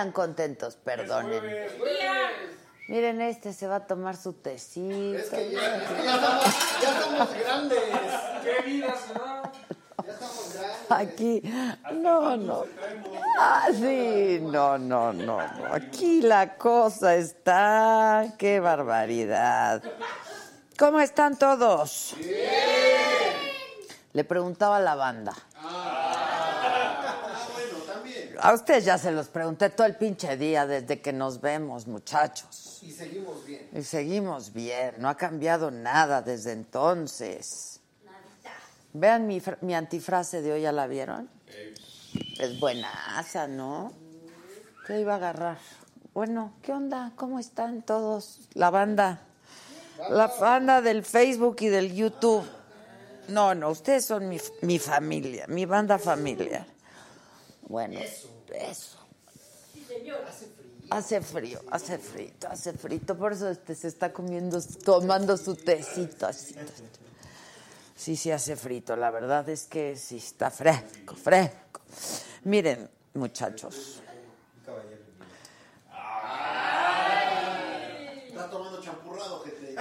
Tan contentos? Perdonen. Miren, este se va a tomar su tecito. Es que ya, es que ya estamos, ya estamos grandes. ¡Qué vida da! Ya estamos grandes. Aquí, no, no. Ah, sí, no, no, no. no. Aquí la cosa está. ¡Qué barbaridad! ¿Cómo están todos? Le preguntaba a la banda. A ustedes ya se los pregunté todo el pinche día desde que nos vemos, muchachos. Y seguimos bien. Y seguimos bien, no ha cambiado nada desde entonces. Vean mi, fra- mi antifrase de hoy, ¿ya la vieron? Es buenaza, ¿no? ¿Qué iba a agarrar? Bueno, ¿qué onda? ¿Cómo están todos? La banda. La banda del Facebook y del YouTube. No, no, ustedes son mi, mi familia, mi banda familiar. Bueno, eso. Hace frío, hace frito, hace frito. Por eso este se está comiendo, tomando su tecito así. Sí, sí hace frito. La verdad es que sí está fresco, fresco. Miren, muchachos. Está tomando champurrado, gente.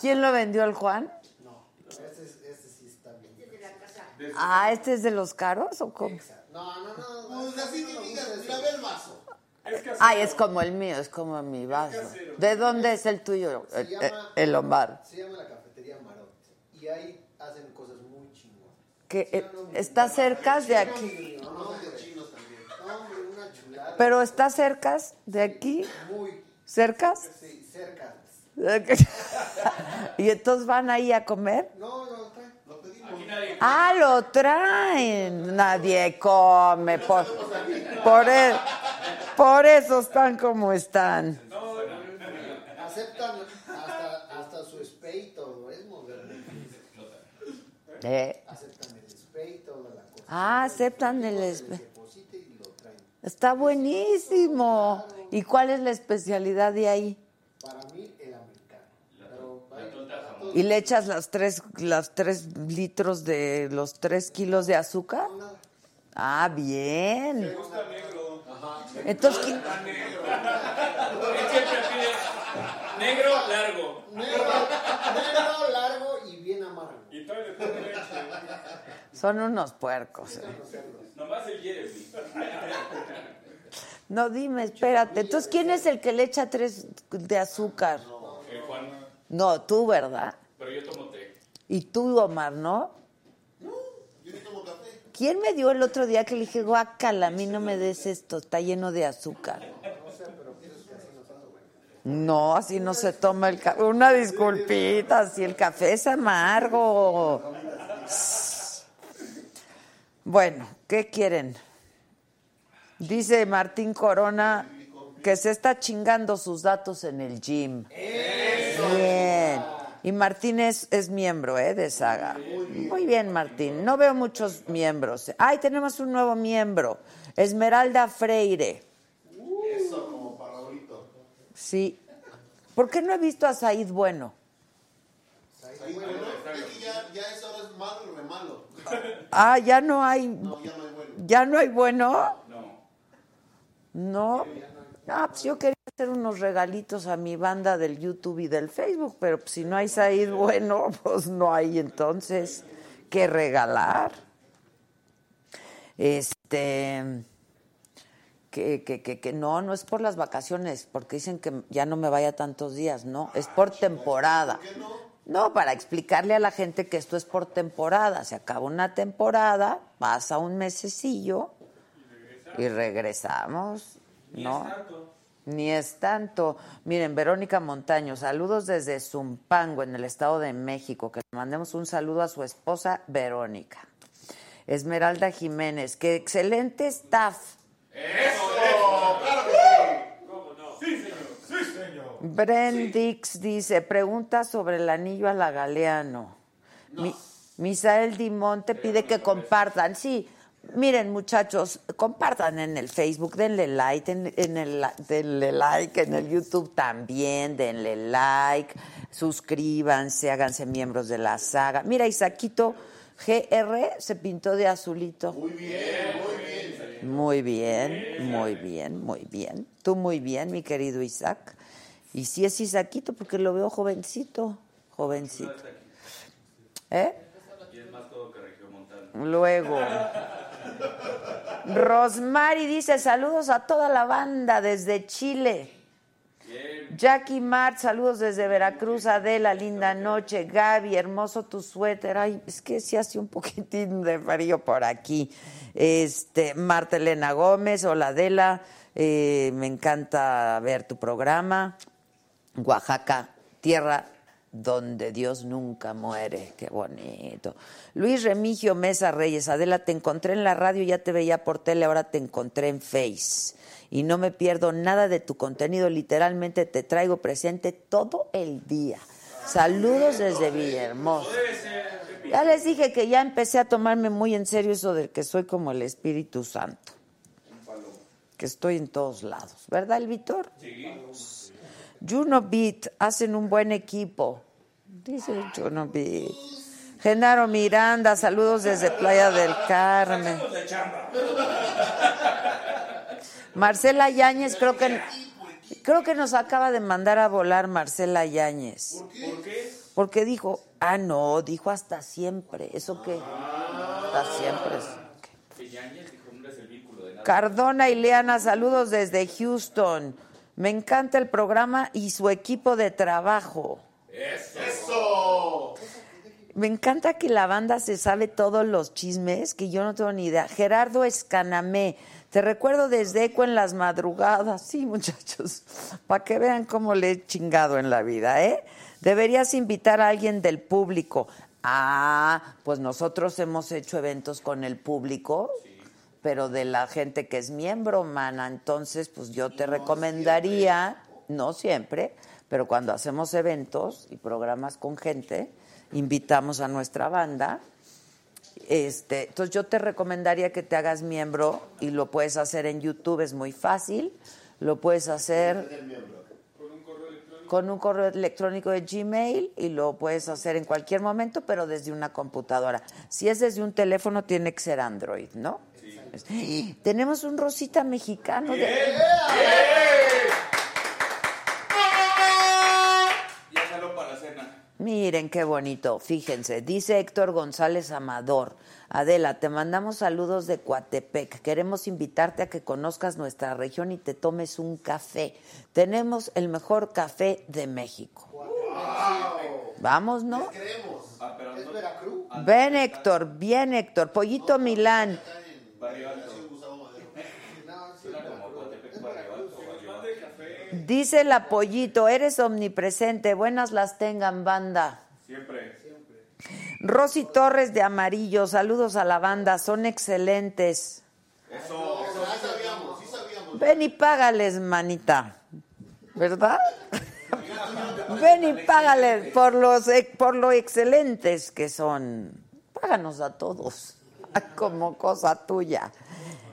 ¿Quién lo vendió al Juan? No, este, es- este sí está bien. Ah, ¿este es de los caros o cómo? No, no, no. Pues así que digas, mira, ve el vaso. Ay, es como el mío, es como mi vaso. ¿De dónde es el tuyo, Se el, llama- el Omar? Se llama la cafetería Marot. Y ahí hacen cosas muy chingonas. Que eh, está cerca de aquí. No, no, de chinos también. No, hombre, una chulada. Pero está cerca de aquí, Muy, cercas. sí, cerca. y entonces van ahí a comer. No, no, trae, lo pedimos. Ah, lo traen. Nadie come. Por, por, e- por eso están como están. Aceptan hasta, hasta su todo, es moderno. Eh, Aceptan el toda la cosa. Ah, aceptan el... espe- Deposite y lo traen. Está buenísimo. ¿Y cuál es la especialidad de ahí? Para mí, el americano. Pero hay para todos. ¿Y le echas las tres, las tres litros de los tres kilos de azúcar? Ah, bien. Entonces, ¿qui- Él siempre pide negro largo. Negro, negro, largo y bien amargo. Y todavía le pone leche. son unos puercos. eh. Nomás el Jeremy. No, dime, espérate. Entonces, ¿quién es el que le echa tres de azúcar? No, tú, ¿verdad? Pero yo tomo té. Y tú, Omar, ¿no? Yo ni tomo café. ¿Quién me dio el otro día que le dije, guácala, a mí no me des esto, está lleno de azúcar? No, así no se toma el café. Una disculpita, si el café es amargo. Bueno, ¿qué quieren? Dice Martín Corona que se está chingando sus datos en el gym. Bien. Y Martín es, es miembro ¿eh? de Saga. Muy bien, Martín. No veo muchos miembros. Ay, tenemos un nuevo miembro. Esmeralda Freire. Eso, como para. Sí. ¿Por qué no he visto a Said Bueno? Ahí, bueno, ya, ya eso ahora es malo y re malo. Ah, ya no hay. No, ya no hay bueno. ¿Ya no hay bueno? No. No. Ah, pues yo quería hacer unos regalitos a mi banda del YouTube y del Facebook, pero pues si no hay Said bueno, pues no hay entonces que regalar. Este. Que, que, que, que no, no es por las vacaciones, porque dicen que ya no me vaya tantos días, no, es por temporada. No, para explicarle a la gente que esto es por temporada. Se acaba una temporada, pasa un mesecillo y regresamos. ¿no? Ni es tanto. Miren, Verónica Montaño, saludos desde Zumpango, en el Estado de México. Que le mandemos un saludo a su esposa Verónica. Esmeralda Jiménez, que excelente staff. Brendix dice, pregunta sobre el anillo a la Galeano. Mi- Misael Dimonte pide que compartan. Sí, miren muchachos, compartan en el Facebook, denle like, en, en el, denle like en el YouTube también, denle like, suscríbanse, háganse miembros de la saga. Mira, Isaquito GR se pintó de azulito. Muy bien, muy bien. Muy bien, muy bien, muy bien. Tú muy bien, mi querido Isaac. Y si es Isaquito, porque lo veo jovencito, jovencito. ¿Eh? Luego. Rosmary dice saludos a toda la banda desde Chile. Jackie Mart, saludos desde Veracruz, Adela, linda noche. Gaby, hermoso tu suéter. Ay, es que sí hace un poquitín de frío por aquí. Este, Marta Elena Gómez, hola Adela, eh, me encanta ver tu programa. Oaxaca, tierra donde Dios nunca muere. Qué bonito. Luis Remigio Mesa Reyes, Adela, te encontré en la radio, ya te veía por tele, ahora te encontré en Face. Y no me pierdo nada de tu contenido, literalmente te traigo presente todo el día. Saludos desde Villahermosa. Ya les dije que ya empecé a tomarme muy en serio eso de que soy como el Espíritu Santo. Que estoy en todos lados. ¿Verdad, el Víctor? Juno Beat, hacen un buen equipo. Dice Juno Beat. Genaro Miranda, saludos desde Playa del Carmen. Marcela Yáñez, creo que creo que nos acaba de mandar a volar Marcela Yáñez. ¿Por qué? Porque dijo, ah, no, dijo hasta siempre. ¿Eso qué? Hasta siempre. Cardona y Leana, saludos desde Houston. Me encanta el programa y su equipo de trabajo. ¡Eso! Me encanta que la banda se sabe todos los chismes que yo no tengo ni idea. Gerardo Escanamé, te recuerdo desde Eco en las madrugadas. Sí, muchachos, para que vean cómo le he chingado en la vida, ¿eh? Deberías invitar a alguien del público. Ah, pues nosotros hemos hecho eventos con el público, pero de la gente que es miembro, mana. Entonces, pues yo te recomendaría, no siempre, pero cuando hacemos eventos y programas con gente, invitamos a nuestra banda. Este, entonces yo te recomendaría que te hagas miembro y lo puedes hacer en YouTube, es muy fácil. Lo puedes hacer con un correo electrónico de Gmail y lo puedes hacer en cualquier momento, pero desde una computadora. Si es desde un teléfono, tiene que ser Android, ¿no? Tenemos un Rosita mexicano. de- Ya salió para la cena. Miren qué bonito, fíjense, dice Héctor González Amador. Adela, te mandamos saludos de Coatepec. Queremos invitarte a que conozcas nuestra región y te tomes un café. Tenemos el mejor café de México. Vamos, ¿no? Creemos. Ah, pero ¿Es no- Veracruz? Ven, Héctor, bien, Héctor. Pollito Milán. Barrio Alto. Dice la Pollito, eres omnipresente. Buenas las tengan, banda. Siempre. Rosy Torres de Amarillo, saludos a la banda, son excelentes. Eso, Eso sí sabíamos, sí sabíamos. Ven y págales, manita. ¿Verdad? Ven y págales por, los, e- por lo excelentes que son. Páganos a todos, como cosa tuya.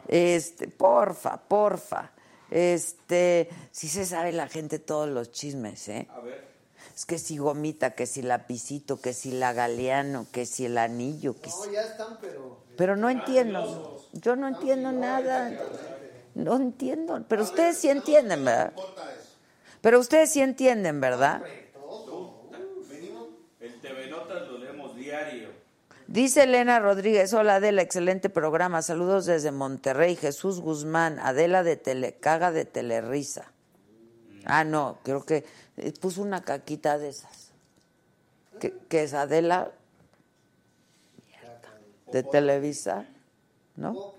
Este, porfa, porfa. Este, si se sabe la gente todos los chismes, ¿eh? a ver. Es que si gomita, que si lapicito, que si la galeano, que si el anillo, que si... No, ya están, pero. Pero no entiendo. Yo no entiendo nada. No entiendo. Pero ustedes sí entienden, ¿verdad? Pero ustedes sí entienden, ¿verdad? El TV Notas lo leemos diario. Dice Elena Rodríguez, hola Adela, excelente programa. Saludos desde Monterrey. Jesús Guzmán, Adela de Telecaga de Telerisa. Ah, no, creo que eh, puso una caquita de esas. Que, es Adela de Televisa, ¿no?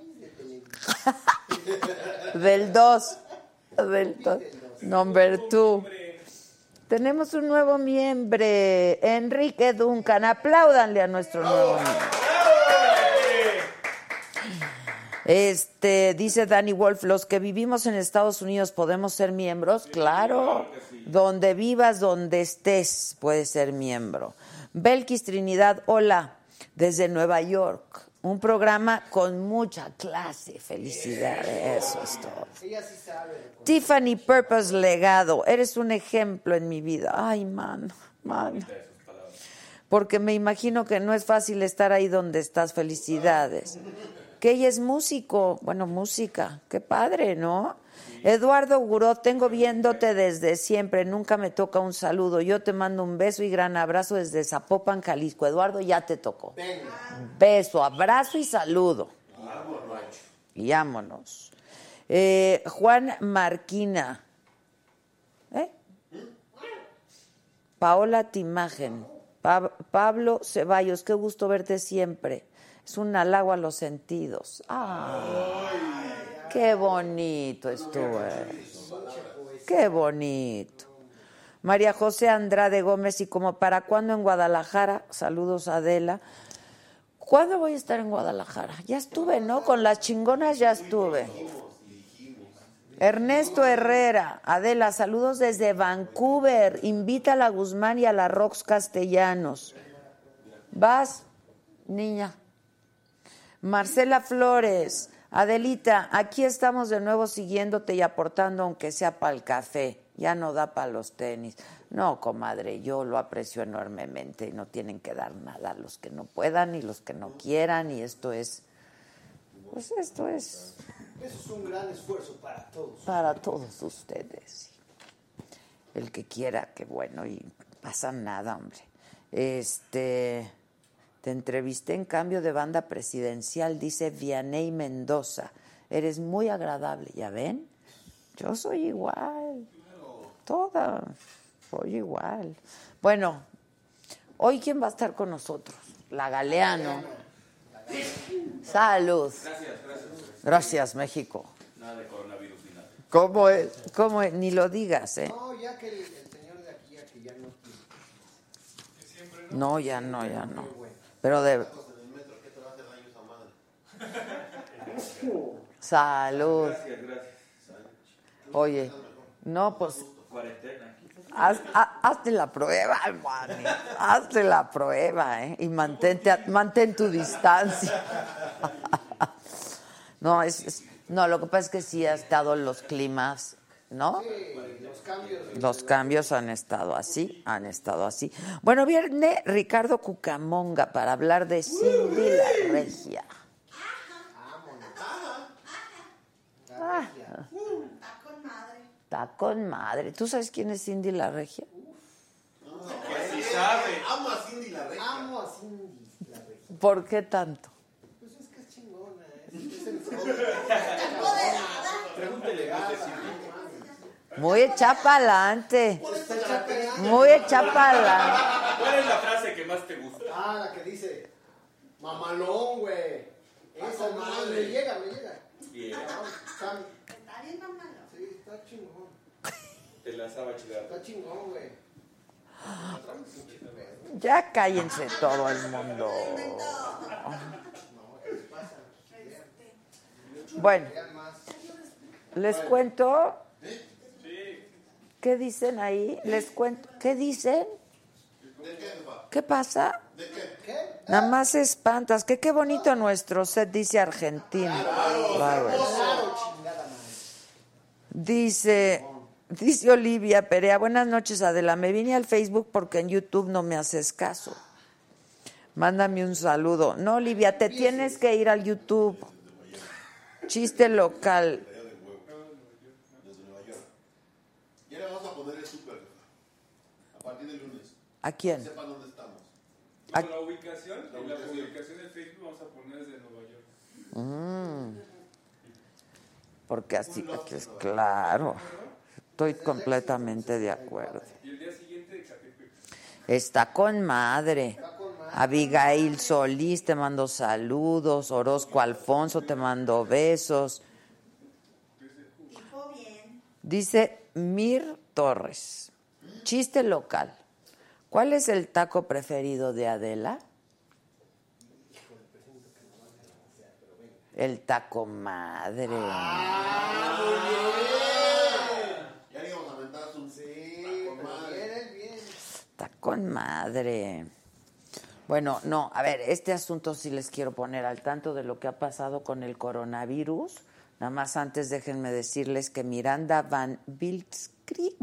Del 2. Del 2. Number 2. Tenemos un nuevo miembro, Enrique Duncan. Apláudanle a nuestro nuevo miembro. Este, dice Danny Wolf, los que vivimos en Estados Unidos podemos ser miembros, claro, donde vivas, donde estés, puedes ser miembro. Belkis Trinidad, hola, desde Nueva York, un programa con mucha clase, felicidades, eso es todo. Ella sí sabe. Tiffany Purpose Legado, eres un ejemplo en mi vida. Ay, man, man. Porque me imagino que no es fácil estar ahí donde estás. Felicidades. Que ella es músico. Bueno, música. Qué padre, ¿no? Eduardo Guró, tengo viéndote desde siempre. Nunca me toca un saludo. Yo te mando un beso y gran abrazo desde Zapopan, Jalisco. Eduardo, ya te tocó. Beso, abrazo y saludo. Y vámonos. Eh, Juan Marquina. ¿Eh? Paola Timagen. Pa- Pablo Ceballos, qué gusto verte siempre. Es un halago a los sentidos. Ay, qué bonito estuvo. Qué bonito. María José Andrade Gómez, y como para cuándo en Guadalajara, saludos Adela. ¿Cuándo voy a estar en Guadalajara? Ya estuve, ¿no? Con las chingonas ya estuve. Ernesto Herrera, Adela, saludos desde Vancouver. Invita a la Guzmán y a la Rox Castellanos. ¿Vas, niña? Marcela Flores, Adelita, aquí estamos de nuevo siguiéndote y aportando, aunque sea para el café. Ya no da para los tenis. No, comadre, yo lo aprecio enormemente y no tienen que dar nada los que no puedan y los que no quieran. Y esto es, pues esto es Eso es un gran esfuerzo para todos. para todos ustedes. El que quiera, que bueno, y pasa nada, hombre. Este, te entrevisté en cambio de banda presidencial, dice Vianey Mendoza. Eres muy agradable, ¿ya ven? Yo soy igual. Toda, soy igual. Bueno, hoy quién va a estar con nosotros? La Galeano. Salud. Gracias, gracias. Gracias, México. Nada de coronavirus ni nada. ¿Cómo es? ¿Cómo es? Ni lo digas, ¿eh? No, ya que el, el señor de aquí, ya que ya no. No, ya no, ya no. Pero de... Salud. Gracias, gracias. Oye, no, pues haz- ha- hazte la prueba, mami. Hazte la prueba, ¿eh? Y mantente, mantén tu distancia. No, es, es- no, lo que pasa es que sí ha estado los climas, ¿no? Los cambios. Los cambios han estado así, han estado así. Bueno, viene Ricardo Cucamonga para hablar de Cindy la Regia. Ah, Está con madre. ¿Tú sabes quién es Cindy la Regia? Pues sí sabe. Amo a Cindy la regia. Amo a Cindy la regia. ¿Por qué tanto? Pues es que es chingona. Es, es el Pregúntele de Cindy. Muy hecha pa'lante. Muy hecha pa'lante. ¿Cuál es la frase que más te gusta? Ah, la que dice. Mamalón, güey. Esa madre. Me llega, me llega. Bien. Está, sí, está chingón. Te la sabe chigar. Está chingón, güey. Ya cállense todo el mundo. Bueno, les cuento. ¿Qué dicen ahí? Les cuento. ¿Qué dicen? ¿Qué pasa? Nada más espantas. Que qué bonito nuestro set, dice Argentina. Bárbaro. Dice, dice Olivia Perea, buenas noches Adela, me vine al Facebook porque en YouTube no me haces caso. Mándame un saludo. No, Olivia, te tienes que ir al YouTube. Chiste local. Ya le vamos a poner el súper a partir del lunes. ¿A quién? Sepan dónde estamos. ¿A- la ubicación, en la publicación del Facebook vamos a poner desde Nueva York. Porque así, es claro. Estoy completamente de acuerdo. Y el día siguiente de Catepec. Está con madre. Abigail Solís te mando saludos. Orozco Alfonso te mando besos. Dice Mir Torres. Chiste local. ¿Cuál es el taco preferido de Adela? El taco madre. Ya le íbamos a aventar un sí, con madre. Madre. Bueno, no, a ver, este asunto sí les quiero poner al tanto de lo que ha pasado con el coronavirus. Nada más antes déjenme decirles que Miranda Van Biltskrig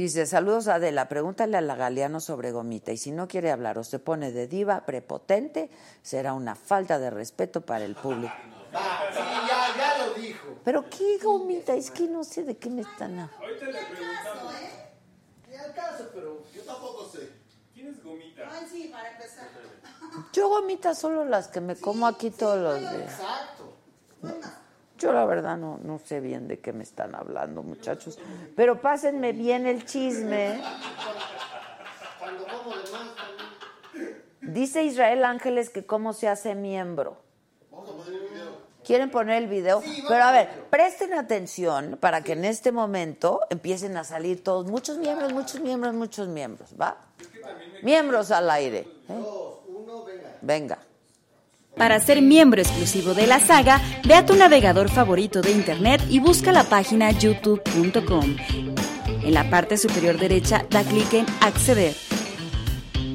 dice, saludos Adela, pregúntale a la Galeano sobre Gomita y si no quiere hablar o se pone de diva prepotente, será una falta de respeto para el público. Ah, sí, ya, ya lo dijo. Pero qué Gomita, es que no sé de qué me están hablando. Ahorita le preguntamos, Ni al caso, pero Yo tampoco sé. ¿quién es Gomita? Ay, sí, para empezar. Yo Gomita solo las que me como aquí todos los días. exacto. Yo la verdad no, no sé bien de qué me están hablando, muchachos. Pero pásenme bien el chisme. Dice Israel Ángeles que cómo se hace miembro. ¿Quieren poner el video? Pero a ver, presten atención para que en este momento empiecen a salir todos, muchos miembros, muchos miembros, muchos miembros, ¿va? Miembros al aire. ¿eh? Dos, uno, venga. Para ser miembro exclusivo de la saga, ve a tu navegador favorito de internet y busca la página youtube.com. En la parte superior derecha da clic en Acceder.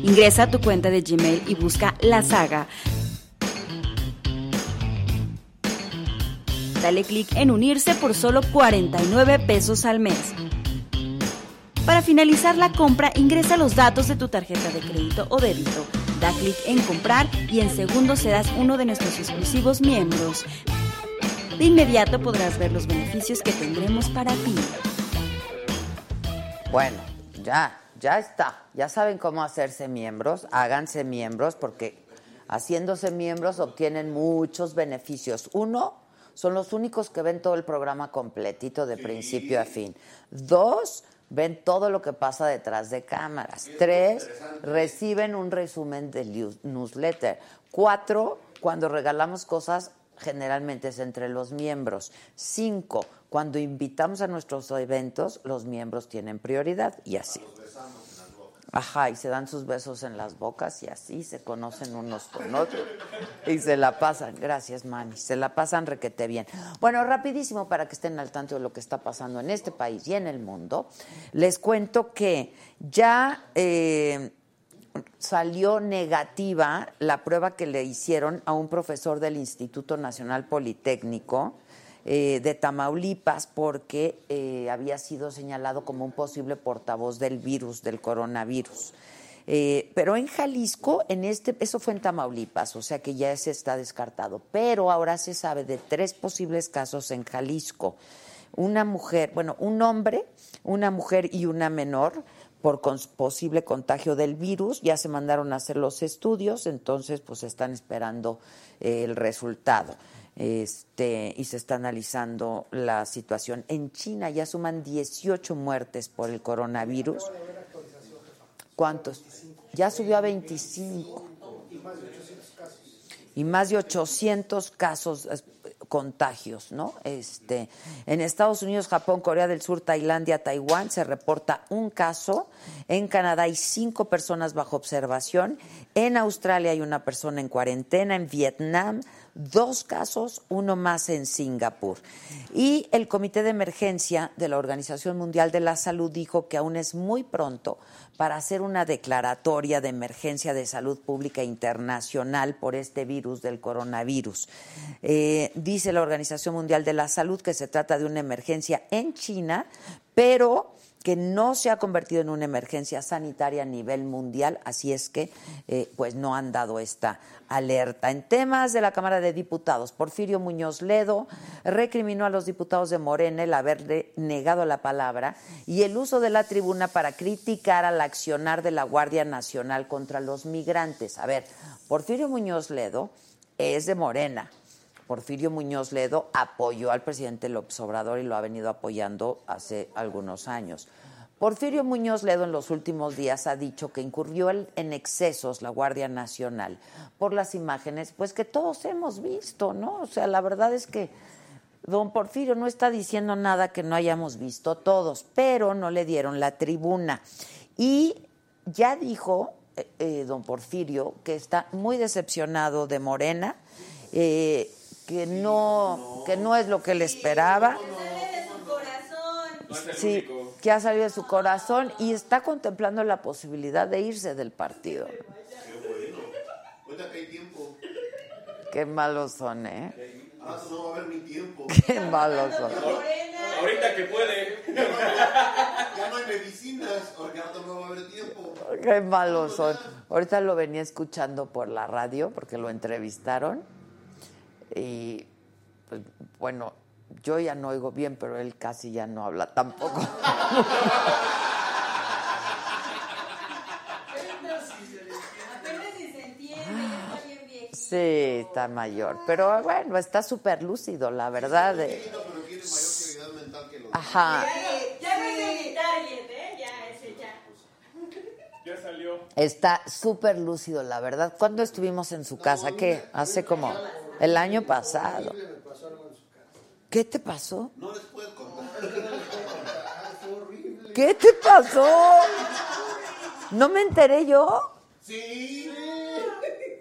Ingresa a tu cuenta de Gmail y busca la saga. Dale clic en unirse por solo 49 pesos al mes. Para finalizar la compra, ingresa los datos de tu tarjeta de crédito o débito. Da clic en comprar y en segundos serás uno de nuestros exclusivos miembros. De inmediato podrás ver los beneficios que tendremos para ti. Bueno, ya, ya está. Ya saben cómo hacerse miembros. Háganse miembros porque haciéndose miembros obtienen muchos beneficios. Uno, son los únicos que ven todo el programa completito de principio a fin. Dos, ven todo lo que pasa detrás de cámaras. Tres, reciben un resumen del news- newsletter. Cuatro, cuando regalamos cosas, generalmente es entre los miembros. Cinco, cuando invitamos a nuestros eventos, los miembros tienen prioridad y así. Ajá, y se dan sus besos en las bocas y así se conocen unos con otros y se la pasan. Gracias, Manny. Se la pasan requete bien. Bueno, rapidísimo para que estén al tanto de lo que está pasando en este país y en el mundo. Les cuento que ya eh, salió negativa la prueba que le hicieron a un profesor del Instituto Nacional Politécnico eh, de Tamaulipas porque eh, había sido señalado como un posible portavoz del virus, del coronavirus. Eh, pero en Jalisco, en este, eso fue en Tamaulipas, o sea que ya se está descartado. Pero ahora se sabe de tres posibles casos en Jalisco. Una mujer, bueno, un hombre, una mujer y una menor por posible contagio del virus. Ya se mandaron a hacer los estudios, entonces pues están esperando eh, el resultado. Este, y se está analizando la situación. En China ya suman 18 muertes por el coronavirus. ¿Cuántos? Ya subió a 25. Y más de 800 casos. contagios, ¿no? Este, en Estados Unidos, Japón, Corea del Sur, Tailandia, Taiwán se reporta un caso. En Canadá hay cinco personas bajo observación. En Australia hay una persona en cuarentena. En Vietnam dos casos, uno más en Singapur. Y el Comité de Emergencia de la Organización Mundial de la Salud dijo que aún es muy pronto para hacer una declaratoria de emergencia de salud pública internacional por este virus del coronavirus. Eh, dice la Organización Mundial de la Salud que se trata de una emergencia en China, pero que no se ha convertido en una emergencia sanitaria a nivel mundial, así es que eh, pues no han dado esta alerta. En temas de la Cámara de Diputados, Porfirio Muñoz Ledo recriminó a los diputados de Morena el haberle negado la palabra y el uso de la tribuna para criticar al accionar de la Guardia Nacional contra los migrantes. A ver, Porfirio Muñoz Ledo es de Morena, Porfirio Muñoz Ledo apoyó al presidente López Obrador y lo ha venido apoyando hace algunos años. Porfirio Muñoz Ledo en los últimos días ha dicho que incurrió en excesos la Guardia Nacional por las imágenes, pues que todos hemos visto, ¿no? O sea, la verdad es que don Porfirio no está diciendo nada que no hayamos visto todos, pero no le dieron la tribuna. Y ya dijo eh, eh, don Porfirio que está muy decepcionado de Morena. Eh, que no, que no es lo que le esperaba. Sí, que ha salido de su corazón y está contemplando la posibilidad de irse del partido. Qué malos son, ¿eh? Ah, no va a haber ni tiempo. Qué malos son. Ahorita que puede. Ya no hay medicinas, porque ahora no va a haber tiempo. Qué malos son. Ahorita lo venía escuchando por la radio porque lo entrevistaron y pues, bueno, yo ya no oigo bien, pero él casi ya no habla tampoco. Sí, está mayor. Pero bueno, está súper lúcido, la verdad. Sí, no, pero tiene mayor claridad mental que los Ajá. Ya no es mi target, ¿eh? Ya, ese ya. Ya salió. Está súper lúcido, la verdad. ¿Cuándo estuvimos en su casa? ¿Qué? Hace como el año pasado. ¿Qué te pasó? No les puedo contar. ¿Qué te pasó? ¿No me enteré yo? Sí.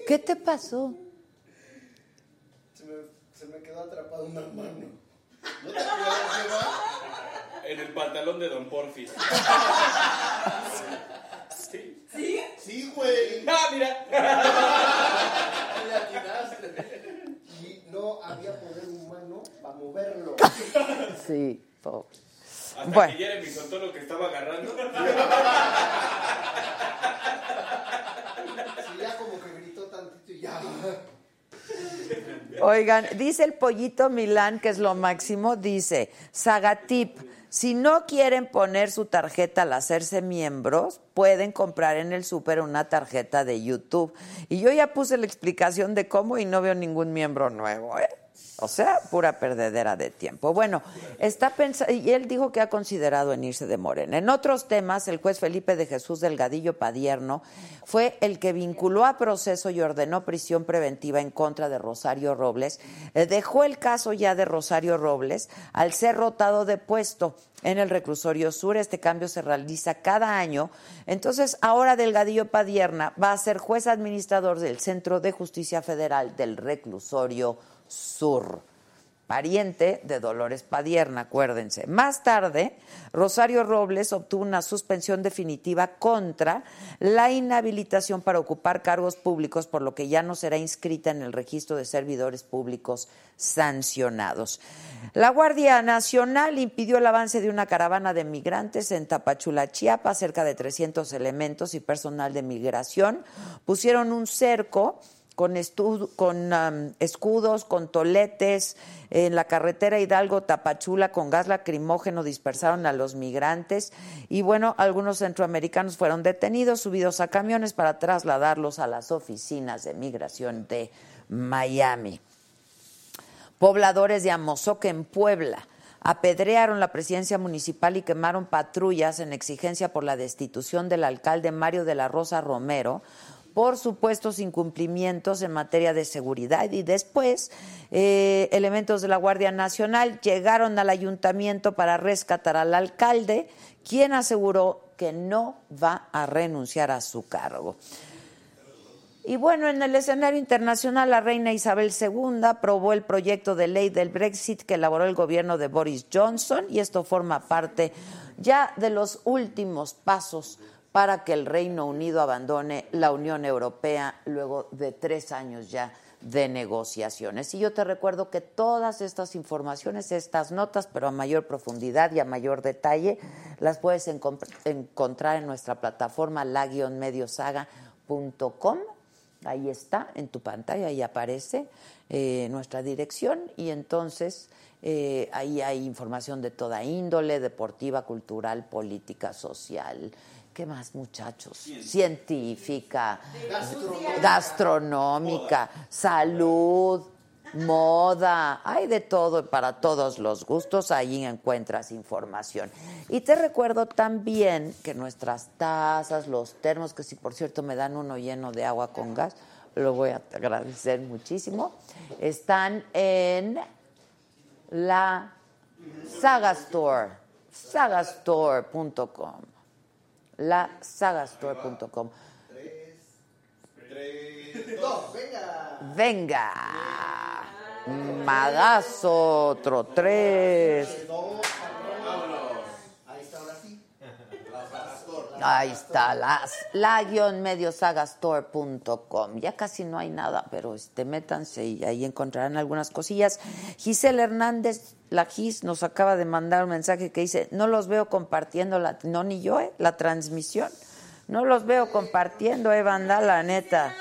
¿Qué te pasó? Se me, se me quedó atrapado una mano. ¿No te acuerdas, Eva? En el pantalón de Don Porfis. Sí. ¿Sí? Sí, güey. ¡Ah, mira! Le atinaste. Y no había poder humano para moverlo. Sí, pobre. Hasta Bueno. que Jeremy soltó lo que estaba agarrando. Sí, ya como que gritó tantito y ya. Oigan, dice el pollito Milán, que es lo máximo, dice, Sagatip, si no quieren poner su tarjeta al hacerse miembros, pueden comprar en el súper una tarjeta de YouTube. Y yo ya puse la explicación de cómo y no veo ningún miembro nuevo, ¿eh? O sea, pura perdedera de tiempo. Bueno, está pensando, y él dijo que ha considerado en irse de Morena. En otros temas, el juez Felipe de Jesús Delgadillo Padierno fue el que vinculó a proceso y ordenó prisión preventiva en contra de Rosario Robles. Eh, dejó el caso ya de Rosario Robles al ser rotado de puesto en el reclusorio sur. Este cambio se realiza cada año. Entonces, ahora Delgadillo Padierna va a ser juez administrador del Centro de Justicia Federal del reclusorio sur pariente de Dolores Padierna, acuérdense. Más tarde, Rosario Robles obtuvo una suspensión definitiva contra la inhabilitación para ocupar cargos públicos, por lo que ya no será inscrita en el registro de servidores públicos sancionados. La Guardia Nacional impidió el avance de una caravana de migrantes en Tapachula, Chiapas, cerca de 300 elementos y personal de migración pusieron un cerco con, con escudos, con toletes, en la carretera Hidalgo Tapachula con gas lacrimógeno dispersaron a los migrantes y bueno, algunos centroamericanos fueron detenidos, subidos a camiones para trasladarlos a las oficinas de migración de Miami. Pobladores de Amozoc en Puebla apedrearon la presidencia municipal y quemaron patrullas en exigencia por la destitución del alcalde Mario de la Rosa Romero por supuestos incumplimientos en materia de seguridad y después eh, elementos de la Guardia Nacional llegaron al ayuntamiento para rescatar al alcalde, quien aseguró que no va a renunciar a su cargo. Y bueno, en el escenario internacional, la reina Isabel II aprobó el proyecto de ley del Brexit que elaboró el gobierno de Boris Johnson y esto forma parte ya de los últimos pasos para que el Reino Unido abandone la Unión Europea luego de tres años ya de negociaciones. Y yo te recuerdo que todas estas informaciones, estas notas, pero a mayor profundidad y a mayor detalle, las puedes encontrar en nuestra plataforma la-mediosaga.com Ahí está, en tu pantalla, ahí aparece eh, nuestra dirección y entonces eh, ahí hay información de toda índole, deportiva, cultural, política, social. ¿Qué más, muchachos? Científica, gastronómica, salud, moda, hay de todo para todos los gustos, ahí encuentras información. Y te recuerdo también que nuestras tazas, los termos, que si por cierto me dan uno lleno de agua con gas, lo voy a agradecer muchísimo, están en la Saga Store, sagastore.com, la sagastore.com. venga. Venga. Magazo, otro tres. Ahí está, las, la-mediosagastore.com. Ya casi no hay nada, pero este, métanse y ahí encontrarán algunas cosillas. Giselle Hernández, la Gis, nos acaba de mandar un mensaje que dice, no los veo compartiendo, la, no ni yo, eh, la transmisión. No los veo compartiendo, eh, banda, la neta.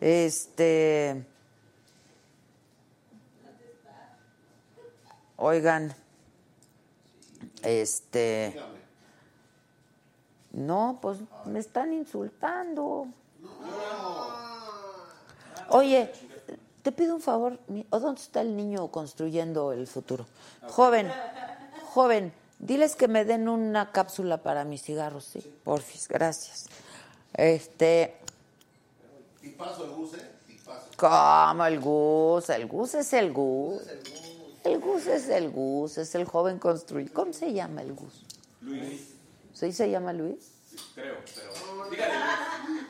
Este... Oigan, este... No, pues me están insultando. Oye, te pido un favor, ¿o dónde está el niño construyendo el futuro? Joven, joven, diles que me den una cápsula para mis cigarros, sí, porfis, gracias. Este. Tipazo el gus, ¿eh? ¿Cómo el gus? El gus es el gus. El gus es el gus, es el joven construido. ¿Cómo se llama el gus? Luis. ¿Sí se llama Luis? creo, pero. Dígale Luis.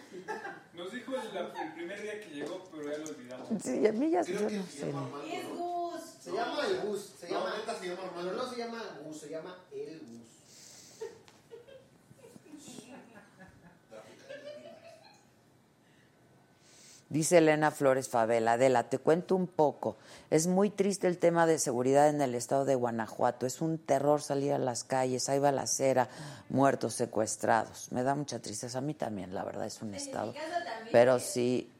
Nos dijo el, el, primer día que llegó, pero ya lo olvidamos. Sí, a mí ya se yo no sé. Es Gus. Se llama el Gus. Se llama, no, se llama no se llama Gus, se llama el Gus. Dice Elena Flores Favela, Adela, te cuento un poco. Es muy triste el tema de seguridad en el estado de Guanajuato. Es un terror salir a las calles, hay balacera, muertos, secuestrados. Me da mucha tristeza. A mí también, la verdad, es un estado. Pero sí,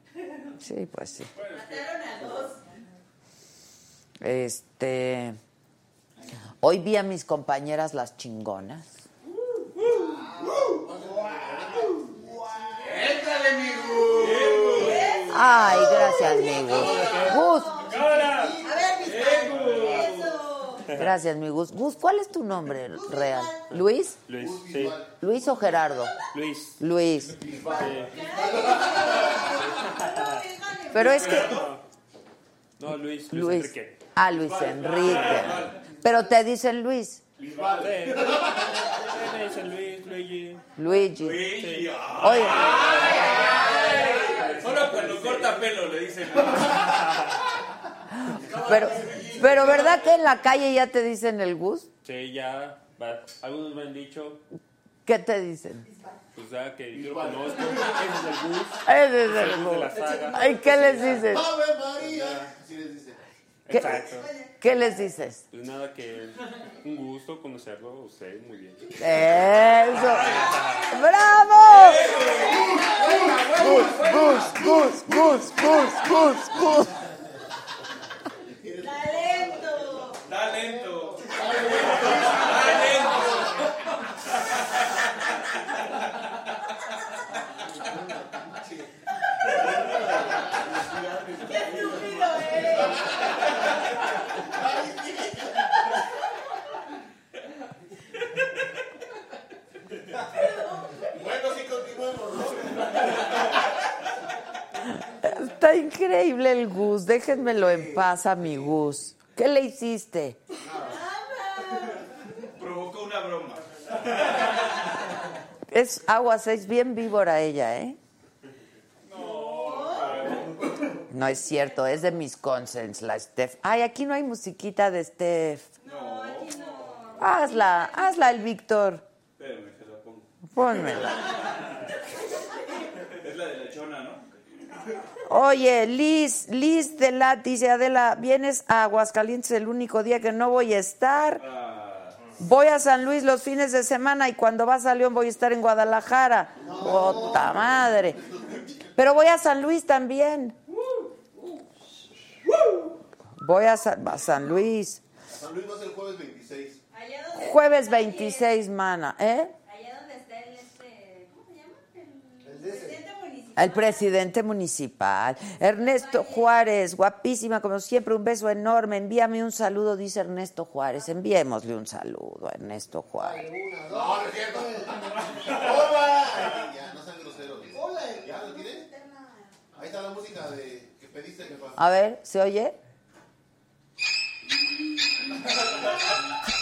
sí, pues sí. Mataron a dos. Este. Hoy vi a mis compañeras las chingonas. ¡Éntale, mi Ay, gracias, mi Gus. Gracias, mi Gus. Gus, ¿cuál es tu nombre real? ¿Luis? Luis, sí. ¿Luis o Gerardo? Luis. Luis. Pero es que... No, Luis. Luis, Luis. Enrique. Ah, Luis Enrique. Pero te dicen Luis. Me dicen Luis, Luigi. Luigi. Sí. Oye, Cuando corta pelo le dicen pero, pero ¿verdad que en la calle ya te dicen el Gus? Sí, ya. Algunos me han dicho, ¿Qué te dicen? pues ya que yo lo conozco. Ese es el bus. Ese es el Gus. Ay, ¿qué les dices? ¡Ave María! Así les dice. ¿Qué, Exacto. qué les dices? Pues nada, que un gusto conocerlo a usted muy bien. ¡Eso! ¡Bravo! Gus, Gus, Gus, Gus, Gus, Gus, Gus. Talento. Da lento. Qué estúpido eres. Bueno, sí continuemos, ¿no? Increíble el Gus. Déjenmelo en paz a mi Gus. ¿Qué le hiciste? Provocó una broma. Es aguas, es bien víbora ella, ¿eh? No es cierto, es de mis consens, la Steph. Ay, aquí no hay musiquita de Steph. No, aquí no. Hazla, hazla el Víctor. Espérame, que la pongo. Pónmela. Es la de lechona, ¿no? Oye, Liz, Liz de la dice Adela, vienes a Aguascalientes el único día que no voy a estar. Voy a San Luis los fines de semana y cuando vas a León voy a estar en Guadalajara. ¡Puta madre! Pero voy a San Luis también. Voy a San, a San Luis. San Luis va a ser el jueves 26. Allá donde Jueves 26, mana, ¿eh? Allá donde está el este, ¿cómo se llama? El, presidente municipal. El presidente municipal, Ernesto Juárez, guapísima como siempre, un beso enorme. Envíame un saludo, dice Ernesto Juárez. Enviémosle un saludo a Ernesto Juárez. No, no es cierto. ¡Hola! Ya, no sean groseros. Hola. ¿Ya lo tienes? Ahí está la música de que pediste, jefa. A ver, ¿se oye?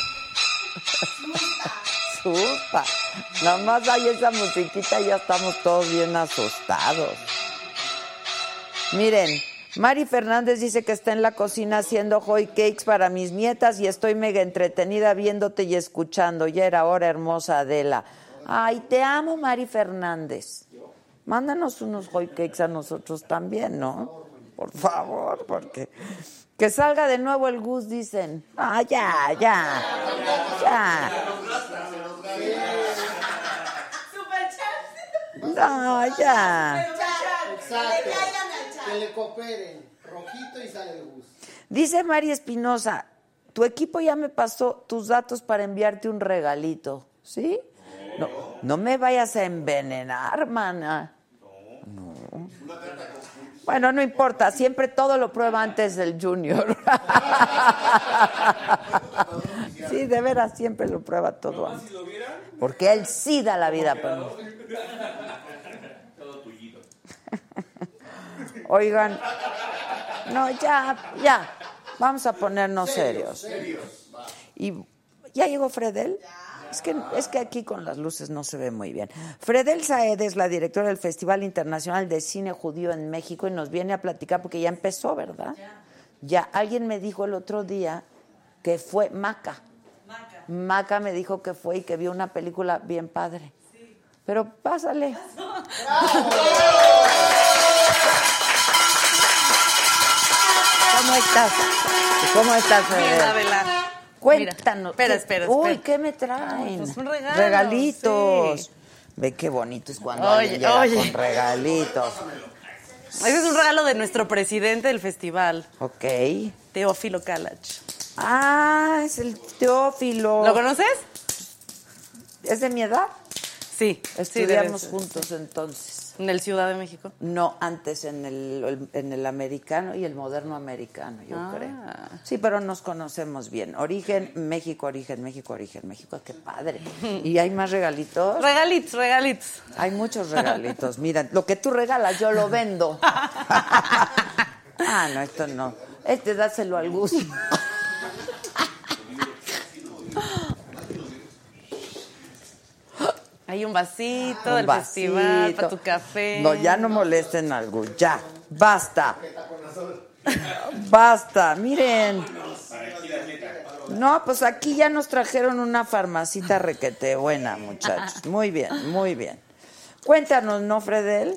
Nada más hay esa musiquita y ya estamos todos bien asustados. Miren, Mari Fernández dice que está en la cocina haciendo hoy cakes para mis nietas y estoy mega entretenida viéndote y escuchando. Ya era hora, hermosa Adela. Ay, te amo, Mari Fernández. Mándanos unos hoy cakes a nosotros también, ¿no? Por favor, porque que salga de nuevo el Gus, dicen. Ah, ya, ya, ya. Super chat. No, ya. Chat. Que le cooperen. Rojito y sale el bus. Dice Mari Espinosa, tu equipo ya me pasó tus datos para enviarte un regalito, ¿sí? No, no me vayas a envenenar, mana. No. Bueno, no importa, siempre todo lo prueba antes del junior. Sí, de veras, siempre lo prueba todo antes. Porque él sí da la vida por mí. Oigan, no, ya, ya, vamos a ponernos serios. Y ya llegó Fredel. Es que, es que aquí con las luces no se ve muy bien. Fredel Saed es la directora del Festival Internacional de Cine Judío en México y nos viene a platicar porque ya empezó, ¿verdad? Ya. Alguien me dijo el otro día que fue Maca. Maca. Maca me dijo que fue y que vio una película bien padre. Pero pásale. ¿Cómo estás? ¿Cómo estás, Fredel? Bien. Cuéntanos. Mira, ¿qué- espera, espera, Uy, espera. ¿qué me traen? Pues un regalo, Regalitos. sí. Ve qué bonito es cuando Oye, alguien llega oye. con regalitos. Ese es un regalo de nuestro presidente del festival, Ok. Teófilo Kalach. Ah, es el Teófilo. ¿Lo conoces? ¿Es de mi edad? Sí. Estudiamos juntos entonces. En el Ciudad de México. No, antes en el, en el americano y el moderno americano, yo Ah. creo. Sí, pero nos conocemos bien. Origen, México, origen, México, origen, México. Qué padre. ¿Y hay más regalitos? Regalitos, regalitos. Hay muchos regalitos. Mira, lo que tú regalas, yo lo vendo. ah, no, esto no. Este dáselo al gusto. Hay un vasito Un del festival vasito. para tu café. No, ya no molesten al Gus. Ya, basta. Basta, miren. No, pues aquí ya nos trajeron una farmacita requete buena, muchachos. Muy bien, muy bien. Cuéntanos, ¿no, Fredel?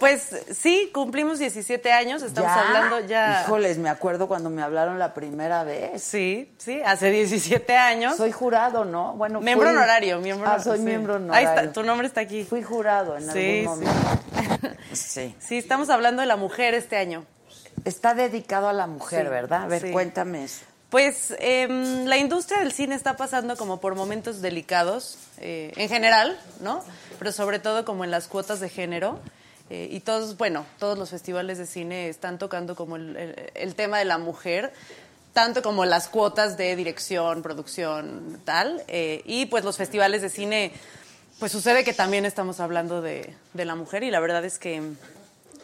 Pues sí, cumplimos 17 años, estamos ¿Ya? hablando ya. Híjoles, me acuerdo cuando me hablaron la primera vez. Sí, sí, hace 17 años. Soy jurado, ¿no? Bueno, miembro fui- honorario, miembro Ah, soy sí. miembro Ahí honorario. está, tu nombre está aquí. Fui jurado en Sí, algún momento. Sí. Sí, estamos hablando de la mujer este año. Está dedicado a la mujer, ¿verdad? A ver, cuéntame eso. Pues em, la industria del cine está pasando como por momentos delicados, eh, en general, ¿no? Pero sobre todo como en las cuotas de género. Eh, y todos, bueno, todos los festivales de cine están tocando como el, tema de la mujer, tanto como las cuotas de dirección, producción, tal. Eh, y pues los festivales de cine, pues sucede que también estamos hablando de, de la mujer y la verdad es que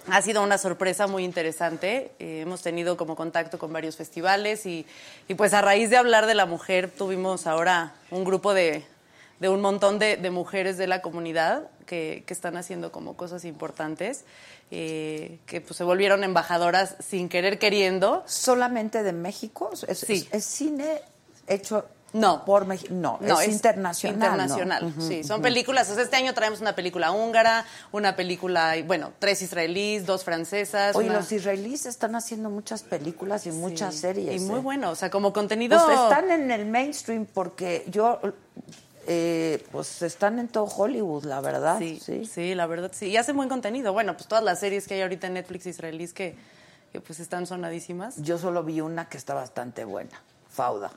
ha sido una sorpresa muy interesante. Eh, hemos tenido como contacto con varios festivales y, y, pues a raíz de hablar de la mujer tuvimos ahora un grupo de, de un montón de, de, mujeres de la comunidad que, que, están haciendo como cosas importantes, eh, que pues se volvieron embajadoras sin querer queriendo. ¿Solamente de México? ¿Es, sí. es, es cine hecho no. Por no, no, es, es internacional. Internacional, ¿no? sí. Son películas. O sea, este año traemos una película húngara, una película, bueno, tres israelíes, dos francesas. Oye, una... los israelíes están haciendo muchas películas y sí. muchas series. Y muy ¿eh? bueno, o sea, como contenido. Pues están en el mainstream porque yo. Eh, pues están en todo Hollywood, la verdad. Sí, sí, sí, la verdad sí. Y hacen buen contenido. Bueno, pues todas las series que hay ahorita en Netflix israelíes que, que pues están sonadísimas. Yo solo vi una que está bastante buena, Fauda.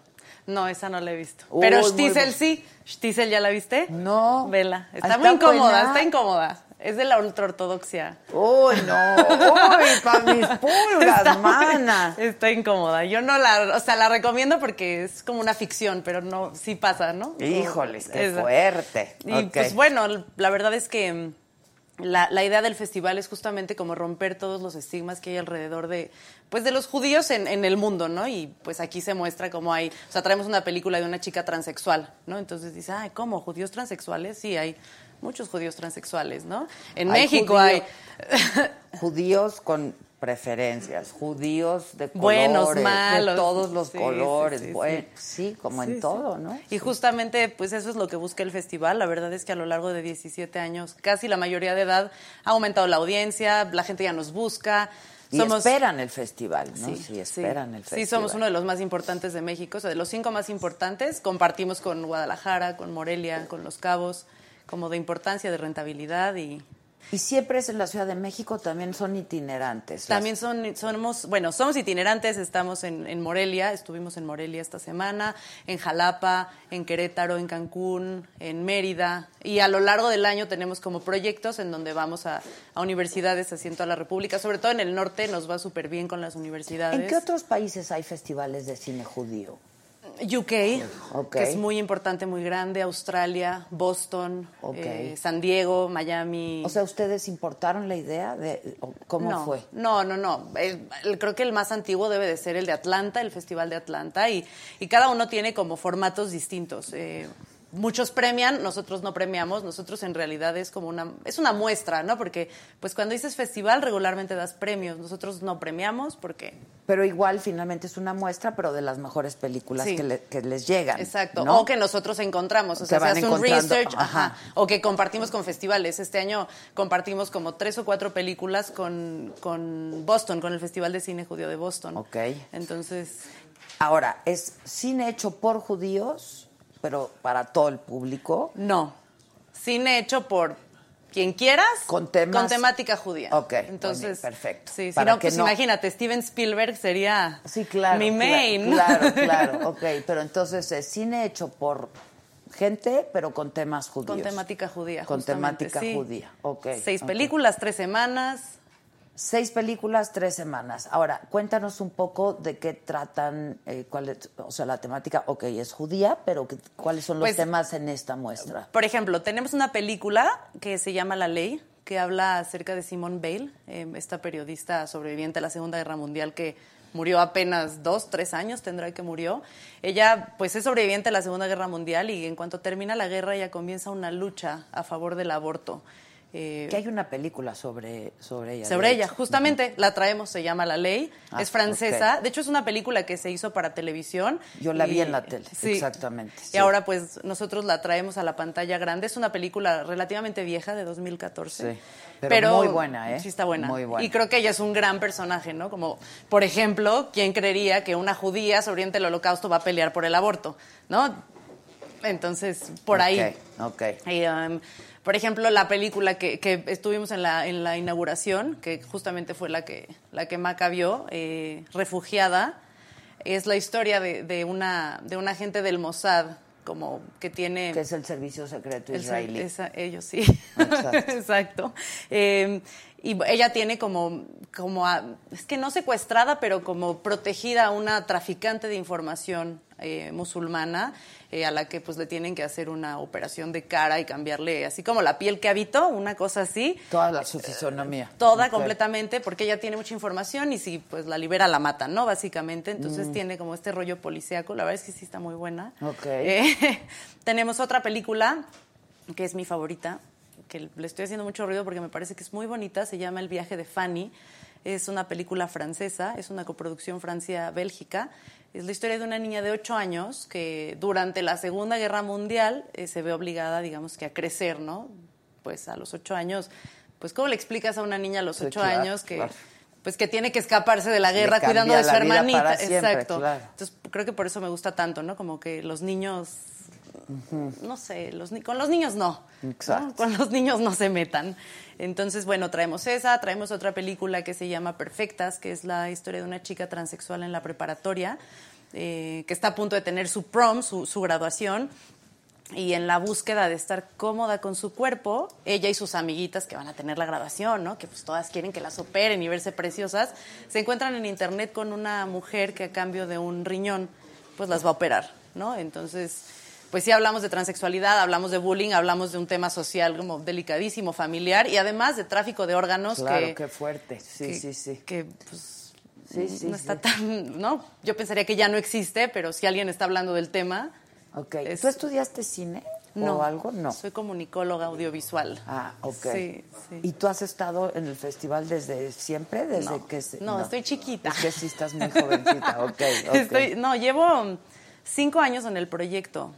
No, esa no la he visto. Uy, Pero Shtisel sí. ¿Shtisel ya la viste? No. Vela. Está, está muy incómoda, buena. está incómoda. Es de la ultraortodoxia. Uy, no. Uy, para mis pulgas, está mana. Está incómoda. Yo no la, o sea, la recomiendo porque es como una ficción, pero no, sí pasa, ¿no? Híjoles, qué fuerte. Y okay. pues bueno, la verdad es que la, la, idea del festival es justamente como romper todos los estigmas que hay alrededor de, pues de los judíos en, en, el mundo, ¿no? Y pues aquí se muestra cómo hay, o sea, traemos una película de una chica transexual, ¿no? Entonces dice, ay, ¿cómo? ¿Judíos transexuales? Sí, hay muchos judíos transexuales, ¿no? En hay México judío, hay... judíos con preferencias, judíos de colores, buenos, malos, de todos los sí, colores, sí, sí, bueno, sí, como en todo, ¿no? Y justamente, pues eso es lo que busca el festival. La verdad es que a lo largo de 17 años, casi la mayoría de edad ha aumentado la audiencia, la gente ya nos busca. Y somos, esperan el festival, ¿no? Sí, sí esperan el festival. Sí, somos uno de los más importantes de México, o sea, de los cinco más importantes, compartimos con Guadalajara, con Morelia, con Los Cabos, como de importancia, de rentabilidad y y siempre es en la Ciudad de México, también son itinerantes. También son, somos, bueno, somos itinerantes, estamos en, en, Morelia, estuvimos en Morelia esta semana, en Jalapa, en Querétaro, en Cancún, en Mérida, y a lo largo del año tenemos como proyectos en donde vamos a, a universidades en toda la República, sobre todo en el norte nos va súper bien con las universidades. ¿En qué otros países hay festivales de cine judío? UK, okay. que es muy importante, muy grande, Australia, Boston, okay. eh, San Diego, Miami. O sea, ¿ustedes importaron la idea de cómo no, fue? No, no, no. El, el, creo que el más antiguo debe de ser el de Atlanta, el Festival de Atlanta, y, y cada uno tiene como formatos distintos. Eh, muchos premian, nosotros no premiamos, nosotros en realidad es como una, es una muestra, ¿no? Porque pues cuando dices festival regularmente das premios, nosotros no premiamos porque... Pero igual finalmente es una muestra, pero de las mejores películas Sí. que, le- que les llegan. Exacto, ¿no? o que nosotros encontramos, o Que sea, se hace un research, ajá. ajá, o que compartimos con festivales. Este año compartimos como tres o cuatro películas con, con Boston, con el Festival de Cine Judío de Boston. Ok. Entonces, Ahora, ¿es cine hecho por judíos, pero para todo el público? no. Cine hecho por quien quieras, Con temas- con temática judía. Ok, entonces perfecto. Sí, si no, pues no- imagínate, Steven Spielberg sería Sí, claro. mi main. Claro, claro, ok. Pero entonces es cine hecho por gente, pero con temas judíos. Con temática judía. Con temática sí. judía, ok. Seis películas, tres semanas. Seis películas, tres semanas. Ahora, cuéntanos un poco de qué tratan, eh, cuál es, o sea, la temática, ok, es judía, pero ¿qué- ¿cuáles son los Pues, temas en esta muestra? Por ejemplo, tenemos una película que se llama La Ley, que habla acerca de Simone Bale, eh, esta periodista sobreviviente a la Segunda Guerra Mundial que murió apenas dos, tres años, tendrá que murió. Ella, pues, es sobreviviente a la Segunda Guerra Mundial y en cuanto termina la guerra, ella comienza una lucha a favor del aborto. Eh, Que hay una película sobre, sobre ella. sobre ella, justamente la traemos, se llama La Ley, Ah, es francesa, de hecho es una película que se hizo para televisión. Yo la vi en la tele, sí. exactamente, Y sí. ahora pues nosotros la traemos a la pantalla grande, es una película relativamente vieja de 2014. Sí, pero muy buena, ¿eh? Sí está buena. Muy buena. Y creo que ella es un gran personaje, ¿no? Como, por ejemplo, ¿quién creería que una judía sobreviviente del holocausto va a pelear por el aborto? ¿No? Entonces, por ahí. Ok, ok. Y, um, por ejemplo, la película que, que estuvimos en la, en la inauguración, que justamente fue la que, la que Maca vio, eh, Refugiada, es la historia de, de, una, de una agente del Mossad, como que tiene... Que es el servicio secreto El- israelí. esa- ellos sí. Exacto. Exacto. Eh, y ella tiene como, como a- es que no secuestrada, pero como protegida a una traficante de información eh, musulmana eh, a la que pues le tienen que hacer una operación de cara y cambiarle así como la piel que habitó, una cosa así. Toda la, su fisonomía. Toda completamente, porque ella tiene mucha información y si pues la libera la matan, ¿no? Básicamente, entonces Mm. tiene como este rollo policíaco, la verdad es que sí está muy buena. Ok. Eh, tenemos otra película que es mi favorita, que le estoy haciendo mucho ruido porque me parece que es muy bonita, se llama El viaje de Fanny. Es una película francesa, es una coproducción Francia-Bélgica. Es la historia de una niña de 8 años que durante la Segunda Guerra Mundial eh, se ve obligada, digamos que a crecer, ¿no? Pues a los 8 años, pues ¿cómo le explicas a una niña a los Sí, 8 claro, años que claro. pues que tiene que escaparse de la guerra cuidando de su hermanita? siempre, Exacto. claro. Entonces creo que por eso me gusta tanto, ¿no? Como que los niños no sé, los, con los niños no. ¿no? Exacto. Con los niños no se metan. Entonces, bueno, traemos esa, traemos otra película que se llama Perfectas, que es la historia de una chica transexual en la preparatoria, eh, que está a punto de tener su prom, su, su graduación, y en la búsqueda de estar cómoda con su cuerpo, ella y sus amiguitas que van a tener la graduación, ¿no? que pues todas quieren que las operen y verse preciosas, se encuentran en internet con una mujer que a cambio de un riñón, pues las va a operar, ¿no? Entonces, pues sí hablamos de transexualidad, hablamos de bullying, hablamos de un tema social como delicadísimo, familiar, y además de tráfico de órganos Claro, que... qué fuerte. Sí, que- sí, sí. Que, pues, Sí, sí, no está sí. tan, ¿no? Yo pensaría que ya no existe, pero si alguien está hablando del tema... Ok. es- ¿Tú estudiaste cine no, o algo? No. Soy comunicóloga audiovisual. Ah, ok. Sí, sí. ¿Y tú has estado en el festival desde siempre? Desde No, que se- no, estoy chiquita. Es que sí estás muy jovencita, ok. ok. Estoy, no, llevo cinco años en el proyecto.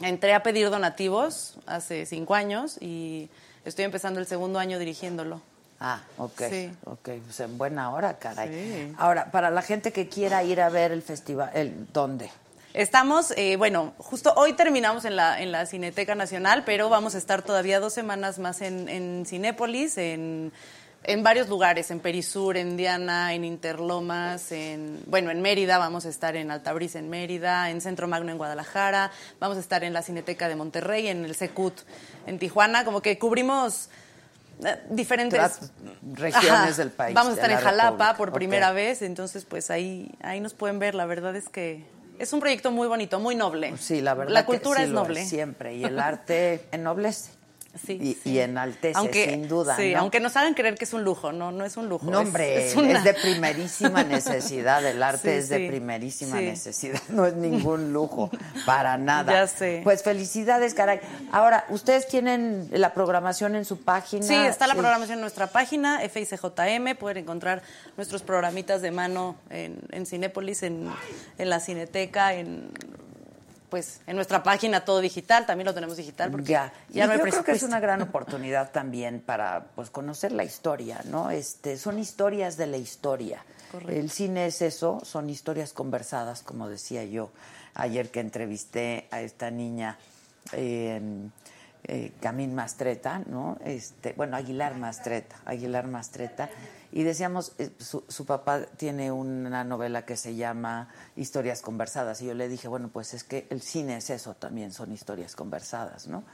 Entré a pedir donativos hace cinco años y estoy empezando el segundo año dirigiéndolo. Ah, ok. Sí. Ok, pues en buena hora, caray. Sí. Ahora, para la gente que quiera ir a ver el festival, el, ¿dónde? Estamos, eh, bueno, justo hoy terminamos en la, en la Cineteca Nacional, pero vamos a estar todavía dos semanas más en, en Cinépolis, en, en varios lugares, en Perisur, en Diana, en Interlomas, en, bueno, en Mérida, vamos a estar en Altabrisa en Mérida, en Centro Magno en Guadalajara, vamos a estar en la Cineteca de Monterrey, en el Secut en Tijuana, como que cubrimos eh, diferentes Tras- regiones Ajá. del país, Vamos a estar en Jalapa República. por primera vez, entonces pues ahí, ahí nos pueden ver. La verdad es que es un proyecto muy bonito, muy noble. Sí, la verdad. La que cultura sí es lo noble. siempre. Y el arte ennoblece. Sí, y, sí. y enaltece, sin duda. Sí, ¿no? aunque nos hagan creer que es un lujo, no, no es un lujo. No, hombre, es, es, una- de primerísima necesidad. El arte Sí, es de primerísima necesidad. No es ningún lujo, para nada. Ya sé. Pues felicidades, caray. Ahora, ¿ustedes tienen la programación en su página? Sí, está la programación en nuestra página, FICJM, pueden encontrar nuestros programitas de mano en, en Cinépolis, en, en la Cineteca, en pues en nuestra página todo digital, también lo tenemos digital porque Ya, ya Y no hay yo creo que es una gran oportunidad también para pues conocer la historia, ¿no? Este, son historias de la historia. Correcto. El cine es eso, son historias conversadas, como decía yo ayer que entrevisté a esta niña eh, eh, Camín Mastreta, ¿no? Este, bueno, Aguilar Mastreta, Aguilar Mastreta, y decíamos, eh, su, su papá tiene una novela que se llama Historias conversadas, y yo le dije, bueno, pues es que el cine es eso también, son historias conversadas, ¿no?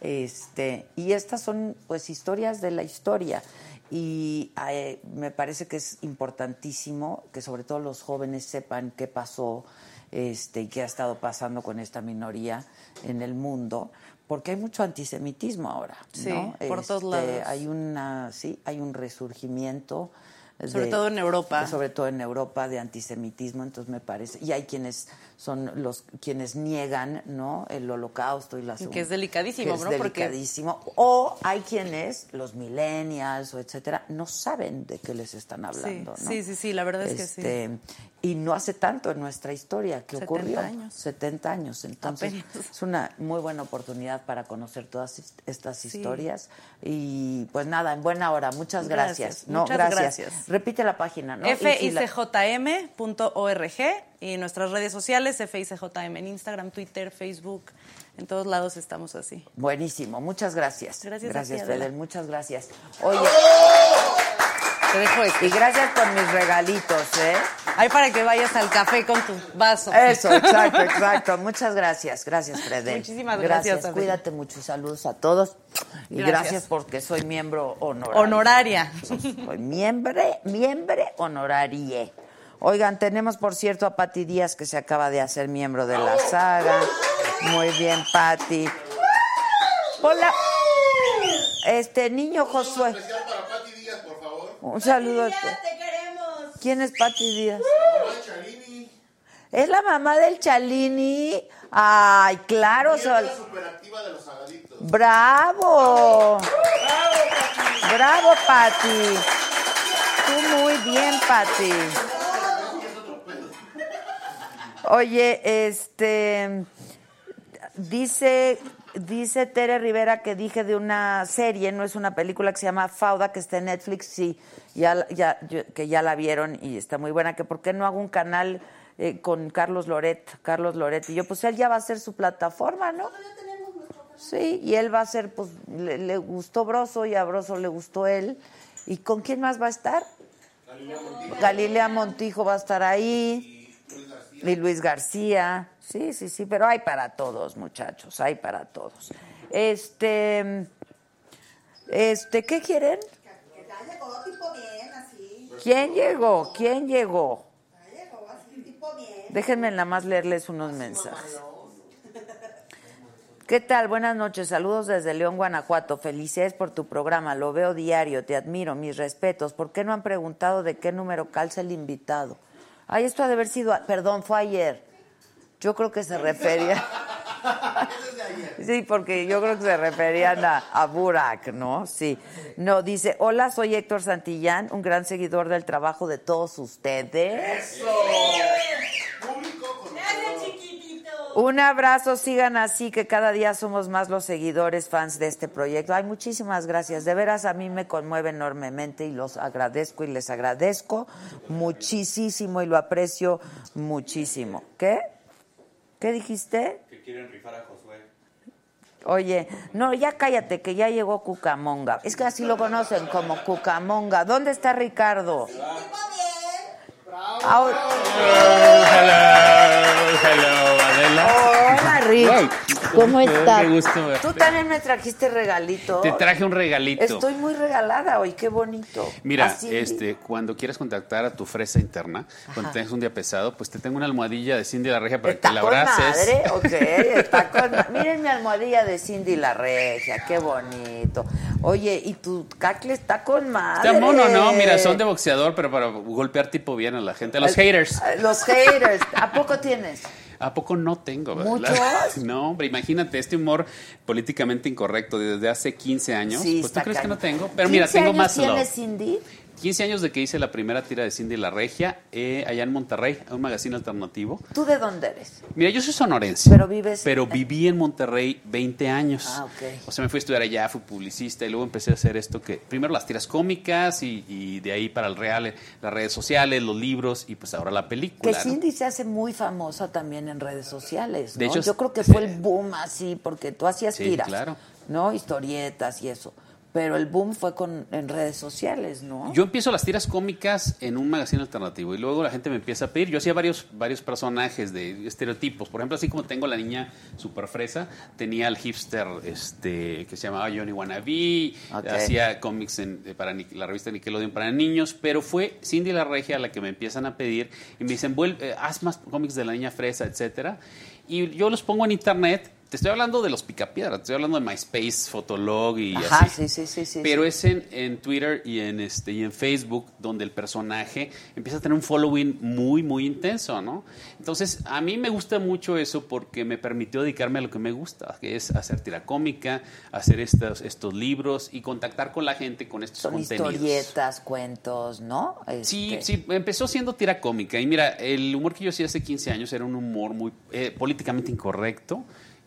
Este, y estas son pues historias de la historia. Y eh, me parece que es importantísimo que sobre todo los jóvenes sepan qué pasó este, y qué ha estado pasando con esta minoría en el mundo, porque hay mucho antisemitismo ahora. Sí, ¿no? por todos Este, lados. Hay una, sí, hay un resurgimiento. Sobre de- todo en Europa. Sobre todo en Europa de antisemitismo, entonces me parece. Y hay quienes son los quienes niegan, ¿no? El holocausto y la Que es delicadísimo, que es ¿no? Porque- delicadísimo. O hay quienes, los millennials o etcétera, no saben de qué les están hablando, Sí, ¿no? sí, sí, sí, la verdad es que sí. Este, Y no hace tanto en nuestra historia que 70 ocurrió. años. 70 años. Entonces, Apenas. es una muy buena oportunidad para conocer todas est- estas Sí. historias. Y pues nada, en buena hora. Muchas gracias. Gracias, No, muchas gracias. gracias. Repite la página, ¿no? Ficjm.org y nuestras redes sociales, FICJM en Instagram, Twitter, Facebook, en todos lados estamos así. Buenísimo, muchas gracias. Gracias a Gracias, ti. Fidel, muchas gracias. Oye, Te dejo esto. y gracias por mis regalitos, ¿eh? Ahí para que vayas al café con tu vaso. Eso, exacto, exacto. Muchas gracias. Gracias, Fredel. Muchísimas gracias, Adela. Cuídate mucho saludos a todos. Y Gracias. gracias, porque soy miembro honorario. Honoraria. Soy miembro, miembro honorarie. Oigan, tenemos por cierto a Pati Díaz que se acaba de hacer miembro de la saga. Muy bien, Pati. Hola. Este niño Josué. Especial para Pati Díaz, por favor. Un saludo. Díaz, te queremos. ¿Quién es Pati Díaz? Mamá de Chalini. Es la mamá del Chalini. Ay, claro. Sol. superactiva de los sagadictos. Bravo. Bravo, Pati. Tú muy bien, Pati. Oye, este dice dice Tere Rivera que dije de una serie, no es una película que se llama Fauda que está en Netflix, sí, ya ya yo- que ya la vieron y está muy buena, que por qué no hago un canal eh, con Carlos Loret, Carlos Loret y yo pues él ya va a hacer su plataforma, ¿no? Sí, y él va a ser, pues, le, le gustó Broso y a Broso le gustó él. ¿Y con quién más va a estar? Galilea Montijo va a estar ahí. Y Luis García. Sí, sí, sí, pero hay para todos, muchachos, hay para todos. Este, este, ¿qué quieren? Ya llegó tipo bien, así. ¿Quién llegó? ¿Quién llegó? Ya llegó así, tipo bien. Déjenme nada más leerles unos mensajes. ¿Qué tal? Buenas noches. Saludos desde León, Guanajuato. Felicidades por tu programa. Lo veo diario. Te admiro. Mis respetos. ¿Por qué no han preguntado de qué número calza el invitado? Ay, esto ha de haber sido... Perdón, fue ayer. Yo creo que se refería... Sí, porque yo creo que se referían a, a Burak, ¿no? Sí. No, dice, hola, soy Héctor Santillán, un gran seguidor del trabajo de todos ustedes. Chiquitito. Un abrazo, sigan así, que cada día somos más los seguidores, fans de este proyecto. Ay, muchísimas gracias. De veras, a mí me conmueve enormemente y los agradezco y les agradezco muchísimo y lo aprecio muchísimo. ¿Qué? ¿Qué dijiste? Que quieren rifar a Josué. Oye, no, ya cállate, que ya llegó Cucamonga. Es que así lo conocen como Cucamonga. ¿Dónde está Ricardo? Bien. Ah, Hello, hello, Adela. Hola, Rick. ¿Cómo estás? Qué gusto verte. Tú también me trajiste regalito. Te traje un regalito. Estoy muy regalada hoy, qué bonito. Mira, Así. este, cuando quieras contactar a tu fresa interna, cuando tengas un día pesado, pues te tengo una almohadilla de Cindy la Regia para ¿Está que la con abraces. madre? Ok, está con Miren mi almohadilla de Cindy la Regia, qué bonito. Oye, y tu cacle está con madre. Está mono, ¿no? Mira, son de boxeador, pero para golpear tipo bien a la gente, a los haters. Los haters. ¿A poco tienes? ¿A poco no tengo? ¿Muchos? No, hombre, imagínate, este humor políticamente incorrecto desde hace 15 años. Sí, pues tú crees que no tengo, pero mira, 15 tengo años más tiene love. Cindy? 15 años de que hice la primera tira de Cindy la Regia eh, allá en Monterrey, un magazine alternativo. ¿Tú de dónde eres? Mira, yo soy sonorense. Pero vives- Pero viví en Monterrey 20 años. Ah, ok. O sea, me fui a estudiar allá, fui publicista y luego empecé a hacer esto que... Primero las tiras cómicas y, y de ahí para el real, las redes sociales, los libros y pues ahora la película. Que ¿no? Cindy se hace muy famosa también en redes sociales, ¿no? De hecho, Yo creo que fue el boom así, porque tú hacías Sí, tiras, claro. ¿no? Historietas y eso. Pero el boom fue con en redes sociales, ¿no? Yo empiezo las tiras cómicas en un magazine alternativo y luego la gente me empieza a pedir. Yo hacía varios, varios personajes de estereotipos. Por ejemplo, así como tengo la niña super fresa, tenía al hipster este, que se llamaba Johnny Wannabe, Ok. hacía cómics en- eh, para la revista Nickelodeon para niños, pero fue Cindy la Regia a la que me empiezan a pedir y me dicen, "Vuelve, eh, haz más cómics de la niña fresa, etcétera. Y yo los pongo en internet. Te estoy hablando de los picapiedras, te estoy hablando de MySpace, Fotolog y Ajá, así. sí, sí, sí, sí. Pero es en, en Twitter y en este y en Facebook donde el personaje empieza a tener un following muy muy intenso, ¿no? Entonces a mí me gusta mucho eso porque me permitió dedicarme a lo que me gusta, que es hacer tira cómica, hacer estos estos libros y contactar con la gente con estos Son contenidos. historietas, cuentos, ¿no? Sí, Este, sí, empezó siendo tira cómica. Y mira, el humor que yo hacía hace 15 años era un humor muy eh, políticamente incorrecto,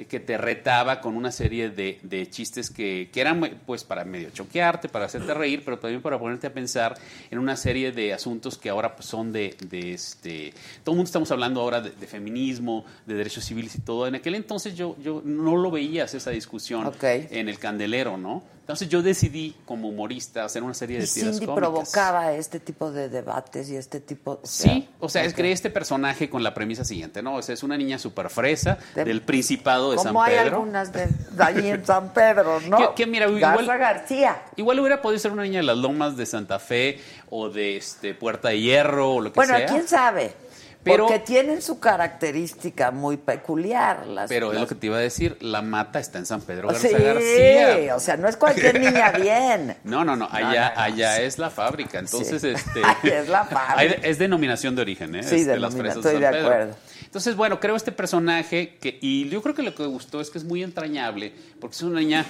que te retaba con una serie de, de chistes que, que eran muy- pues para medio choquearte, para hacerte reír, pero también para ponerte a pensar en una serie de asuntos que ahora pues, son de, de este... Todo el mundo estamos hablando ahora de, de feminismo, de derechos civiles y todo. En aquel entonces yo, yo no lo veía hacer esa discusión en el candelero, ¿no? Entonces yo decidí, como humorista, hacer una serie de tiras Cindy cómicas. provocaba este tipo de debates y este tipo... o Sí, o sea, ok. creé este personaje con la premisa siguiente, ¿no? O sea, es una niña súper fresa De- del Principado de San Como hay Pedro. algunas de, de allí en San Pedro, ¿no? Que- que mira, igual- García. Igual hubiera podido ser una niña de las Lomas de Santa Fe o de este Puerta de Hierro o lo que Bueno, sea. quién sabe. Pero- Porque tienen su característica muy peculiar. Las, Pero es las- lo que te iba a decir, la mata está en San Pedro Garza Sí, García. o sea, no es cualquier niña bien. No, no, no, allá, no, no, allá es la fábrica. Entonces, Sí. este. Ahí es la fábrica. es denominación de origen, ¿eh? Sí, Este, las denomina- fresas estoy San de acuerdo. Entonces, bueno, creo este personaje que. Y yo creo que lo que me gustó es que es muy entrañable, porque es una niña.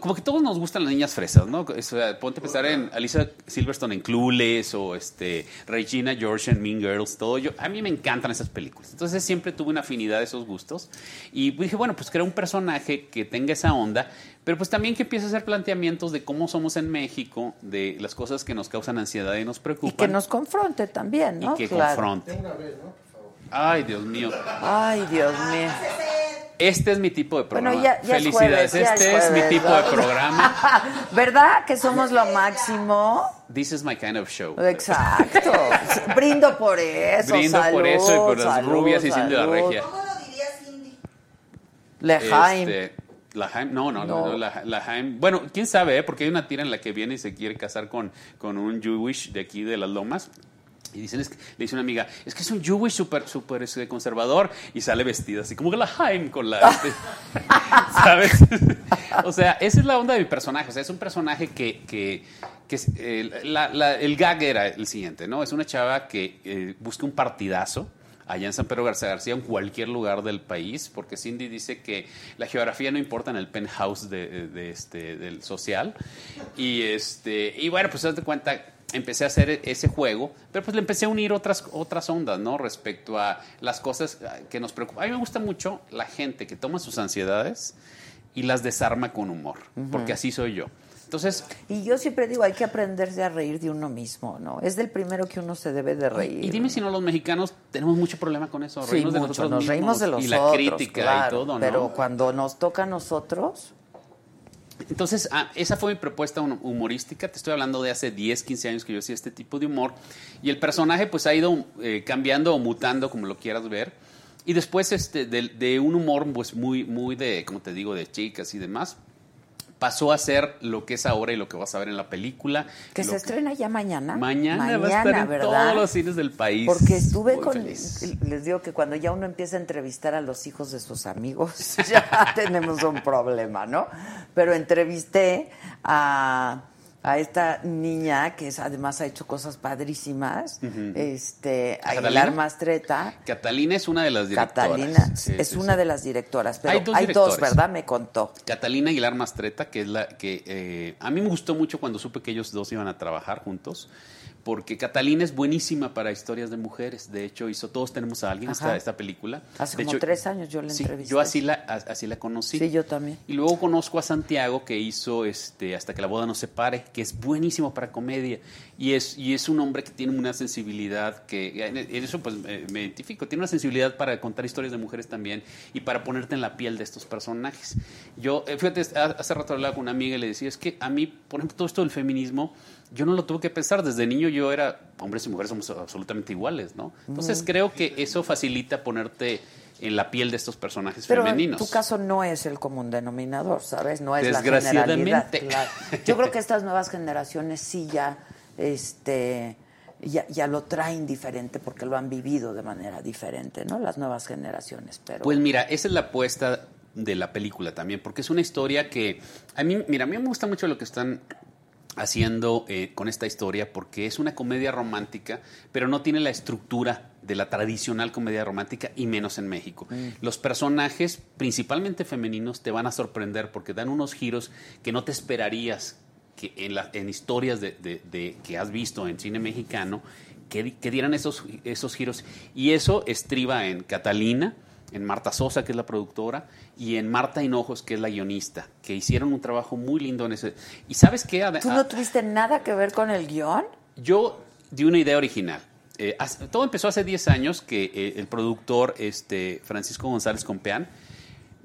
Como que todos nos gustan las niñas fresas, ¿no? O sea, ponte a pensar en Alicia Silverstone en Clueless o este Regina George en Mean Girls, todo. Yo, a mí me encantan esas películas. Entonces siempre tuve una afinidad de esos gustos. Y dije, bueno, pues crea un personaje que tenga esa onda, pero pues también que empiece a hacer planteamientos de cómo somos en México, de las cosas que nos causan ansiedad y nos Y preocupan. que nos confronte también, ¿no? Y que Claro. confronte. Ay, Dios mío. Ay, Dios mío. Este es mi tipo de programa. Bueno, ya, ya es Felicidades. jueves, ya es este es mi tipo ¿no? de programa. ¿Verdad que somos lo máximo? This is my kind of show. Exacto. Brindo por eso. Brindo por eso y por las salud, rubias y Cindy la regia. Lejaim. Este, la Jaime, no, no, No. no, no, la, la Jaime- Bueno, quién sabe, ¿eh? porque hay una tira en la que viene y se quiere casar con, con un Jewish de aquí de las Lomas. Y dicen, es que- le dice una amiga, es que es un Jewish súper súper este, conservador. Y sale vestida así como la Jaime con la. este, ¿Sabes? o sea, esa es la onda de mi personaje. O sea, es un personaje que. que, que eh, el gag era el siguiente, ¿no? Es una chava que eh, busca un partidazo allá en San Pedro García García, en cualquier lugar del país, porque Cindy dice que la geografía no importa en el penthouse de, este, del social. Y, este, y bueno, pues haz de cuenta, empecé a hacer ese juego, pero pues le empecé a unir otras, otras ondas, ¿no? Respecto a las cosas que nos preocupan. A mí me gusta mucho la gente que toma sus ansiedades y las desarma con humor, porque así soy yo. Entonces, Y yo siempre digo, hay que aprenderse a reír de uno mismo, ¿no? Es del primero que uno se debe de reír. y dime si no los mexicanos tenemos mucho problema con eso, Sí, reírnos de mucho, nosotros nos mismos reímos de los y la otros, crítica claro, y todo, ¿no? Pero cuando nos toca a nosotros, Entonces, ah, esa fue mi propuesta hum- humorística. Te estoy hablando de hace 10, 15 años que yo hacía este tipo de humor. Y el personaje pues ha ido eh, cambiando o mutando, como lo quieras ver. Y después este, de, de un humor pues muy, muy de, como te digo, de chicas y demás, pasó a ser lo que es ahora y lo que vas a ver en la película. que se estrena ya mañana. Mañana, va a estar en ¿verdad? todos los cines del país. Porque estuve Muy con. feliz. Les digo que cuando ya uno empieza a entrevistar a los hijos de sus amigos, ya tenemos un problema, ¿no? Pero entrevisté a, a esta niña que es, además ha hecho cosas padrísimas, este, ¿A Aguilar Catalina? Mastreta. Catalina es una de las directoras. Catalina Sí, es sí, una sí. de las directoras, pero Hay hay dos. ¿verdad? Me contó. Catalina Aguilar Mastreta, que es la que eh, a mí me gustó mucho cuando supe que ellos dos iban a trabajar juntos, porque Catalina es buenísima para historias de mujeres. De hecho, hizo Todos tenemos a alguien, esta, esta película. Hace De como hecho, tres años yo la sí, entrevisté. yo así la, así la conocí. Sí, yo también. Y luego conozco a Santiago que hizo este Hasta que la boda no se pare, que es buenísimo para comedia. Y es, y es un hombre que tiene una sensibilidad que, en eso pues me, identifico, tiene una sensibilidad para contar historias de mujeres también y para ponerte en la piel de estos personajes. Yo, eh, fíjate, ha- hace rato hablaba con una amiga y le decía, es que a mí, por ejemplo, todo esto del feminismo, yo no lo tuve que pensar. Desde niño yo era, hombres y mujeres somos absolutamente iguales, ¿no? Entonces creo que eso facilita ponerte en la piel de estos personajes Pero femeninos. en tu caso no es el común denominador, ¿sabes? No es la generalidad. claro. Yo creo que estas nuevas generaciones sí ya, este, ya, ya lo traen diferente porque lo han vivido de manera diferente, ¿no? Las nuevas generaciones, pero... Pues mira, esa es la apuesta de la película también, porque es una historia que a mí, mira, a mí me gusta mucho lo que están haciendo eh, con esta historia porque es una comedia romántica, pero no tiene la estructura de la tradicional comedia romántica y menos en México. Los personajes, principalmente femeninos, te van a sorprender porque dan unos giros que no te esperarías que en, la- en historias de, de- de- que has visto en cine mexicano que dieran esos, esos giros. Y eso estriba en Catalina, en Marta Sosa, que es la productora, y en Marta Hinojos, que es la guionista, que hicieron un trabajo muy lindo en ese. ¿Y sabes qué? ¿Tú no tuviste nada que ver con el guion? yo di una idea original. Eh, todo empezó hace 10 años que eh, el productor este, Francisco González Compeán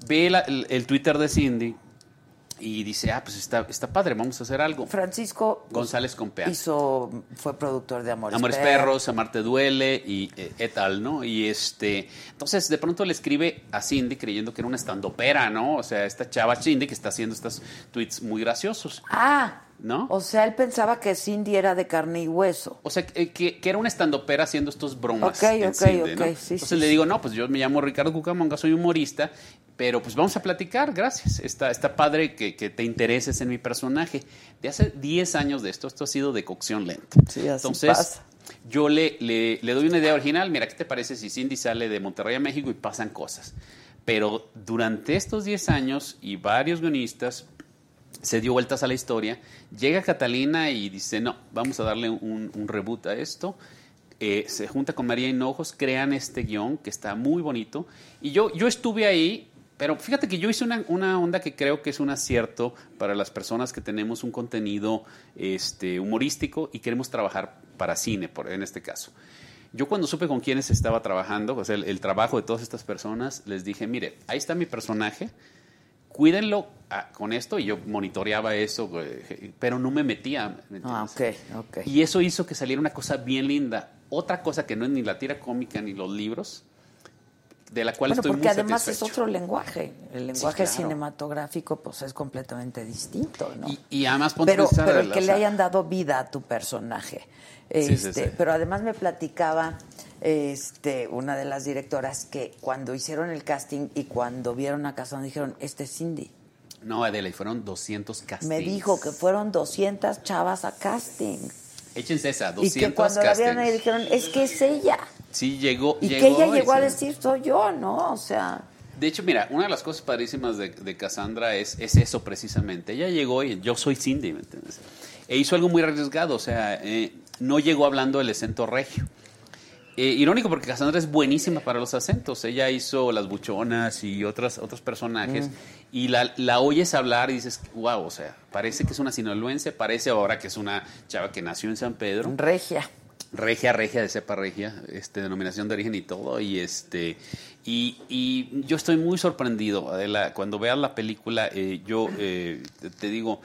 ve la- el, el Twitter de Cindy y dice, ah, pues está, está padre, vamos a hacer algo. Francisco González Compea. hizo, fue productor de Amores, Amores Perros, Amarte Duele y eh, et al, ¿no? Y este, entonces de pronto le escribe a Cindy creyendo que era una estandopera, ¿no? O sea, esta chava Cindy que está haciendo estos tweets muy graciosos. Ah, ¿No? o sea, él pensaba que Cindy era de carne y hueso. O sea, que, que- que era una estandopera haciendo estos bromas. Ok, en ok, Cindy, ¿no? ok, sí, Entonces sí, le digo, no, pues yo me llamo Ricardo Cucamonga, soy humorista, pero pues vamos a platicar, gracias. Está, está padre que, que te intereses en mi personaje. De hace 10 años de esto, esto ha sido de cocción lenta. Sí, así Entonces, pasa. yo le, le, le doy una idea original. Mira, ¿qué te parece si Cindy sale de Monterrey a México y pasan cosas? Pero durante estos 10 años y varios guionistas se dio vueltas a la historia. Llega Catalina y dice, no, vamos a darle un, un reboot a esto. Eh, se junta con María Hinojos, crean este guion que está muy bonito. Y yo, yo estuve ahí, pero fíjate que yo hice una, una onda que creo que es un acierto para las personas que tenemos un contenido este, humorístico y queremos trabajar para cine, por, en este caso. Yo cuando supe con quiénes estaba trabajando, o sea, el, el trabajo de todas estas personas, les dije, mire, ahí está mi personaje, cuídenlo ah, con esto y yo monitoreaba eso, eh, pero no me metía. ¿me Ah, entiendes? ok, ok. Y eso hizo que saliera una cosa bien linda. Otra cosa que no es ni la tira cómica ni los libros, de la cual Bueno, estoy porque muy además es otro lenguaje. El lenguaje claro. cinematográfico, pues es completamente distinto, ¿no? Y, y además ponte pero, pensar, pero el o que le hayan dado vida a tu personaje. Sí, sí, Este, sí. Pero además me platicaba este, una de las directoras que cuando hicieron el casting y cuando vieron a Casón dijeron, este es Cindy. No, Adela, y fueron 200 castings. Me dijo que fueron 200 chavas a casting. Échense esa, Y 200 que cuando la vieron castings. ahí dijeron, es que es ella. Sí, llegó. Y que ella llegó a decir, soy yo, ¿no? O sea, De hecho, mira, una de las cosas padrísimas de, de Cassandra es, es eso precisamente. Ella llegó y yo soy Cindy, ¿me entiendes? E hizo algo muy arriesgado, o sea, eh, no llegó hablando el acento regio. Eh, irónico porque Cassandra es buenísima para los acentos. Ella hizo Las Buchonas y otras, otros personajes. Mm. Y la, la oyes hablar y dices, wow, o sea, parece que es una sinaloense, parece ahora que es una chava que nació en San Pedro regia. Regia, regia de cepa regia, este, denominación de origen y todo, y este, y, y yo estoy muy sorprendido, Adela, cuando veas la película, eh, yo eh, te, digo,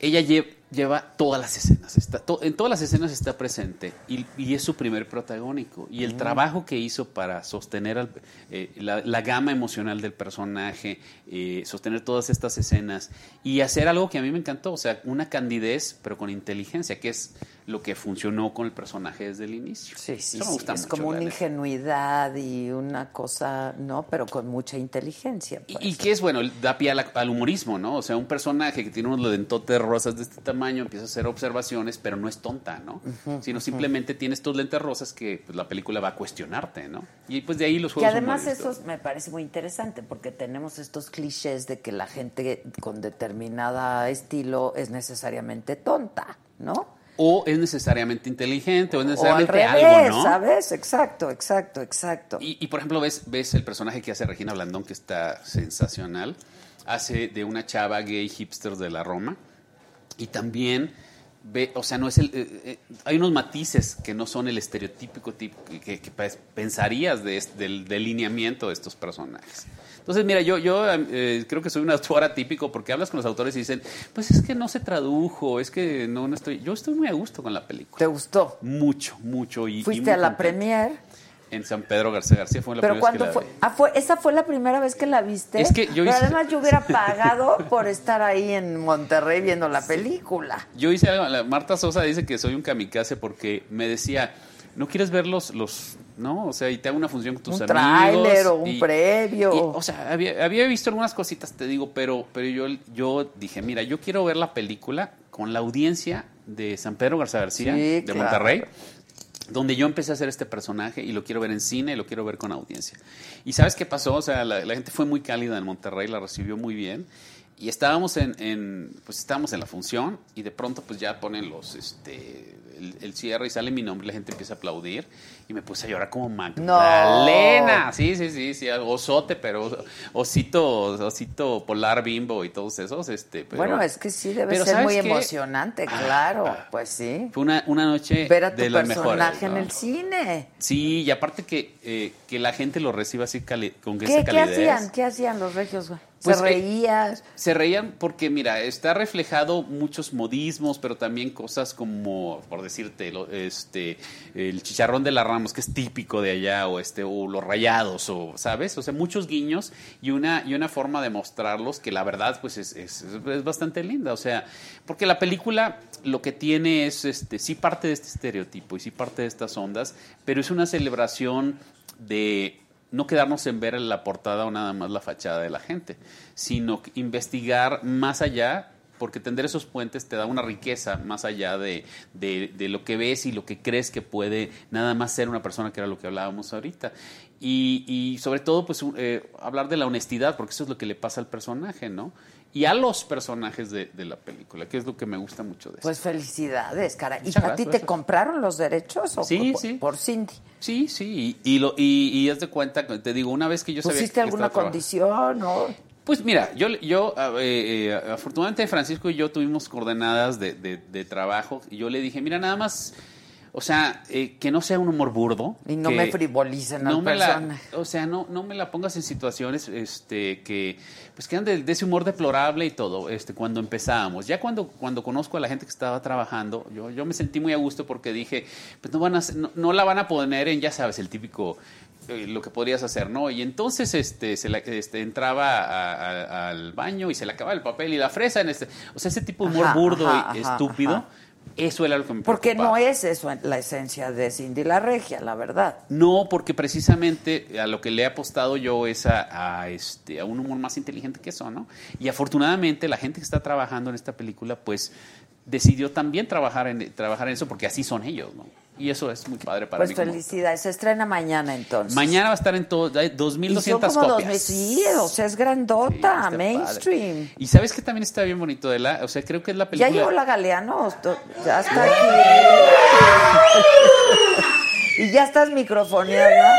ella lle- lleva todas las escenas, está, to- en todas las escenas está presente, y, y es su primer protagónico, y el Mm. trabajo que hizo para sostener al- eh, la, la gama emocional del personaje, eh, sostener todas estas escenas, y hacer algo que a mí me encantó, o sea, una candidez, pero con inteligencia, que es lo que funcionó con el personaje desde el inicio. Sí, sí, Eso me sí, es como una ingenuidad y una cosa, ¿no? Pero con mucha inteligencia. pues. Y que es bueno, da pie al humorismo, ¿no? O sea, un personaje que tiene unos lentotes rosas de este tamaño empieza a hacer observaciones, pero no es tonta, ¿no? Sino simplemente tiene estos lentes rosas que pues, la película va a cuestionarte, ¿no? Y pues de ahí los Que juegos además humorísticos. eso me parece muy interesante porque tenemos estos clichés de que la gente con determinada estilo es necesariamente tonta, ¿no? O es necesariamente inteligente, o es O al necesariamente revés, algo, ¿no? ¿sabes? Exacto, exacto, exacto. Y, y, por ejemplo, ves, ves el personaje que hace Regina Blandón, que está sensacional. Hace de una chava gay hipster de la Roma. Y también ve, o sea, no es el. eh, eh, hay unos matices que no son el estereotípico tipo que, que- que pe- pensarías de este- del delineamiento de estos personajes. Entonces, mira, yo, yo eh, creo que soy un autor atípico porque hablas con los autores y dicen, pues es que no se tradujo, es que no, no estoy. Yo estoy muy a gusto con la película. ¿Te gustó? Mucho, mucho. Y, Fuiste a la premier, En San Pedro García García fue la pero primera vez que ¿cuándo la fue? vi. Ah, fue? ¿Esa fue la primera vez que la viste? Es que yo pero hice- además yo hubiera pagado por estar ahí en Monterrey viendo la película. Yo hice algo, Marta Sosa dice que soy un kamikaze porque me decía, ¿no quieres ver los, los no? O sea, y te hago una función con tus Un amigos. tráiler o un y- previo. y, o sea, había, había visto algunas cositas, te digo, pero, pero yo, yo dije, mira, yo quiero ver la película con la audiencia de San Pedro Garza García, Sí, de claro. Monterrey, donde yo empecé a hacer este personaje y lo quiero ver en cine y lo quiero ver con audiencia. ¿Y sabes qué pasó? O sea, la, la gente fue muy cálida en Monterrey, la recibió muy bien. Y estábamos en, en, pues estábamos en la función y de pronto pues ya ponen los, este, el, el cierre y sale mi nombre la gente empieza a aplaudir y me puse a llorar como Magdalena. Sí, sí, sí, sí, osote, pero osito, osito polar bimbo y todos esos, este, pero- bueno, es que sí debe pero ser ¿sabes muy qué? emocionante, claro, pues sí. Fue una, una noche Ver a tu de las mejores. personaje en ¿no? el cine. Sí, y aparte que, eh, que la gente lo reciba así cali- con ¿Qué, esa qué calidez. hacían? ¿Qué hacían los regios, güey? Pues, ¿Se eh, reías? Se reían porque, mira, está reflejado muchos modismos, pero también cosas como, por decirte, lo- este, el chicharrón de la Ramos, que es típico de allá, o este, o los rayados, o, ¿sabes? O sea, muchos guiños y una, y una forma de mostrarlos que la verdad, pues, es, es, es bastante linda. O sea, porque la película lo que tiene es, este, sí parte de este estereotipo y sí parte de estas ondas, pero es una celebración de no quedarnos en ver la portada o nada más la fachada de la gente, sino investigar más allá, porque tender esos puentes te da una riqueza más allá de, de- de lo que ves y lo que crees que puede nada más ser una persona, que era lo que hablábamos ahorita. Y, y sobre todo, pues, eh, hablar de la honestidad, porque eso es lo que le pasa al personaje, ¿no? Y a los personajes de, de la película, que es lo que me gusta mucho de Pues felicidades, cara. ¿Y a ti gracias. te compraron los derechos o Sí, por, sí. por Cindy? Sí, sí, y, y lo, y, y haz de cuenta, te digo, una vez que yo sabía ¿Pusiste que alguna condición o...? Pues mira, yo, yo eh, eh, afortunadamente Francisco y yo tuvimos coordenadas de, de- de trabajo y yo le dije, mira, nada más, o sea, eh, que no sea un humor burdo. Y no me frivolicen al no me la-. O sea, no, no me la pongas en situaciones este, que pues quedan de, de ese humor deplorable y todo, este, cuando empezábamos. Ya cuando, cuando conozco a la gente que estaba trabajando, yo, yo me sentí muy a gusto porque dije, pues no, van a, no, no la van a poner en, ya sabes, el típico eh, lo que podrías hacer, ¿no? Y entonces este, se la- este, entraba a- a- al baño y se le acababa el papel y la fresa en este. O sea, ese tipo de humor Ajá, burdo ajá, y ajá, estúpido. Eso era lo que me Porque preocupaba. no es eso la esencia de Cindy la Regia, la verdad. No, porque precisamente a lo que le he apostado yo es a, a, este, a un humor más inteligente que eso, ¿no? Y afortunadamente la gente que está trabajando en esta película, pues decidió también trabajar en, trabajar en eso porque así son ellos, ¿no? Y eso es muy padre para Pues mí. como- felicidades. Se estrena mañana entonces. Mañana va a estar en todo, hay Y son 2.200 como dos copias. Sí, o sea, es grandota, mainstream. padre. Y sabes que también está bien bonito de la, o sea, creo que es la ¿Ya película. llegó la Galeano? Ya está aquí. y ya estás microfoneada.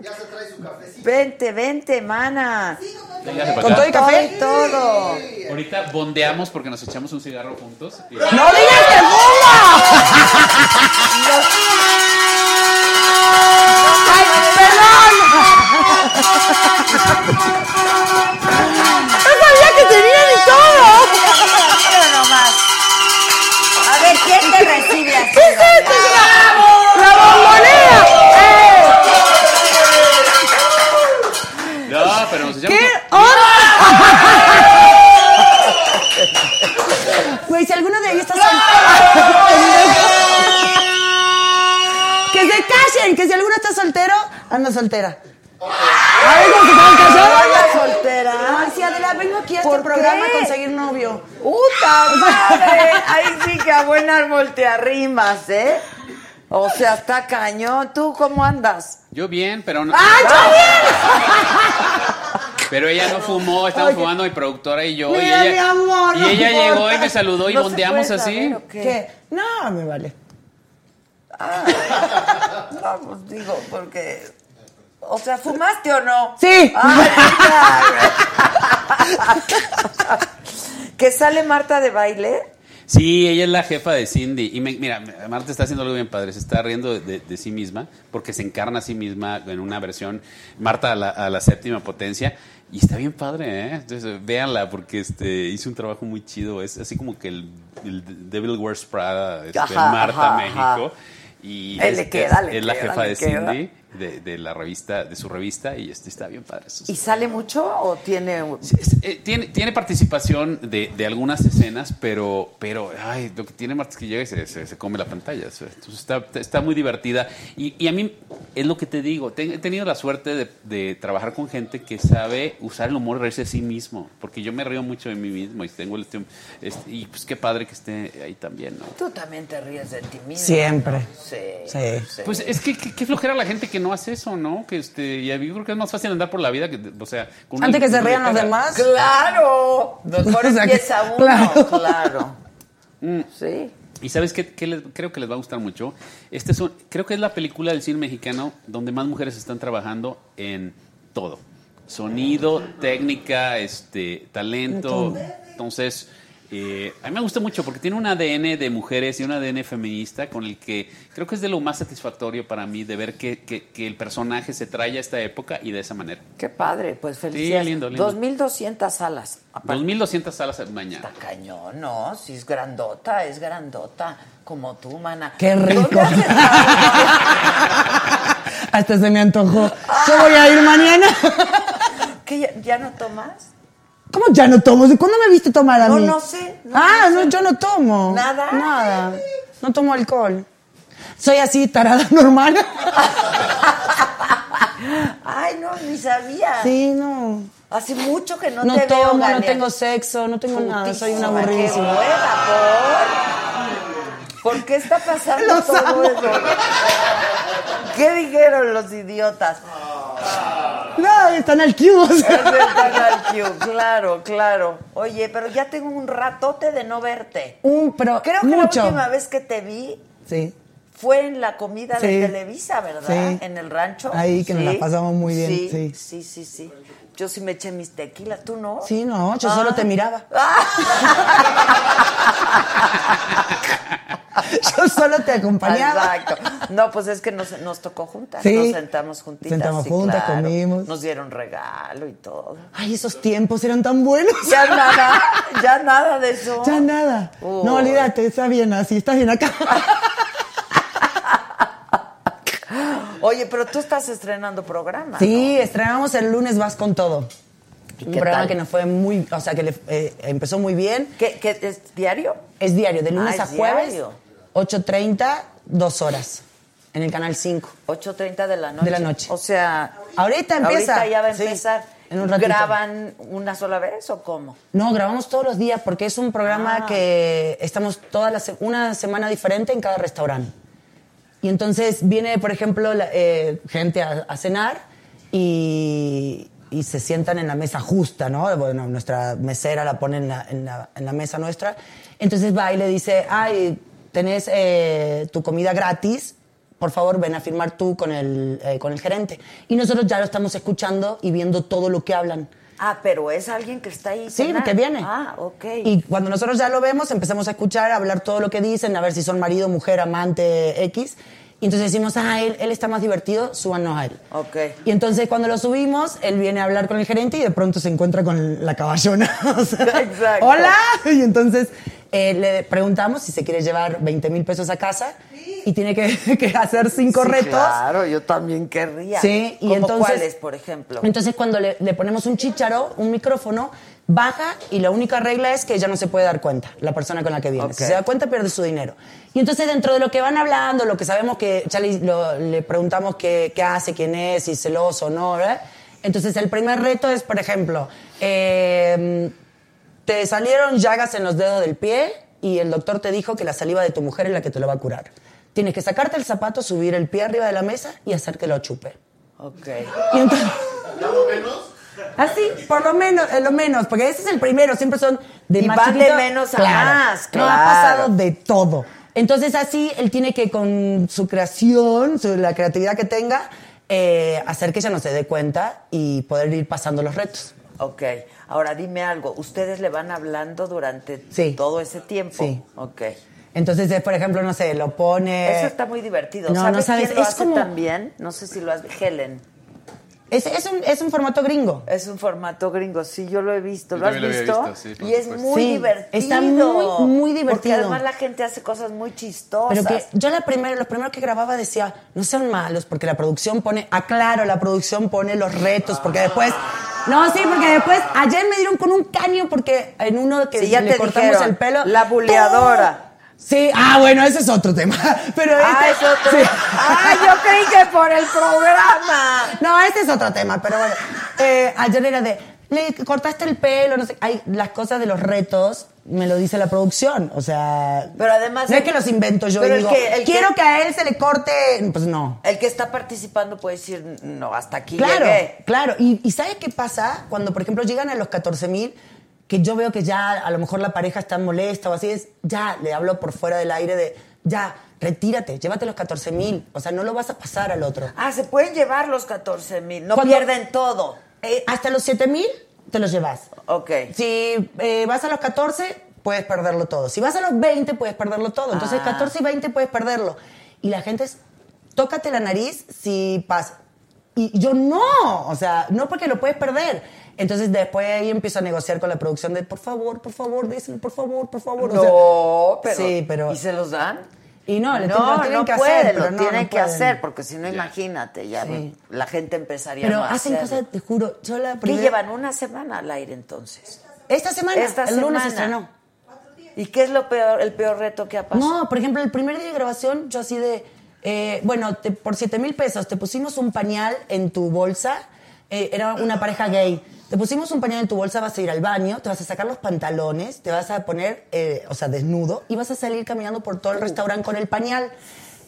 Ya se trae su cafecito. Vente, vente, mana. Con todo y café. y todo. Ahorita bondeamos porque nos echamos un cigarro juntos. y- ¡No digas que ¡Ay, perdón! que si alguno está soltero, anda soltera. A ver, ¿cómo que están casados? ¿Anda soltera? Ay, Adela, vengo aquí a este ¿Por programa qué? a conseguir novio. ¡Puta madre! Ahí sí que a buen árbol te arrimas, ¿eh? O sea, está cañón. ¿Tú cómo andas? Yo bien, pero no. ¡Ay, yo Pero ella no fumó, estamos Oye. fumando mi productora y yo. Mira, y ella, mi amor, y no ella importa. llegó y me saludó y ¿No bondeamos así. saber o? ¿Qué? No, me vale. No, pues digo, porque... O sea, ¿fumaste o no? Sí. Ay. ¿Que sale Marta de baile? Sí, ella es la jefa de Cindy. Y me- mira, Marta está haciendo algo bien padre. Se está riendo de, de- de sí misma porque se encarna a sí misma en una versión Marta a la, a la séptima potencia. Y está bien padre, ¿eh? Entonces, véanla porque este, hizo un trabajo muy chido. Es así como que el, el Devil Wears Prada este, Ajá, Marta ajá, México. ajá. Y Eh, le este, queda, le es la queda, jefa le de queda. Cindy, de, de la revista, de su revista, y este está bien padre. Eso ¿Y sale mucho o tiene...? eh, tiene, tiene participación de, de algunas escenas, pero, pero ay, lo que tiene Marta es que llega y se, se- se come la pantalla. Entonces está, está muy divertida. Y, y a mí es lo que te digo. te- he tenido la suerte de, de trabajar con gente que sabe usar el humor y reírse de sí mismo. Porque yo me río mucho de mí mismo y tengo el este- y pues qué padre que esté ahí también, ¿no? Tú también te ríes de ti mismo. Siempre. Sí. Sí. Pues es que qué flojera la gente que no hace eso, ¿no? Que este, y yo creo que es más fácil andar por la vida que, o sea, con Antes una- que se rían los demás. ¡Claro! Mejor empieza uno, claro. claro. Mm. Sí. Y sabes qué, ¿Qué les- creo que les va a gustar mucho. Este es un- creo que es la película del cine mexicano donde más mujeres están trabajando en todo. Sonido, técnica, este, talento. Entonces, Eh, a mí me gusta mucho porque tiene un ADN de mujeres y un ADN feminista con el que creo que es de lo más satisfactorio para mí de ver que, que- que el personaje se trae a esta época y de esa manera. Qué padre, pues felicidades. lindo, lindo. 2200 salas. Aparte, 2.200 salas mañana. Está cañón, ¿no? Si es grandota, es grandota. Como tú, mana. Qué rico. ¿Dónde haces Hasta se me antojó. Yo voy a ir mañana. ¿Que ya, ya no tomas? ¿Cómo ya no tomo? ¿De cuándo me viste tomar a No, mí? no sé, no, ah, no no, sé. yo no tomo. ¿Nada? Nada. No tomo alcohol. Soy así, tarada normal. Ay, no, ni sabía. Sí, no. Hace mucho que no, No te veo, tomo, no tengo sexo, no tengo nada. Soy una Putísima, aburridísima. ¿por? ¿Por qué está pasando Los todo amo. eso? ¿Qué dijeron los idiotas? No, están al cubo. o Es sea. del Canal Q, claro, claro. Oye, pero ya tengo un ratote de no verte. Un, pero Creo que mucho. la última vez que te vi Sí. fue en la comida de. Televisa, ¿verdad? Sí. En el rancho. Ahí, que nos la pasamos muy bien, Sí, sí. sí. Yo sí me eché mis tequilas, ¿tú no? Sí, no, yo Ah. solo te miraba. Yo solo te acompañaba. Exacto. No, pues es que nos, nos tocó juntas. Sí. Nos sentamos juntitas. Sentamos sí, juntas, claro. comimos. Nos dieron regalo y todo. Ay, esos tiempos eran tan buenos. Ya nada, ya nada de eso. Ya nada. Uy. No, olvídate, está bien así, estás bien acá. Oye, pero tú estás estrenando programa. Sí, estrenamos el lunes Vas con Todo. Un programa tal? que nos fue muy, o sea, que le- eh, empezó muy bien. ¿Qué, qué es diario? Es diario, de lunes Ah, a es jueves, diario. 8.30, dos horas, en el canal 5. 8.30 de la noche. De la noche. O sea, Ahorita empieza. ahorita ya va a Sí, empezar. en un ratito. ¿Graban una sola vez o cómo? No, grabamos todos los días porque es un programa Ah. que estamos toda la se- una semana diferente en cada restaurante. Y entonces viene, por ejemplo, la- eh, gente a, a cenar y, y se sientan en la mesa justa, ¿no? Bueno, nuestra mesera la pone en la, en la- en la mesa nuestra. Entonces va y le dice, ay, tenés eh, tu comida gratis, por favor ven a firmar tú con el, eh, con el gerente. Y nosotros ya lo estamos escuchando y viendo todo lo que hablan. Ah, pero es alguien que está ahí. Sí, cenando. que viene. Ah, ok. Y cuando nosotros ya lo vemos, empezamos a escuchar, a hablar todo lo que dicen, a ver si son marido, mujer, amante, X. Y entonces decimos, ah, él, él está más divertido, súbanos a él. Ok. Y entonces cuando lo subimos, él viene a hablar con el gerente y de pronto se encuentra con la caballona. O sea, Exacto. ¡Hola! Y entonces eh, le preguntamos si se quiere llevar 20 mil pesos a casa y tiene que, que hacer cinco Sí, retos. Claro, yo también querría. Sí, y ¿Cómo entonces. cuáles, por ejemplo? Entonces, cuando le, le ponemos un chícharo, un micrófono, baja y la única regla es que ella no se puede dar cuenta, la persona con la que viene. Si se da cuenta, pierde su dinero. Y entonces, dentro de lo que van hablando, lo que sabemos que ya le, lo- le preguntamos qué, qué hace, quién es, si celoso o no, ¿verdad? Entonces, el primer reto es, por ejemplo, eh, te salieron llagas en los dedos del pie y el doctor te dijo que la saliva de tu mujer es la que te lo va a curar. Tienes que sacarte el zapato, subir el pie arriba de la mesa y hacer que lo chupe. Ok. Y entonces, Así, por lo menos, lo menos, porque ese es el primero, siempre son de Y más van de menos a Claro, más, No, ha claro. pasado de todo. Entonces así, él tiene que con su creación, su- la creatividad que tenga, eh, hacer que ella no se dé cuenta y poder ir pasando los retos. Ok. Ahora dime algo. ¿Ustedes le van hablando durante Sí. todo ese tiempo? Sí. Ok. Entonces, por ejemplo, no sé, lo pone... Eso está muy divertido. no, ¿Sabes no sabes, quién lo es hace como- también? No sé si lo has Helen. Es, es un, es un formato gringo. Es un formato gringo, sí, yo lo he visto. Yo ¿Lo has lo visto? visto, sí, y es supuesto. muy Sí, divertido. está muy, muy Porque divertido. además la gente hace cosas muy chistosas. Pero que yo la primera, los primeros que grababa decía, no sean malos, porque la producción pone, aclaro, la producción pone los retos, porque después, no, sí, porque después, ayer me dieron con un caño porque en uno que Sí, ya le te cortamos dijeron, el pelo. la buleadora. Sí, ah, bueno, ese es otro tema. Pero Ah, este- es otro. sí. Ah, yo creí que por el programa. No, ese es otro tema, pero bueno. Eh, ayer era de, le cortaste el pelo, no sé. Hay las cosas de los retos, me lo dice la producción. O sea. Pero además No el- es que los invento yo pero y el digo, que- el que- quiero que... a él se le corte. Pues no. El que está participando puede decir, no, hasta aquí Claro, llegué. claro. Y, y ¿sabes qué pasa? Cuando, por ejemplo, llegan a los 14 mil, que yo veo que ya a lo mejor la pareja está molesta o así, es ya le hablo por fuera del aire de, ya, retírate, llévate los 14 mil. O sea, no lo vas a pasar al otro. Ah, se pueden llevar los 14 mil, no Cuando- pierden todo. Eh, hasta los 7 mil te los llevas. Ok. Si eh, vas a los 14, puedes perderlo todo. Si vas a los 20, puedes perderlo todo. Entonces, Ah. 14 y 20 puedes perderlo. Y la gente es, tócate la nariz si pasa. Y yo no, o sea, no porque lo puedes perder. Entonces después ahí empiezo a negociar con la producción de, por favor, por favor, díselo, por favor, por favor. O sea, No, pero, Sí, pero... ¿Y se los dan? Y no, le no, tienen- no que puede, hacer, pero lo no, tienen no que pueden. hacer, porque si no, imagínate, ya Sí. la gente empezaría Pero no a hacen cosas, te juro, yo la ¿Qué primera- llevan? Una semana al aire entonces. Esta semana, Esta el lunes se semana. estrenó. ¿Y qué es lo peor, el peor reto que ha pasado? No, por ejemplo, el primer día de grabación, yo así de, eh, bueno, te- por 7 mil pesos te pusimos un pañal en tu bolsa, eh, era una pareja gay, te pusimos un pañal en tu bolsa, vas a ir al baño, te vas a sacar los pantalones, te vas a poner, eh, o sea, desnudo, y vas a salir caminando por todo el restaurante con el pañal,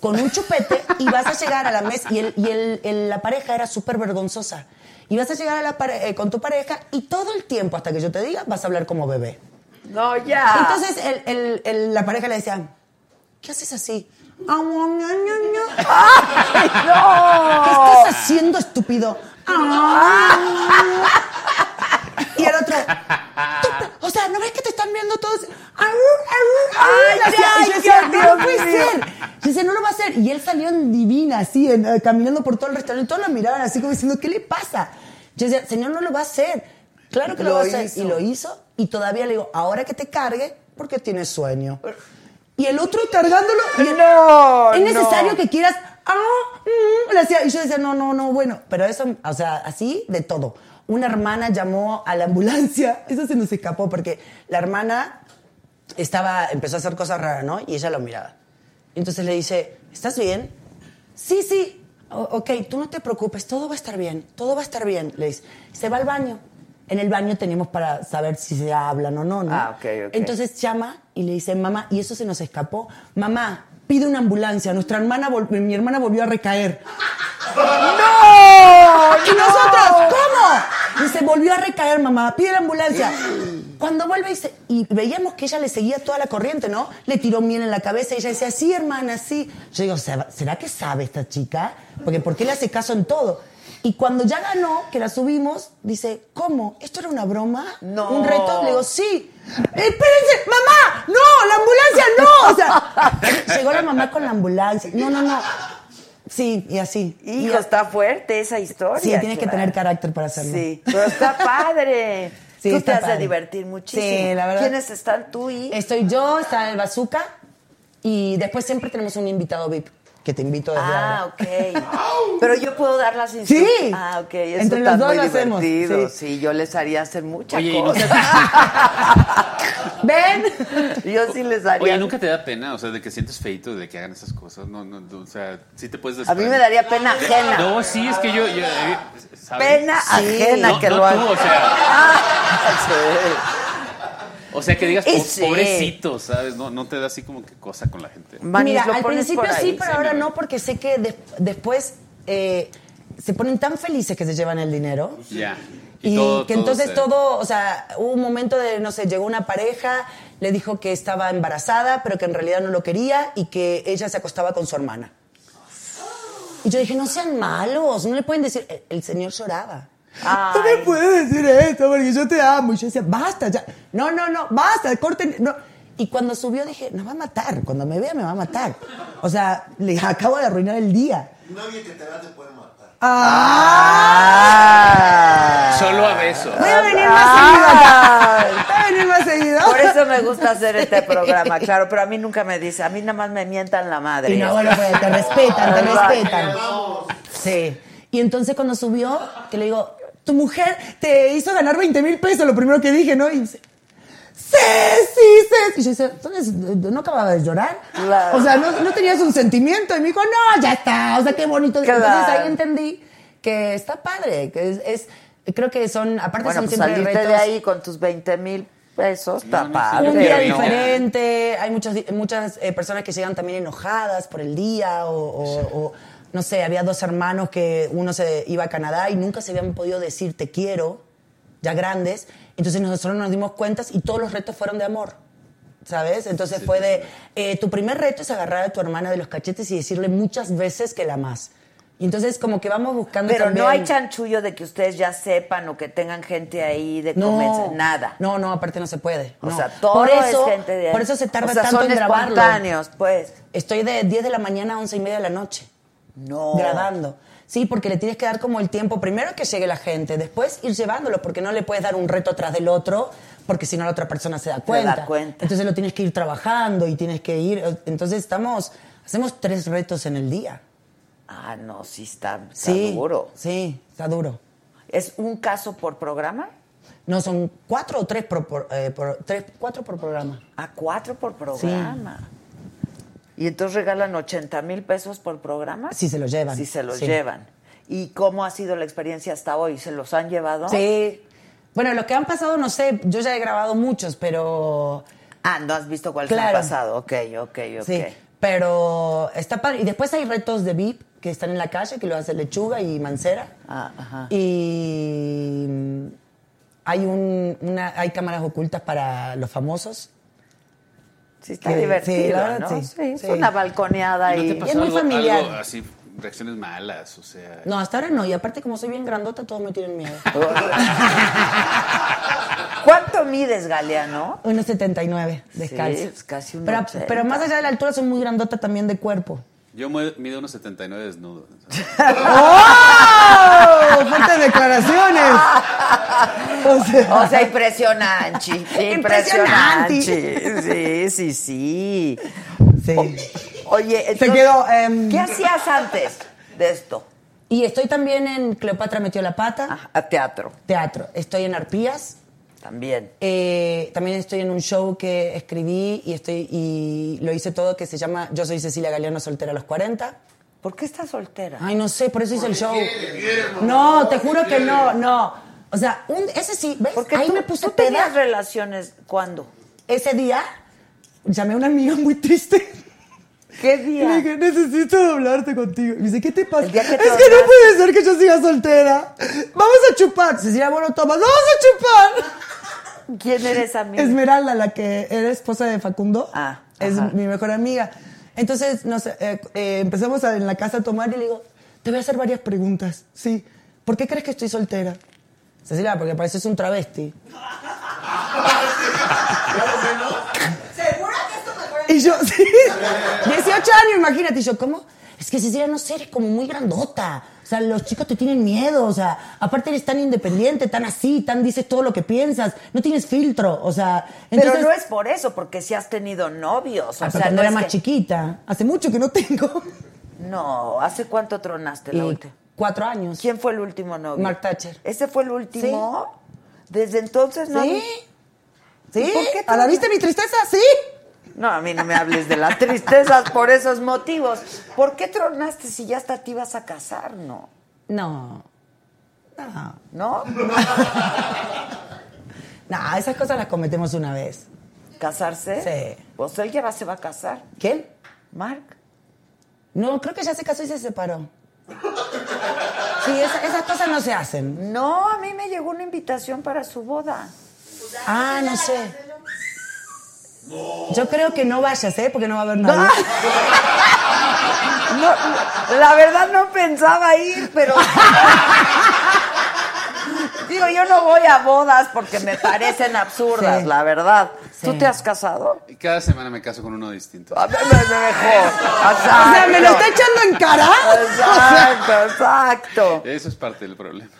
con un chupete, y vas a llegar a la mesa, y, el- y el- el- la pareja era súper vergonzosa. Y vas a llegar a la pare- eh, con tu pareja y todo el tiempo, hasta que yo te diga, vas a hablar como bebé. No, ya. Entonces el- el- la pareja le decía, ¿qué haces así? "Ah, ¡Ay, no! ¿Qué estás haciendo, estúpido? Y el otro, "Tú, o sea, ¿no ves que te están viendo todos? Ay, Y decía- y yo ya, decía, ya, no Dios puede mío". ser. Yo decía, no lo va a hacer. Y él salió en divina, así, en, eh, caminando por todo el restaurante. Todos lo miraban así como diciendo, ¿qué le pasa? Yo decía, señor, no lo va a hacer. Claro que lo, Lo va a hacer. hizo. Y lo hizo. Y todavía le digo, ahora que te cargue, porque tienes sueño. Y el otro cargándolo. y él, No, Es necesario no. que quieras. Ah, mm", le hacía- y yo decía, no, no, no, bueno. Pero eso, o sea, así de todo. Una hermana llamó a la ambulancia. Eso se nos escapó porque la hermana estaba, empezó a hacer cosas raras, ¿no? Y ella lo miraba. Entonces le dice, ¿estás bien? Sí, sí. O- ok, tú no te preocupes, todo va a estar bien, todo va a estar bien. Le dice, se va al baño. En el baño tenemos para saber si se hablan o no, ¿no? Ah, ok, ok. Entonces llama y le dice, mamá, y eso se nos escapó. Mamá, pide una ambulancia. Nuestra hermana, mi hermana volvió a recaer. ¡No! Y nosotros, ¿cómo? Dice, volvió a recaer, mamá, pide la ambulancia. Cuando vuelve y, se- y veíamos que ella le seguía toda la corriente, ¿no? Le tiró miel en la cabeza y ella decía, sí, hermana, sí. Yo digo, "¿Será- ¿será que sabe esta chica? Porque ¿por qué le hace caso en todo? Y cuando ya ganó, que la subimos, dice, ¿cómo? ¿Esto era una broma? No. ¿Un reto? Le digo, sí. ¡Espérense! ¡Mamá! ¡No! ¡La ambulancia no! O sea, llegó la mamá con la ambulancia. No, no, no. Sí, y así. Hijo, está fuerte esa historia. Sí, tienes que tener carácter para hacerlo. Sí, pero está padre. Sí, Tú te has de divertir muchísimo. Sí, la verdad. ¿Quiénes están tú y? Estoy yo, está el bazooka y después siempre tenemos un invitado VIP que te invito desde Ah, ahora. ok. Pero yo puedo dar las instrucciones. Sí. Ah, ok. Eso Entre está los dos muy lo hacemos, divertido. sí. Sí. yo les haría hacer muchas Oye, ¿y no cosas. ¿Ven? yo sí les haría. Oye, ¿nunca te da pena, o sea, de que sientes feito de que hagan esas cosas? No, no, no, o sea, sí te puedes A mí me daría pena ajena. No, sí, es que yo... yo eh, ¿sabes? Pena ajena No, que no lo hagan. o sea, Sí. O sea, que digas, Y sí. pobrecito, ¿sabes? No, no te da así como que cosa con la gente. Manis, Mira, ¿lo al principio sí, pero ahora no, porque sé que de- después eh, se ponen tan felices que se llevan el dinero. Ya. Y, todo- que todo entonces se- todo, o sea, hubo un momento de, no sé, llegó una pareja, le dijo que estaba embarazada, pero que en realidad no lo quería y que ella se acostaba con su hermana. Y yo dije, no sean malos, no le pueden decir, el, el señor lloraba. Ay. No me puedes decir esto porque yo te amo. Y yo decía, basta ya. No, no, no, basta, corten. No. Y cuando subió dije, nos va a matar. Cuando me vea me va a matar. O sea, le acabo de arruinar el día. Nadie que te vea te puede matar. ¡Ah! Solo a besos. Voy a venir más seguido acá. Voy a venir más seguido. Por eso me gusta hacer este programa, claro, pero a mí nunca me dice, a mí nada más me mientan la madre. Y no, bueno, pues te respetan, te respetan. Sí. Y entonces cuando subió, que le digo, tu mujer te hizo ganar 20 mil pesos, lo primero que dije, ¿no? Y dice, sí, sí, sí. Y yo decía, entonces, ¿no acababa de llorar? Claro. O sea, ¿no, no tenías un sentimiento. Y me dijo, no, ya está. O sea, qué bonito. Claro. Entonces ahí entendí que está padre, que es, es- creo que son, aparte Bueno, son pues siempre salirte retos. de ahí con tus 20 mil pesos, está No, padre. un día ¿no? diferente, hay muchos, di- muchas eh, personas que llegan también enojadas por el día o, o- o, no sé, había dos hermanos que uno se iba a Canadá y nunca se habían podido decir te quiero, ya grandes, entonces nosotros nos dimos cuentas y todos los retos fueron de amor. ¿Sabes? Entonces fue de, eh, tu primer reto es agarrar a tu hermana de los cachetes y decirle muchas veces que la amas. Y entonces como que vamos buscando Pero también... no hay chanchullo de que ustedes ya sepan o que tengan gente ahí de comer, nada. No, no, aparte no se puede. O no. sea, todo por eso, es gente de ahí. Por eso se tarda O sea, tanto son en grabarlo. pues. Estoy de 10 de la mañana a 11 y media de la noche. No. Grabando. Sí, porque le tienes que dar como el tiempo, primero que llegue la gente, después ir llevándolo, porque no le puedes dar un reto atrás del otro, porque si no la otra persona se da da cuenta. cuenta. Entonces lo tienes que ir trabajando y tienes que ir. Entonces estamos, hacemos tres retos en el día. Ah, no, sí está, está Sí, duro. Sí, está duro. ¿Es un caso por programa? No, son cuatro o tres por, eh, por- tres, cuatro por programa. A cuatro por programa. ¿Y entonces regalan 80 mil pesos por programa? Si se los llevan. Si se los Sí. llevan. ¿Y cómo ha sido la experiencia hasta hoy? ¿Se los han llevado? Sí. Bueno, los que han pasado, no sé, yo ya he grabado muchos, pero... Ah, no has visto han Claro. pasado. Ok, ok, ok. Sí, pero está padre. Y después hay retos de VIP que están en la calle, que lo hace Lechuga y Mancera. Ah, ajá. Y hay, un, una, hay cámaras ocultas para los famosos. Sí, está divertido, sí, la verdad, ¿no? sí, Sí, es una balconeada ¿No y... te pasó es muy algo, familiar. algo así, reacciones malas? O sea, No, hasta ahora no. Y aparte, como soy bien grandota, todos me tienen miedo. ¿Cuánto mides, Galeano? 1,79 descalzo. Sí, es casi un pero, 80. pero más allá de la altura, soy muy grandota también de cuerpo. Yo mido unos 79 desnudo. ¡Oh! ¡Fuertes declaraciones! O sea, O sea, impresionante. Impresionante. Impresionante. Sí, sí, sí. sí. Oye, Se entonces, quedó. em, ¿qué hacías antes de esto? Y estoy también en Cleopatra metió la pata, A teatro. teatro. Estoy en Arpías. También. Eh, también estoy en un show que escribí y, estoy, y lo hice todo que se llama Yo soy Cecilia Galeano soltera a los 40. ¿Por qué estás soltera? Ay, no sé, por eso hice el show. No, te juro que no, no. O sea, un, ese sí, ¿ves? Porque Ahí tú, me puse tú tenías peda. relaciones, ¿cuándo? Ese día llamé a una amiga muy triste. ¿Qué Y le día? dije, necesito hablarte contigo. Y me dice, ¿qué te pasa? El día que es te que no hablaste. puede ser que yo siga soltera. Vamos a chupar. Cecilia, bueno, toma, vamos a chupar. ¿Quién eres amiga? Esmeralda, la que era esposa de Facundo, Ah, es ajá. mi mejor amiga. Entonces, no sé, eh, eh, empezamos a- en la casa a tomar y le digo, te voy a hacer varias preguntas. Sí. ¿Por qué crees que estoy soltera? Cecilia, porque pareces un travesti. Y yo, sí, 18 años, imagínate. Y yo, ¿cómo? Es que Cecilia, no sé, eres como muy grandota. O sea, los chicos te tienen miedo. O sea, aparte eres tan independiente, tan así, tan dices todo lo que piensas. No tienes filtro. O sea, entonces... Pero no es por eso, porque si has tenido novios. O Ah, sea, cuando no era más que- chiquita. Hace mucho que no tengo. No, ¿hace cuánto tronaste la Y última? cuatro años. ¿Quién fue el último novio? Mark Thatcher. ¿Ese fue el último? Desde entonces no. ¿Sí? ¿Sí? ¿Y por qué ¿A la viste mi tristeza? ¿Sí? No, a mí no me hables de las tristezas por esos motivos. ¿Por qué tronaste si ya hasta te ibas a casar, no? No. No. ¿No? No, esas cosas las cometemos una vez. ¿Casarse? Sí. Pues él ya se va a casar. ¿Quién? Mark. No, creo que ya se casó y se separó. Sí, esa- esas cosas no se hacen. No, a mí me llegó una invitación para su boda. Ah, no sé. Yo creo que no vayas, ¿eh? Porque no va a haber nadie. No, la verdad no pensaba ir, pero. Digo, yo no voy a bodas porque me parecen absurdas, Sí. la verdad. ¿Tú Sí. te has casado? Y cada semana me caso con uno distinto. A ver, me mejor. O sea, ¿me lo está echando en cara? Exacto, exacto. Eso es parte del problema.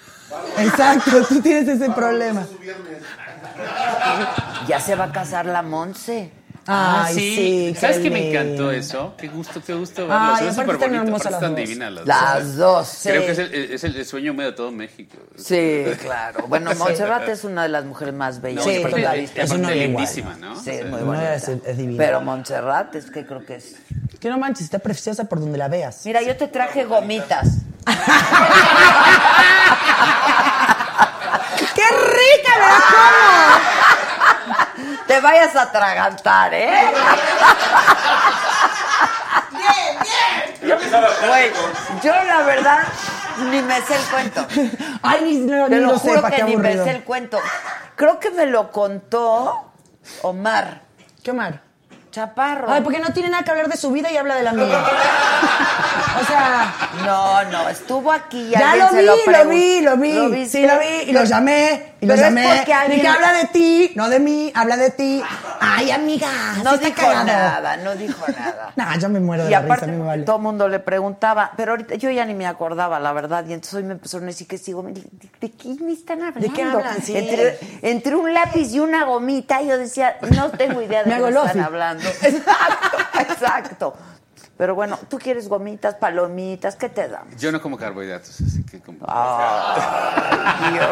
Exacto, tú tienes ese problema. Ya se va a casar la Monse. Ay, sí. ¿Sabes qué qué me encantó eso? Qué gusto, qué gusto verlo. Ay, aparte súper están bonito. hermosas Aparte las están dos. divinas las, Las dos, Creo sí. que es el, es sueño medio de todo México. Sí, claro. Bueno, Montserrat es una de las mujeres más bellas Sí, que aparte, visto. y Es una lindísima, ¿no? Sí, O es sea, muy no, bonita. es- es divina. Pero Montserrat es que creo que es. Que no manches, está preciosa por donde la veas. Mira, yo te traje gomitas. ¡Qué rica, ¿verdad? Te vayas a atragantar, ¿eh? Yo, güey, yo la verdad ni me sé el cuento. Ay, no, Te ni lo lo juro sepa, que ni me sé el cuento. Creo que me lo contó Omar. ¿Qué Omar? Chaparro. Ay, porque no tiene nada que hablar de su vida y habla de la mía. o sea. No, no, estuvo aquí. Ya lo se vi, lo, vi, lo vi. ¿Lo viste? sí, lo vi y lo llamé. Y Pero es llamé. porque alguien- Dije, habla de ti, no de mí, habla de ti. Ay, amiga. No sí dijo nada, no dijo nada. Nah, yo me muero de Y la aparte, risa, a mí me vale. todo el mundo le preguntaba, pero ahorita yo ya ni me acordaba, la verdad, y entonces hoy me empezaron a decir que sigo, ¿de, de qué me están hablando? qué hablan? Sí. Entre, entre un lápiz y una gomita, yo decía, no tengo idea de qué me están hablando. Exacto, exacto. Pero bueno, tú quieres gomitas, palomitas, ¿qué te damos? Yo no como carbohidratos, así que como... Ay, Dios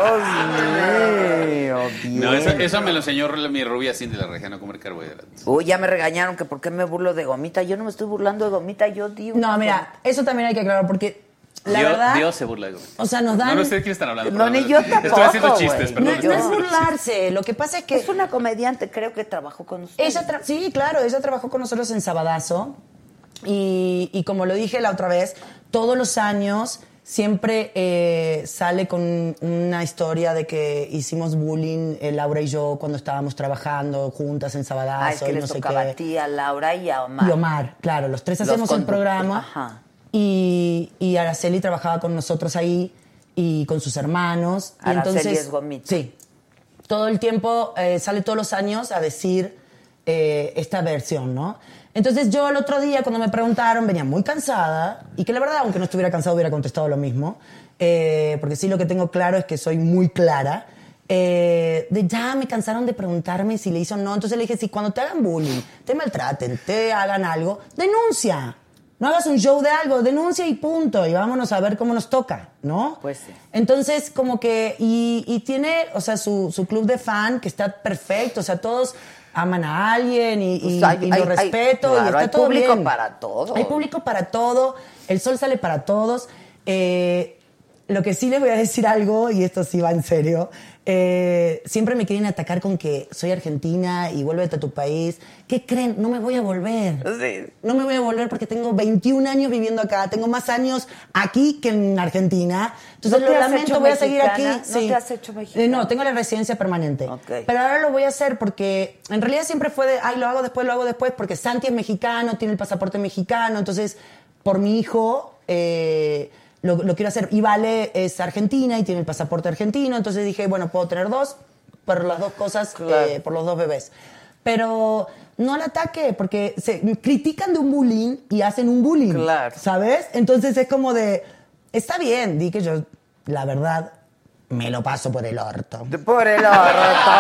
mío, No, eso, bien. eso me lo enseñó mi rubia Cindy la regia, no comer carbohidratos. Uy, ya me regañaron que por qué me burlo de gomita. Yo no me estoy burlando de gomita, yo digo. No, mira, eso también hay que aclarar porque la Dios, verdad. Dios se burla de O sea, nos dan. No, no sé de quién están hablando. No, ni yo Estoy tampoco, haciendo chistes, perdón. No, no estoy es burlarse. Lo que pasa es que. Es una comediante, creo que trabajó con usted. Ella tra- sí, claro, ella trabajó con nosotros en Sabadazo. Y, y como lo dije la otra vez, todos los años siempre eh, sale con una historia de que hicimos bullying, eh, Laura y yo, cuando estábamos trabajando juntas en Sabadazo. Ah, es que y les no sé tocaba qué. a ti, a Laura y a Omar. Y Omar, claro, los tres Los hacemos el conductores, programa. ajá. Y, y Araceli trabajaba con nosotros ahí y con sus hermanos. y Araceli entonces, es gomita. Sí. Todo el tiempo, eh, sale todos los años a decir esta versión, ¿no? Entonces yo el otro día cuando me preguntaron venía muy cansada y que la verdad, aunque no estuviera cansado, hubiera contestado lo mismo. eh, porque sí lo que tengo claro es que soy muy clara. eh, de ya me cansaron de preguntarme si le hizo o no. Entonces le dije, si cuando te hagan bullying, te maltraten, te hagan algo, denuncia. No hagas un show de algo, denuncia y punto. Y vámonos a ver cómo nos toca, ¿no? Pues sí. Entonces, como que, y, y tiene, o sea, su, su club de fan que está perfecto, o sea, todos aman a alguien y, y- Pues hay- y lo hay- hay- respeto y claro, está hay todo público bien. para todo. Hay público para todo, el sol sale para todos. Eh, lo que sí les voy a decir algo, y esto sí va en serio, eh, siempre me quieren atacar con que soy argentina y vuélvete a tu país. ¿Qué creen? No me voy a volver. Sí. No me voy a volver porque tengo 21 años viviendo acá, tengo más años aquí que en Argentina. Entonces ¿No lo lamento, voy a seguir aquí. ¿No te has hecho mexicana? Eh, no, tengo la residencia permanente. Ok. Pero ahora lo voy a hacer porque en realidad siempre fue de, ay, lo hago después, lo hago después, porque Santi es mexicano, tiene el pasaporte mexicano, entonces por mi hijo eh, lo, lo quiero hacer. Y Vale es argentina y tiene el pasaporte argentino, entonces dije, bueno, puedo tener dos, por las dos cosas, Claro. eh, por los dos bebés. Pero no al ataque, porque se critican de un bullying y hacen un bullying. Claro. ¿Sabes? Entonces es como de, está bien, di que yo, la verdad, me lo paso por el orto. Por el orto.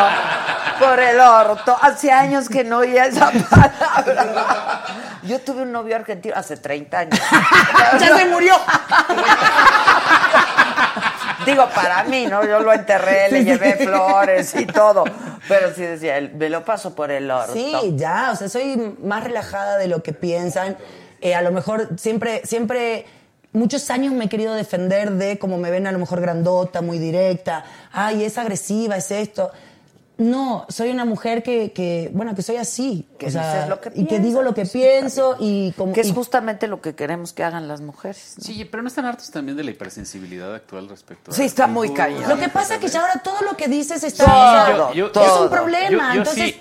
Por el orto. Hace años que no oía esa palabra. Yo tuve un novio argentino hace 30 años. ¡Ya se murió! Digo, para mí, ¿no? Yo lo enterré, le llevé flores y todo. Pero sí decía, él, me lo paso por el orto. Sí, ya, o sea, soy más relajada de lo que piensan. Eh, a lo mejor siempre, siempre, muchos años me he querido defender de como me ven a lo mejor grandota, muy directa. Ay, es agresiva, es esto. No, soy una mujer que, que bueno, que soy así. Que o sea, dices lo que y que digo lo que pienso y como... Que es y- justamente lo que queremos que hagan las mujeres. ¿no? Sí, pero no están hartos también de la hipersensibilidad actual respecto a... Sí, está muy cañón. Lo que pasa es que ya ahora todo lo que dices está... Todo, Yo- es todo. un problema. Yo, yo entonces, sí.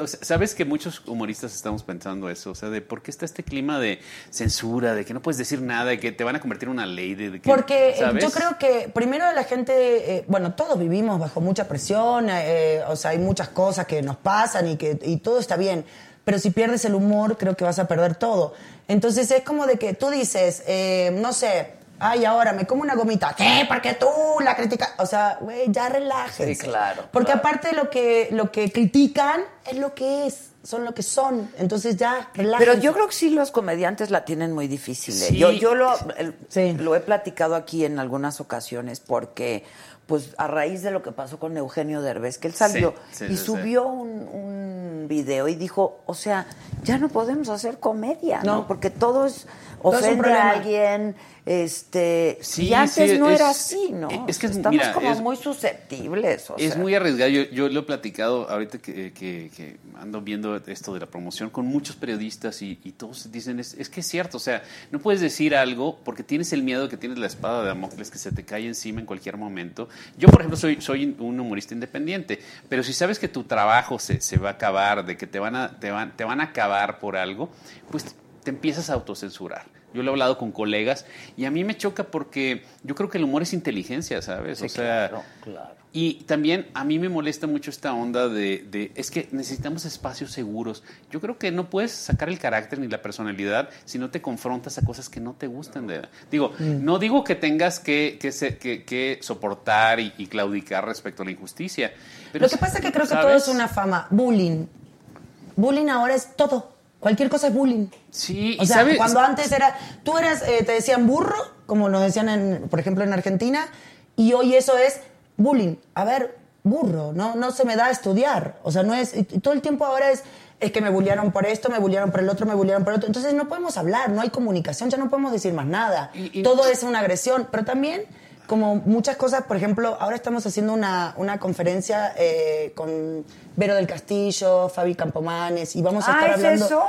O sea, Sabes que muchos humoristas estamos pensando eso, o sea, de por qué está este clima de censura, de que no puedes decir nada, de que te van a convertir en una ley, de, de que, Porque eh, ¿sabes? yo creo que primero la gente, eh, bueno, todos vivimos bajo mucha presión, eh, o sea, hay muchas cosas que nos pasan y que y todo está bien, pero si pierdes el humor creo que vas a perder todo. Entonces es como de que tú dices, eh, no sé, ay, ahora me como una gomita, ¿qué? Porque tú la criticas, o sea, güey, ya relájense. Sí, claro, Porque claro. aparte lo que, lo que critican es lo que es, son lo que son, entonces ya relájense. Pero yo creo que sí los comediantes la tienen muy difícil. ¿eh? Sí. Yo, yo lo, el- Sí. lo he platicado aquí en algunas ocasiones porque, pues, a raíz de lo que pasó con Eugenio Derbez, que él salió Sí, sí, y sí, subió Un, un video y dijo, o sea, ya no podemos hacer comedia, ¿no? No. Porque todo es ofende a alguien, este, Sí, y antes sí, no es- era así, ¿no? es que es- estamos mira, como es- muy susceptibles. o Es sea. muy arriesgado. Yo, yo lo he platicado ahorita que, que- que ando viendo esto de la promoción con muchos periodistas y, y todos dicen, es, es que es cierto, o sea, no puedes decir algo porque tienes el miedo de que tienes la espada de Damocles que se te cae encima en cualquier momento. Yo, por ejemplo, soy, soy un humorista independiente, pero si sabes que tu trabajo se, se va a acabar de que te van a, te van, te van a acabar por algo, pues te empiezas a autocensurar. Yo lo he hablado con colegas y a mí me choca porque yo creo que el humor es inteligencia, ¿sabes? o sea, claro, claro. y también a mí me molesta mucho esta onda de, de- es que necesitamos espacios seguros. Yo creo que no puedes sacar el carácter ni la personalidad si no te confrontas a cosas que no te gustan. De, digo, Mm. no digo que tengas que, que, se- que- que soportar y, y claudicar respecto a la injusticia. Pero Lo que pasa es que creo que todo es una fama. Bullying. Bullying ahora es todo. Cualquier cosa es bullying. Sí, O y sea, ¿sabes? cuando antes era, tú eras, eh, te decían burro, como nos decían, en, por ejemplo, en Argentina, y hoy eso es bullying. A ver, burro, no, no se me da a estudiar. O sea, no es, y todo el tiempo ahora es, es que me bullearon por esto, me bullearon por el otro, me bullearon por el otro. Entonces no podemos hablar, no hay comunicación, ya no podemos decir más nada. Todo es una agresión, pero también como muchas cosas, por ejemplo, ahora estamos haciendo una, una conferencia eh, con Vero del Castillo, Fabi Campomanes, y vamos a Ah, estar ¿es hablando... eso?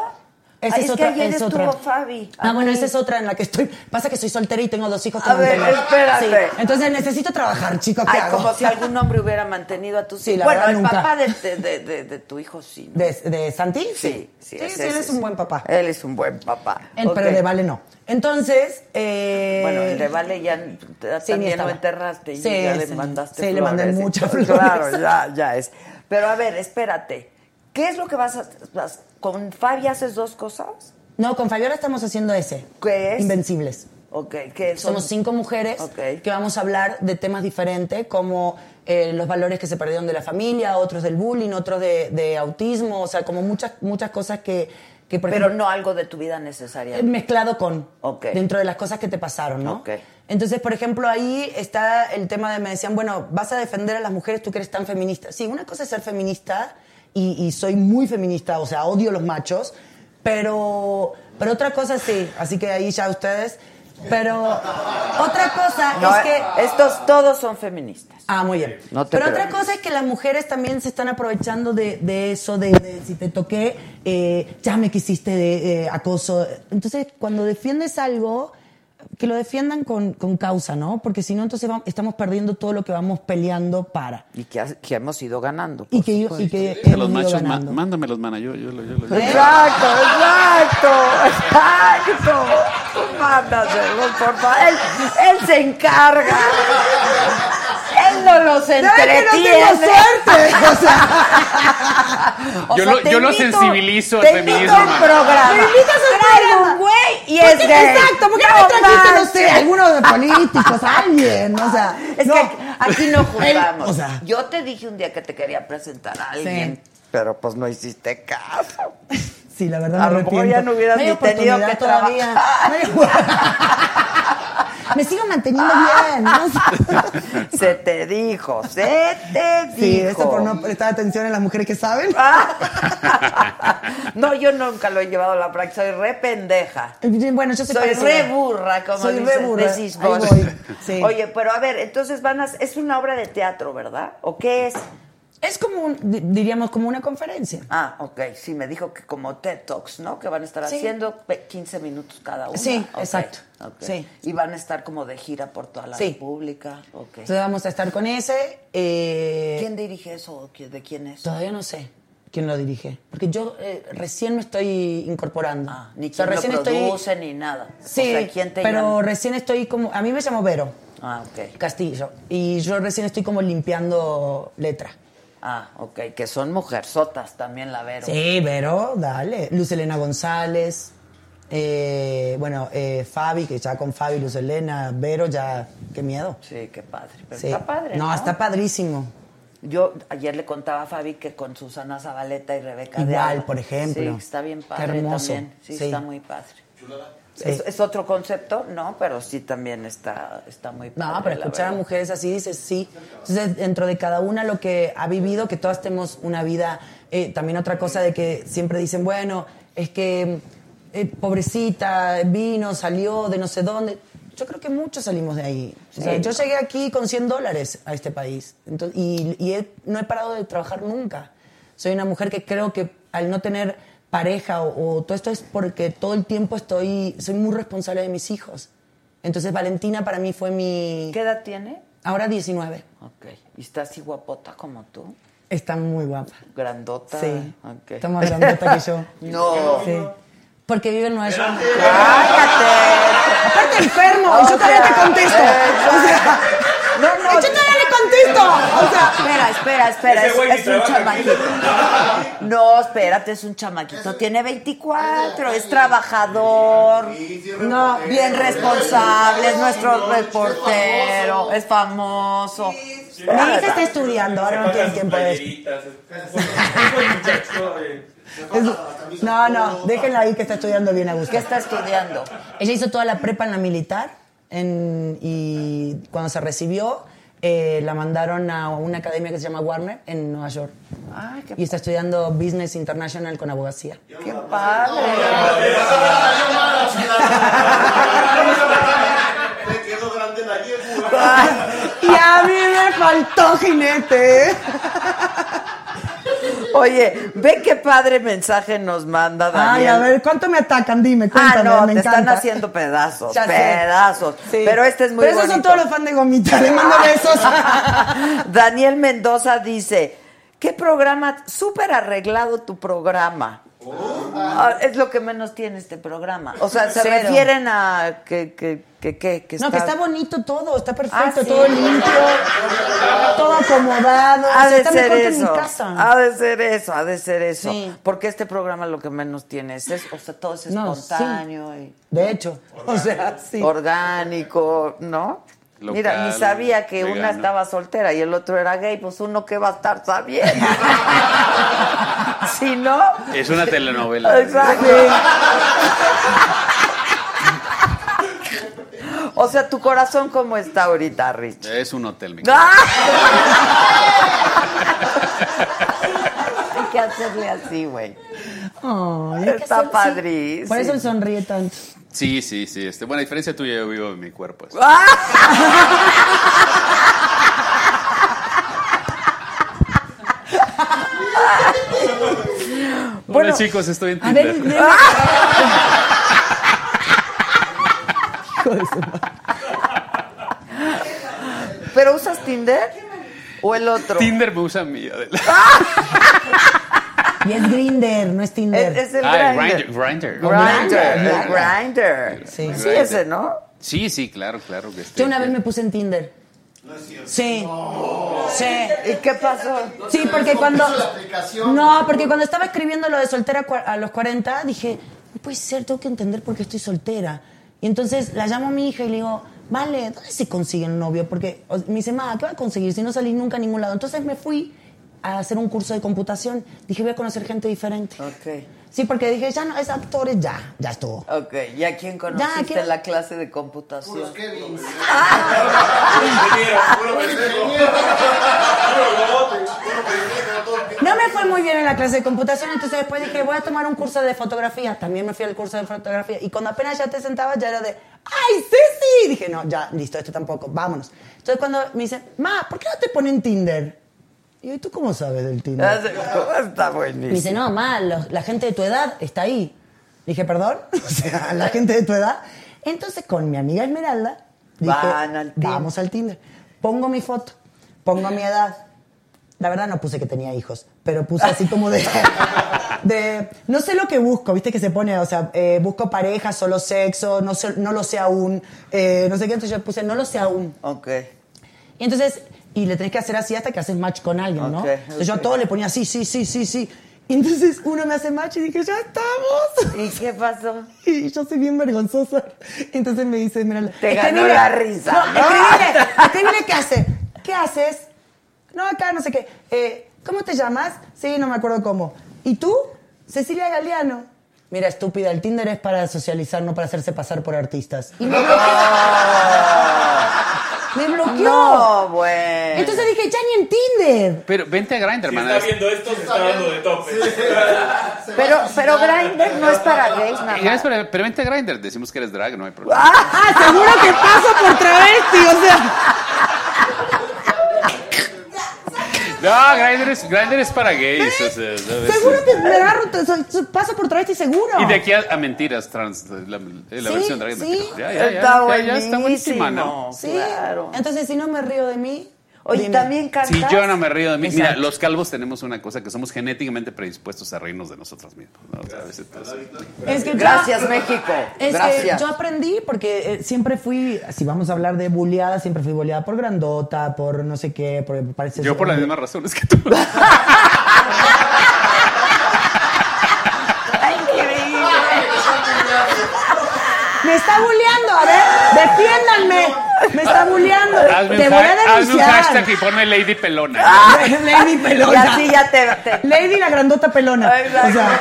Esa Ah, es es que otra, ayer es estuvo otra. Fabi. Ah, bueno, esa es otra en la que estoy. Pasa que soy soltera y tengo dos hijos que A ver, espérate. Sí, Entonces necesito trabajar, chicos. ¿qué Ay, hago? como si algún hombre hubiera mantenido a tus Sí, hijos. Bueno, el nunca. papá de, de- de- tu hijo sí. ¿no? ¿De, de Santi? Sí, sí, Sí, sí, él es un buen papá. Él es un buen papá. Pero de Vale no. Entonces. eh, Bueno, el de Vale ya también lo enterraste y ya le mandaste Sí, le mandé muchas flores. Claro, ya, ya es. Pero a ver, espérate. ¿Qué es lo que vas a... vas- ¿Con Fabi haces dos cosas? No, con Fabiola estamos haciendo ese. ¿Qué es? Invencibles. Ok, ¿qué son? Somos cinco mujeres Ok. que vamos a hablar de temas diferentes, como eh, los valores que se perdieron de la familia, otros del bullying, otros de, de autismo, o sea, como muchas, muchas cosas que, que por Pero ejemplo, no algo de tu vida necesaria. Eh, mezclado con Ok. dentro de las cosas que te pasaron, ¿no? Ok. Entonces, por ejemplo, ahí está el tema de me decían, bueno, vas a defender a las mujeres, tú que eres tan feminista. Sí, una cosa es ser feminista y, y soy muy feminista, o sea, odio los machos, pero, pero otra cosa sí, así que ahí ya ustedes. Pero otra cosa No, es que estos todos son feministas. Ah, muy bien. No te Pero otra cosa es que las mujeres también se están aprovechando de, de eso, de, de si te toqué, eh, ya me quisiste de eh, acoso. Entonces, cuando defiendes algo, que lo defiendan con, con causa, ¿no? Porque si no, entonces va- estamos perdiendo todo lo que vamos peleando para. Y que, que hemos ido ganando. Y que, y que hemos los ido machos, ma- ganando. mándamelos, mana. Yo, yo, lo- yo, lo- yo. Exacto, exacto, exacto. Tú mándaselos, por favor. Él, él se encarga. No los que no suerte! O O Yo sea, lo- yo lo sensibilizo al te invito feminismo, programa. ¡Me invitas al Traigo programa! un güey y ¿Por es qué- gay. Exacto, ¿por qué No trajiste, no sé, manches. alguno de políticos, alguien? O sea, Es no. que aquí no jugamos. Él- o sea, Yo te dije un día que te quería presentar a alguien, Sí. pero pues no hiciste caso. Sí, la verdad A me lo mejor ya no hubieras ni tenido que todavía. trabajar. Me sigo manteniendo bien. ¿no? Se te dijo, se te dijo. Sí, esto por no prestar atención a las mujeres que saben. No, yo nunca lo he llevado a la práctica, soy re pendeja. Bueno, yo soy Soy re burra, como Soy re burra. decís vos. sí. Oye, pero a ver, entonces van a, es una obra de teatro, ¿verdad? ¿O qué es? Es como, un- di- diríamos, como una conferencia. Ah, ok, sí, me dijo que como TED Talks, ¿no? Que van a estar Sí. haciendo pe- 15 minutos cada uno. Sí, exacto. ok. Sí. Y van a estar como de gira por toda la Sí. República. Ok. Entonces vamos a estar con ese. eh, ¿Quién dirige eso? o ¿De quién es? Todavía no sé quién lo dirige. Porque yo eh, recién me estoy incorporando. Ah, ni O sea, quién recién lo estoy- produce ni nada. Sí, O sea, ¿quién te pero llama? recién estoy como... A mí me llamo Vero Ah, ok. Castillo. Y yo recién estoy como limpiando letra. Ah, ok, que son mujerzotas también, la Vero. Sí, Vero, dale. Luz Elena González. eh, bueno, eh, Fabi, que ya con Fabi, Luz Elena, Vero, ya, qué miedo. Sí, qué padre. Pero Sí. está padre, No, ¿no? está padrísimo. Yo ayer le contaba a Fabi que con Susana Zabaleta y Rebeca de Igual, por ejemplo. Sí, está bien Qué padre hermoso. también. Sí, Sí. está muy padre. Sí. Es, es otro concepto, ¿no? Pero sí también está, está muy padre. No, pero escuchar a mujeres así dices sí. Entonces, dentro de cada una lo que ha vivido, que todas tenemos una vida. eh, también otra cosa de que siempre dicen, bueno, es que eh, pobrecita, vino, salió de no sé dónde. Yo creo que muchos salimos de ahí. O sea, Sí. yo llegué aquí con 100 dólares a este país Entonces, y, y he- no he parado de trabajar nunca. Soy una mujer que creo que al no tener pareja o, o todo esto es porque todo el tiempo estoy, soy muy responsable de mis hijos. Entonces Valentina para mí fue mi... ¿Qué edad tiene? Ahora 19. Ok. ¿Y está así guapota como tú? Está muy guapa. ¿Grandota? Sí. Ok. Está más grandota que yo. No. Sí. Porque vive en Nueva York. ¡Cállate! Aparte enfermo, y yo todavía te contesto. O sea, No, no. yo O sea, Espera, espera, espera. Es, un aquí. chamaquito. No, espérate, es un chamaquito. Tiene 24, es trabajador. No, bien responsable, es nuestro reportero, es famoso. mi hija está estudiando, ahora no tiene tiempo de eso. Es- No, no, déjenla ahí que está estudiando bien a gusto. ¿Qué está estudiando? Ella hizo toda la prepa en la militar en- y cuando se recibió eh, la mandaron a una academia que se llama Warner en Nueva York. Ay, qué, Y está estudiando Business International con abogacía. qué padre. Y a mí me faltó jinete. Oye, ve qué padre mensaje nos manda Ay, Daniel. a ver, ¿cuánto me atacan? Dime, Ah, cuéntame, no, me te encanta. están haciendo pedazos, Ya pedazos. Sí. Pero este es muy Pero esos son todos los fans de Gomita, le mando besos. Daniel Mendoza dice, ¿qué programa? Súper arreglado tu programa. Ah, es lo que menos tiene este programa. O sea, se Cero. refieren a que, que, que, que, que No, que está bonito todo, está perfecto, Ah, ¿sí? todo limpio, todo acomodado. o Ha sea, de está ser mejor que en mi eso. casa. Ha de ser eso, ha de ser eso. Sí. Porque este programa lo que menos tiene es eso. O sea, todo es No, espontáneo y De hecho, o sea, sí. orgánico, ¿no? Local, Mira, ni sabía que una estaba soltera y el otro era gay, pues uno que va a estar sabiendo. no, Es una telenovela. Exacto. O sea, tu corazón cómo está ahorita, Rich. Es un hotel, mi ¡Ah! Hay que hacerle así, güey. Está hacer- sí. padrísimo. Por eso él sonríe tanto. Sí, sí, sí. Este, bueno, a diferencia tuya, yo vivo en mi cuerpo. así. Bueno, Hola, chicos, estoy en A ver, Tinder. nene. Hijo de su madre. ¿Pero usas Tinder? ¿O el otro? Tinder me usa a mí. Adela. Y es Grinder, no es Tinder. Es, es el Ah. Grinder, el Grindr. Grinder. Sí. Sí, ese, ¿no? Sí, sí, claro, claro. Que Yo una vez me puse en Tinder. Sí. Sí. ¿Y qué pasó? Sí, porque cuando. No, porque cuando estaba escribiendo lo de soltera a los 40, dije, no puede ser, tengo que entender por qué estoy soltera. Y entonces la llamo a mi hija y le digo, vale, ¿dónde se consigue un novio? Porque me dice, ma, ¿qué va a conseguir si no salís nunca a ningún lado? Entonces me fui a hacer un curso de computación. Dije, voy a conocer gente diferente. Ok. Sí, porque dije, ya no, es actores, ya, ya estuvo. Ok, ¿y a quién conociste quiero- en la clase de computación? Kevin. No me fue muy bien en la clase de computación, entonces después dije, voy a tomar un curso de fotografía. También me fui al curso de fotografía. Y cuando apenas ya te sentabas, ya era de, ¡ay, Ceci! Dije, no, ya, listo, esto tampoco, vámonos. Entonces cuando me dice, ma, ¿por qué no te ponen Tinder? Y yo, ¿y tú cómo sabes del Tinder? Está Me buenísimo. dice, no, ma, los- la gente de tu edad está ahí. Dije, ¿perdón? O sea, la gente de tu edad. Entonces con mi amiga Esmeralda, dije, Van al Tinder. vamos al Tinder. Pongo mi foto, pongo mi edad. La verdad no puse que tenía hijos, pero puse así como de, de- no sé lo que busco, viste que se pone, o sea, eh, busco pareja, solo sexo, no, sé- no lo sé aún, eh, no sé qué, entonces yo puse no lo sé aún. Ok. Y entonces, y le tenés que hacer así hasta que haces match con alguien, ¿no? Ok, Entonces yo a ok. todo le ponía sí, sí, sí, sí, sí. Y entonces uno me hace match y dije, ya estamos. ¿Y qué pasó? Y yo soy bien vergonzosa. Entonces me dice, mira, Te ganó la risa, No, ¿no? escribile, escribile qué hace. ¿Qué haces? No, acá no sé qué. Eh, ¿Cómo te llamas? Sí, no me acuerdo cómo. ¿Y tú? Cecilia Galeano. Mira, estúpida, el Tinder es para socializar, no para hacerse pasar por artistas. Y me bloqueó. Me bloqueó. No, bueno. Entonces dije, ya ni en Tinder. Pero vente a Grindr, Si hermana. está viendo esto, se está dando de tope. Pero, pero Grindr no es para gays, nada gracias, pero vente a Grindr. Decimos que eres drag, no hay problema. Ah, seguro que paso por travesti, o sea. No, Grindr es, Grindr es para gays. o sea, ¿sabes? Seguro que me agarro, te- so- so- paso por travesti seguro. Y de aquí a, a mentiras trans, la, la Sí, versión drag. sí. Ya, ya, ya, Está ya, ya está buenísima, ¿no? buenísimo. Sí. Claro. Entonces, si no me río de mí, Oye, Dime. también cantas. Si yo no me río de mí, mira, los calvos tenemos una cosa que somos genéticamente predispuestos a reírnos de nosotros mismos. Entonces, Es que yo- Gracias, México. Es Gracias. que yo aprendí porque eh, siempre fui, si vamos a hablar de bulleada, siempre fui bulleada por grandota, por no sé qué, me parece... yo por las mismas razones que tú. Me está bulleando, a ver, defiéndanme. Me está bulleando. hazme, Te un, voy a hazme un denunciar. hashtag y ponme Lady Pelona. Lady Y pelona. así ya te. te- Lady la grandota pelona. O sea,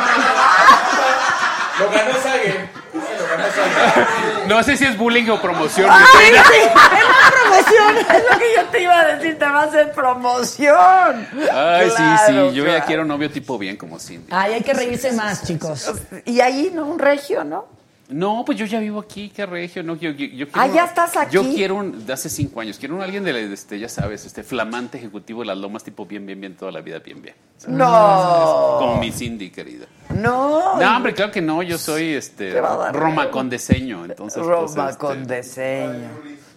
Lo ganó Sage. Lo ganó Sage. No sé si es bullying o promoción. ¡Ay, sí! ¡Es una promoción! Es lo que yo te iba a decir, te va a hacer promoción. Ay, sí, Claro, sí. Yo ya quiero novio tipo bien como Cindy. Ay, hay que reírse más, chicos. Y ahí, ¿no? Un regio, ¿no? No, pues yo ya vivo aquí, qué regio, no, yo, yo, yo quiero, Ah, ¿ya estás aquí? Yo quiero un, de hace cinco años, quiero un alguien de, la- de este, ya sabes, este flamante ejecutivo de las lomas, tipo bien, bien, bien, toda la vida, bien, bien. No. Como mi Cindy, querida. No. No, hombre, claro que no, yo soy este Te va a dar Roma con diseño, entonces. Roma pues, este, con diseño.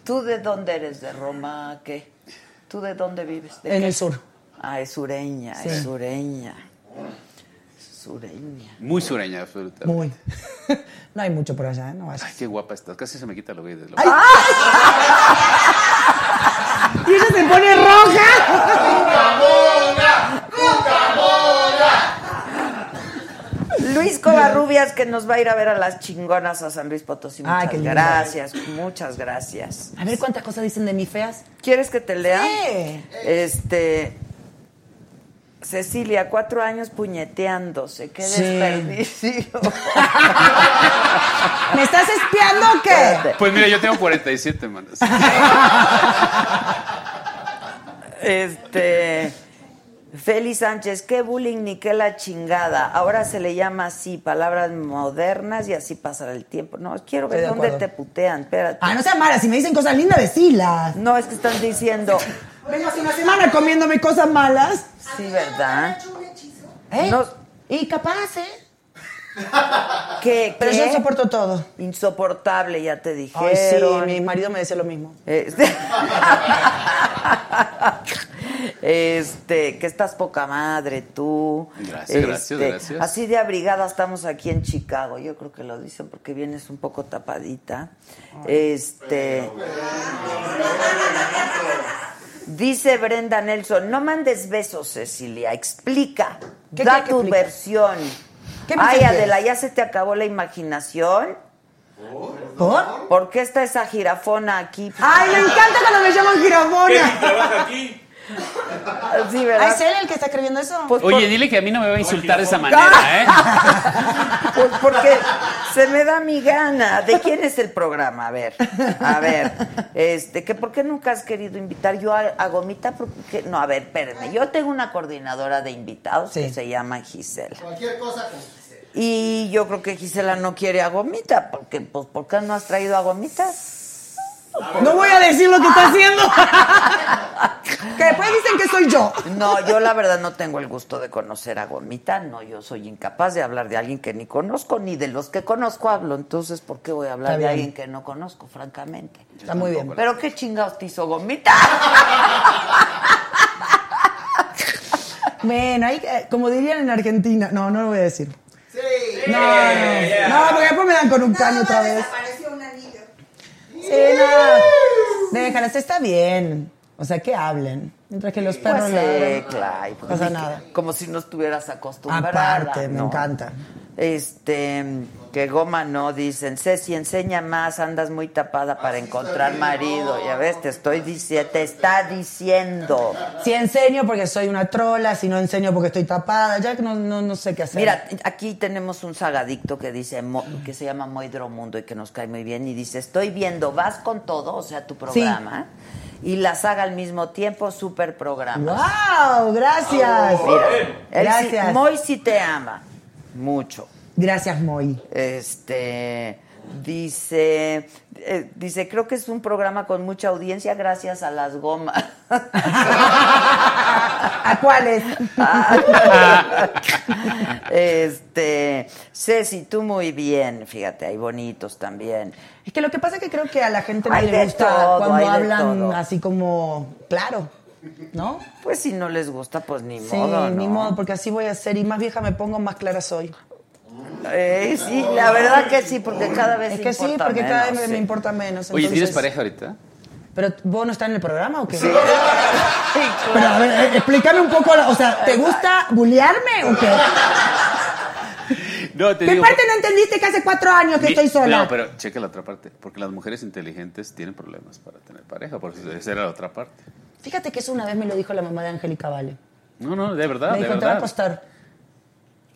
¿Tú de dónde eres? ¿De Roma? ¿Qué? ¿Tú de dónde vives? ¿De En qué? el sur. Ah, es sureña, Sí. es sureña. Sureña. Muy sureña, absolutamente. Muy. No hay mucho por allá, ¿eh? No vayas. Ay, qué guapa estás, casi se me quita lo gay de lo ¡Ay! ¡Y ella se pone roja! Luis Covarrubias que nos va a ir a ver a las chingonas a San Luis Potosí. Ay, Muchas qué lindo. gracias, muchas gracias. A ver cuántas cosas dicen de mí feas. ¿Quieres que te lea? Sí. Este. Cecilia, cuatro años puñeteándose. Qué Sí. desperdicio. ¿Me estás espiando o qué? Pues mira, yo tengo 47, manos. Este. Félix Sánchez, qué bullying ni qué la chingada. Ahora se le llama así, palabras modernas y así pasará el tiempo. No, quiero ver dónde acuerdo. te putean. Espérate. Ah, no seas mala, si me dicen cosas lindas, decilas. No, es que están diciendo. Vengo hace una semana comiéndome cosas malas. Sí, ¿verdad? ¿Eh? No. Y capaz, ¿eh? ¿Qué? Pero qué? yo soporto todo. Insoportable, ya te Ay, dijeron. sí, mi marido me decía lo mismo. Este, este, que estás poca madre tú. Gracias, gracias, Este, gracias. Así de abrigada estamos aquí en Chicago. Yo creo que lo dicen porque vienes un poco tapadita. Este. Dice Brenda Nelson, no mandes besos, Cecilia, explica, ¿Qué da tu versión. ¿Qué Ay, Adela? ¿ya se te acabó la imaginación? ¿Por? ¿Por qué está esa jirafona aquí? Ay, me encanta cuando me llaman Kevin girafona. trabaja aquí. Sí, Ay, ¿verdad? ¿es él el que está escribiendo eso? Pues Oye, por- dile que a mí no me va a insultar de esa manera, ¿eh? Pues porque se me da mi gana. ¿De quién es el programa? A ver, a ver, este, que ¿por qué nunca has querido invitar yo a, a Gomita? Porque, no, a ver, espérenme. Yo tengo una coordinadora de invitados que se llama Gisela. Cualquier cosa con Gisela. Y yo creo que Gisela no quiere a Gomita, porque, pues, ¿por qué no has traído a Gomita? No voy a decir lo que está haciendo. que después dicen que soy yo. No, yo la verdad no tengo el gusto de conocer a Gomita, no, yo soy incapaz de hablar de alguien que ni conozco, ni de los que conozco hablo, entonces ¿por qué voy a hablar Está de bien. alguien que no conozco, francamente? Está muy bien. Pero qué chingados te hizo Gomita. Bueno, hay, que- como dirían en Argentina. No, no lo voy a decir. Sí. No, no, no, porque después me dan con un caño otra vez. Sí, no. Déjalas, está bien. O sea, que hablen. Mientras que los perros Pues, ladran. eh, claro, pues, pasa que- nada. Como si no estuvieras acostumbrada. Aparte, me ¿no? encanta. Este, que goma no, dicen, Ceci, enseña más, andas muy tapada para encontrar marido. Ya ves, te estoy diciendo, te está diciendo. Si enseño porque soy una trola, si no enseño porque estoy tapada, ya que no, no, no sé qué hacer. Mira, aquí tenemos un sagadicto que dice que se llama Moidromundo y que nos cae muy bien y dice, estoy viendo, vas con todo, o sea, tu programa, y la saga al mismo tiempo, super programa. ¡Wow! Gracias. Mira, él sí- Gracias. Moy sí te ama, mucho. Gracias, Moy. Este dice eh, dice creo que es un programa con mucha audiencia gracias a las gomas. ¿A cuáles? este Ceci, tú muy bien, fíjate, hay bonitos también. Es que lo que pasa es que creo que a la gente no le gusta todo, cuando hablan así como, claro. ¿No? Pues si no les gusta, pues ni Sí, modo, ¿no? ni modo, porque así voy a ser. Y más vieja me pongo, más clara soy. Eh, sí, la verdad que sí, porque cada vez Es que sí, importa porque cada vez me, sí. me importa menos. Oye, ¿tienes pareja ahorita? Pero vos no estás en el programa o qué? Sí, Pero a ver, eh, explícame un poco, la- o sea, ¿te gusta bullearme o qué? No, te ¿Qué digo. parte no entendiste que hace cuatro años que Mi- estoy sola? No, pero checa la otra parte. Porque las mujeres inteligentes tienen problemas para tener pareja. Por eso esa era la otra parte. Fíjate que eso una vez me lo dijo la mamá de Angélica Vale. No, no, de verdad, me de dijo, te va a verdad. costar.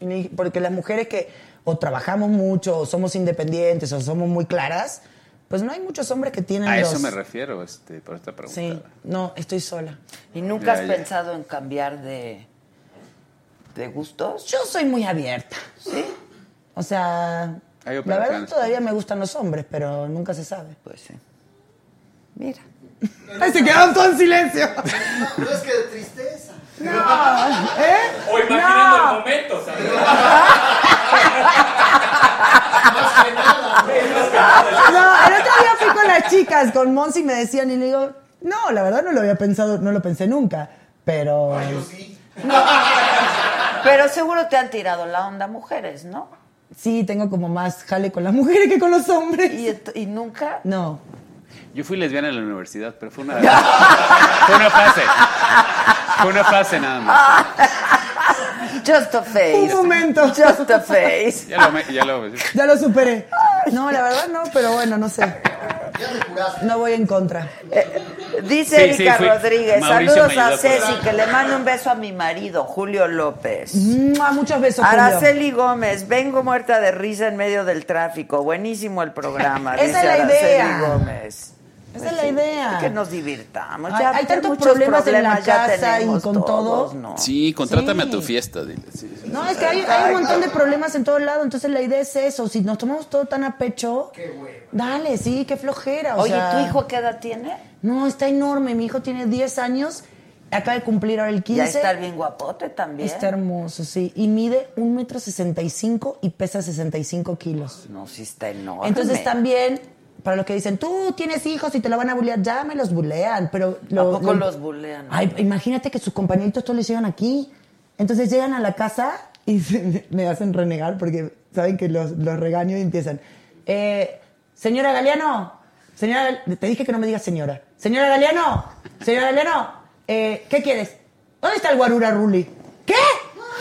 Y le dije, porque las mujeres que o trabajamos mucho, o somos independientes, o somos muy claras, pues no hay muchos hombres que tienen A los... eso me refiero este, por esta pregunta. Sí, no, estoy sola. ¿Y nunca Ya, has ya. pensado en cambiar de, de gustos? Yo soy muy abierta. ¿Sí? O sea, la verdad todavía me gustan los hombres, pero nunca se sabe. Pues sí. Mira. Ay, se quedaron todos en silencio. No es que de tristeza. No, ¿eh? O imaginando No. el momento, ¿sabes? No, el otro día fui con las chicas, con Monsi, y me decían, y le digo, no, la verdad no lo había pensado, no lo pensé nunca, pero... Pero seguro te han tirado la onda mujeres, ¿no? Sí, tengo como más jale con las mujeres que con los hombres. ¿Y, ent- y nunca? No. Yo fui lesbiana en la universidad, pero fue una, fue una fase. Fue una fase nada más. Just a face. Un momento. Just a face. Ya lo, ya lo Ya lo superé. No, la verdad no, pero bueno, no sé. No voy en contra. Dice Sí, Erika sí, Rodríguez, Mauricio saludos a Ceci, que le mando un beso a mi marido, Julio López. Mua, Muchos besos, Julio. Araceli Gómez, vengo muerta de risa en medio del tráfico. Buenísimo el programa. Esa dice es la Araceli idea. Gómez. Esa es la idea. Que nos divirtamos. Hay- Ya hay tantos muchos problemas en la problemas casa y con todos, todo. ¿no? Sí, contrátame Sí. a tu fiesta, dile. Sí, sí. No, es que hay, hay un montón de problemas en todo lado, entonces la idea es eso. Si nos tomamos todo tan a pecho, dale, sí, qué flojera. o Oye, sea, ¿tu hijo qué edad tiene? No, está enorme. Mi hijo tiene 10 años, acaba de cumplir ahora el 15. Ya está bien guapote también. Está hermoso, sí. Y mide un metro sesenta y cinco y pesa 65 kilos. No, sí está enorme. Entonces también, para los que dicen, tú tienes hijos y te lo van a bullear, ya me los bulean. Pero ¿A lo- poco lo- los bulean? Ay, imagínate que sus compañeritos todos les llegan aquí. Entonces llegan a la casa y se- me hacen renegar porque saben que los, los regaño y empiezan. Eh, señora Galeano, señora, te dije que no me digas señora. Señora Galeano, señora Galeano, eh, ¿qué quieres? ¿Dónde está el guarura Ruli? ¿Qué?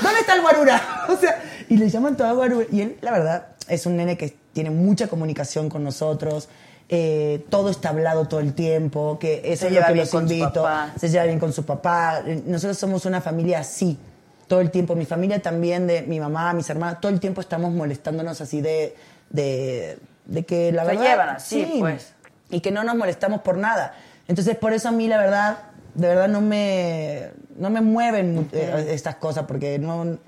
¿Dónde está el guarura? O sea, y le llaman todo guarura. Y él, la verdad, es un nene que tiene mucha comunicación con nosotros. eh, todo está hablado todo el tiempo, que eso Se es lo que los invito. Se lleva bien con su papá. Nosotros somos una familia así, todo el tiempo. Mi familia también, de mi mamá, mis hermanas, todo el tiempo estamos molestándonos así de, de, de que la Se verdad... llevan así, pues. Y que no nos molestamos por nada. Entonces, por eso a mí, la verdad, de verdad no me, no me mueven mu- eh, estas cosas, porque no...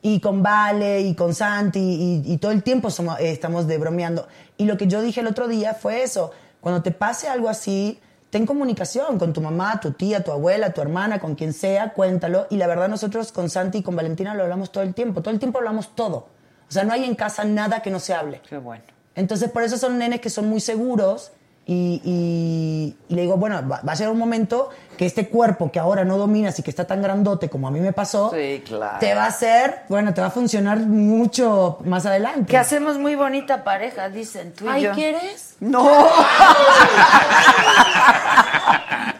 Y con Vale y con Santi y, y todo el tiempo somos, eh, estamos de bromeando. Y lo que yo dije el otro día fue eso. Cuando te pase algo así, ten comunicación con tu mamá, tu tía, tu abuela, tu hermana, con quien sea, cuéntalo. Y la verdad nosotros con Santi y con Valentina lo hablamos todo el tiempo. Todo el tiempo hablamos todo. O sea, no hay en casa nada que no se hable. Qué bueno. Entonces, por eso son nenes que son muy seguros y, y- y le digo, bueno, va, va a llegar un momento que este cuerpo que ahora no dominas y que está tan grandote como a mí me pasó, Sí, claro. te va a hacer, bueno, te va a funcionar mucho más adelante. Que hacemos muy bonita pareja, dicen tú y Ay, yo. ¿quieres? No.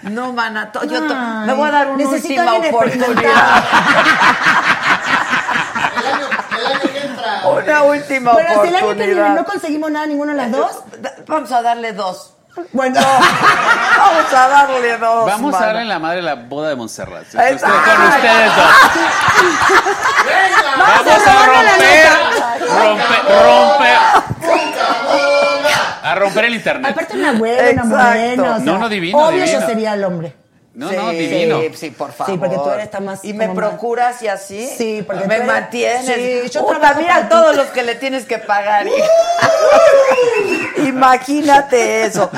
no, mana, to- yo Ay, me voy a dar una última oportunidad. El año que entra. Una última Bueno, si el oportunidad. año que viene no conseguimos nada, ninguno de las dos, Vamos a darle dos. Bueno, Vamos a darle dos. Vamos a mana. darle en la madre la boda de Montserrat. Usted- con ustedes dos. Vamos a romper, romper, romper. A romper el internet. aparte una buena, Exacto. morena, o sea, No, no, divino, obvio divino. yo sería el hombre. No, sí, no, divino. Sí, sí, por favor. Sí, porque tú eres tan más Y me más- procuras y así. Sí, porque me tú eres- mantienes. Sí, yo trabajo mira para ti. todos los que le tienes que pagar. Imagínate eso.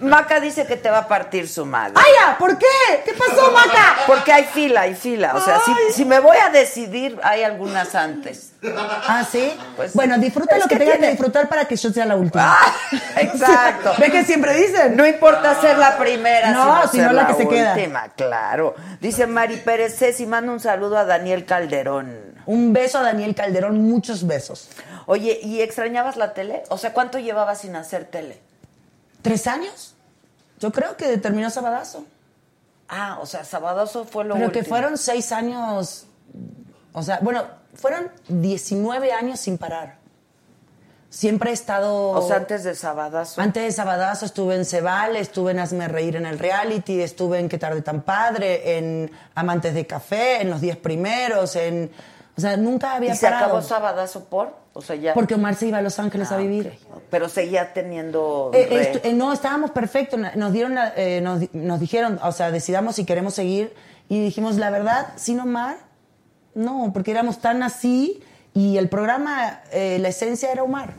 Maca dice que te va a partir su madre. ¡Ay, ya! ¿Por qué? ¿Qué pasó, Maca? Porque hay fila, hay fila. O sea, si, si me voy a decidir, hay algunas antes. Ah, sí. Pues, bueno, disfruta lo que, que tengas tiene- que disfrutar para que yo sea la última. Ah, exacto. ¿Ves que siempre dicen? No importa ser la primera, No, sino, sino ser la que se queda. última, claro. Dice Mari Pérez Ceci, manda un saludo a Daniel Calderón. Un beso a Daniel Calderón, muchos besos. Oye, ¿y extrañabas la tele? O sea, ¿cuánto llevabas sin hacer tele? ¿Tres años? Yo creo que terminó Sabadazo. Ah, o sea, Sabadoso fue lo Pero último. que fueron seis años. O sea, bueno, fueron 19 años sin parar. Siempre he estado. O sea, antes de Sabadazo. Antes de Sabadazo estuve en Cebal, estuve en Hazme Reír en el reality, estuve en Qué tarde tan padre, en Amantes de Café, en Los Diez Primeros, en... O sea, nunca había ¿Y se parado. acabó Sabadazo por? O sea, ya... Porque Omar se iba a Los Ángeles Ah, a vivir. ok. Pero seguía teniendo... Eh, re- eh, no, estábamos perfectos. Nos dieron, la- eh, nos, nos dijeron, o sea, decidamos si queremos seguir. Y dijimos, la verdad, sin Omar, no, porque éramos tan así. Y el programa, eh, la esencia era Omar.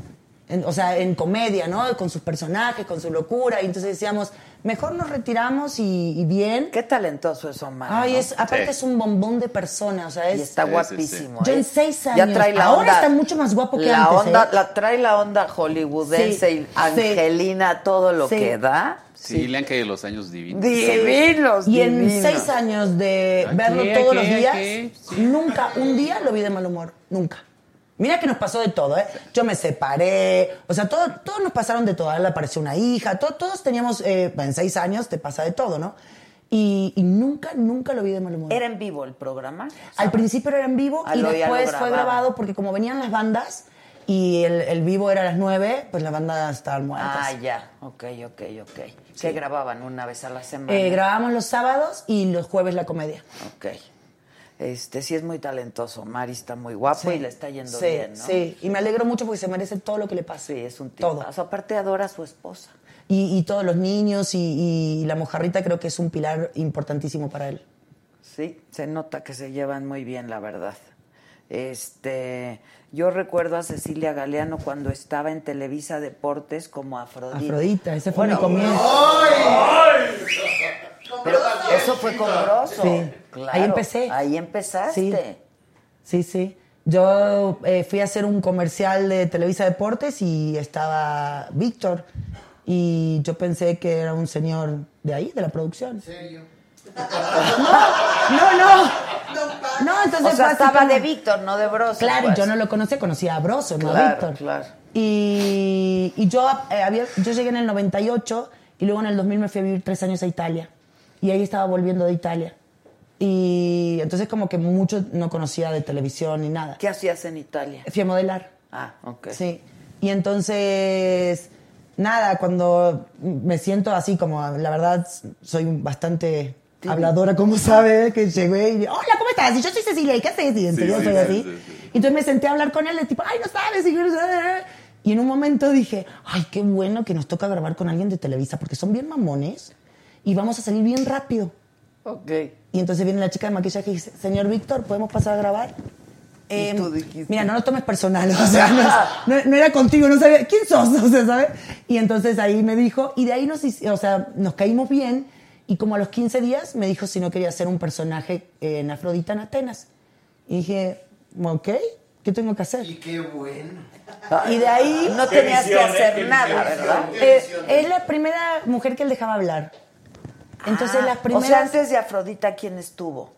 En- o sea, en comedia, ¿no? Con sus personajes, con su locura. Y entonces decíamos, mejor nos retiramos y, y bien. Qué talentoso es Omar. Ay, ¿no? es, aparte Sí. es un bombón de persona, o sea, es... Y está Sí, sí, guapísimo. Yo ¿eh? en seis Ya años. trae la Ahora onda. está mucho más guapo que la antes, Onda, ¿eh? La trae la onda hollywoodense Sí, y Angelina, todo lo Sí. que da. Sí, le han caído los años divinos. Divinos, Y en divinos. seis años de Aquí, verlo todos los días, aquí, nunca, un día lo vi de mal humor. Nunca. Mira que nos pasó de todo, ¿eh? Yo me separé, o sea, todo, todos nos pasaron de todo. A él le apareció una hija, to- todos teníamos, eh, en seis años te pasa de todo, ¿no? Y, y nunca, nunca lo vi de mal humor. ¿Era en vivo el programa? Al principio era en vivo Ah, y después fue grabado porque como venían las bandas y el, el vivo era a las nueve, pues las bandas estaban muertas. Ah, ya. Ok, ok, ok. Que grababan una vez a la semana. Eh, grabábamos los sábados y los jueves la comedia. Ok. Este, sí es muy talentoso. Mari está muy guapo y le está yendo sí, bien, ¿no? Sí, y me alegro mucho porque se merece todo lo que le pasa. Sí, es un tipo. Todo. aparte adora a su esposa. Y, y todos los niños y, y la mojarrita creo que es un pilar importantísimo para él. Sí, se nota que se llevan muy bien, la verdad. Este, yo recuerdo a Cecilia Galeano cuando estaba en Televisa Deportes como Afrodita. Afrodita, ese fue Bueno, mi comienzo. Pero eso fue con Grosso. Sí. Claro, Ahí empecé. Ahí empezaste. Sí, sí. Yo eh, fui a hacer un comercial de Televisa Deportes y estaba Víctor. Y yo pensé que era un señor de ahí, de la producción. ¿En serio? No, no. No, entonces O sea, estaba como- de Víctor, no de Broso. Claro, pues. yo no lo conocía, conocía a Broso, no a Claro, Víctor. claro. Y, y yo, eh, había, yo llegué en el 98 y luego en el 2000 me fui a vivir tres años a Italia. Y ahí estaba volviendo de Italia. Y entonces como que mucho no conocía de televisión ni nada. ¿Qué hacías en Italia? Fui a modelar. Ah, ok. Sí. Y entonces, nada, cuando me siento así como, la verdad, soy bastante habladora, como sabe, que llegué y hola, ¿cómo estás? Y yo soy Cecilia, ¿y qué haces? Y en Sí, serio sí, soy sí, así. sí, sí. Y entonces me senté a hablar con él, de tipo, ay, no sabes. Y, yo, y en un momento dije, ay, qué bueno que nos toca grabar con alguien de Televisa, porque son bien mamones y vamos a salir bien rápido. Ok. Y entonces viene la chica de maquillaje y dice, señor Víctor, ¿podemos pasar a grabar? Em, tú dijiste? Mira, no lo tomes personal, o sea, no, no- no era contigo, no sabía, ¿quién sos? O sea, ¿sabes? Y entonces ahí me dijo, y de ahí nos, o sea, nos caímos bien, y como a los 15 días me dijo si no quería hacer un personaje en Afrodita en Atenas. Y dije, ok, ¿qué tengo que hacer? Y qué bueno. Y de ahí... No tenías que hacer nada, ¿verdad? Eh, es la primera mujer que él dejaba hablar. Entonces Ah, las O primeras... sea, antes de Afrodita, ¿quién estuvo?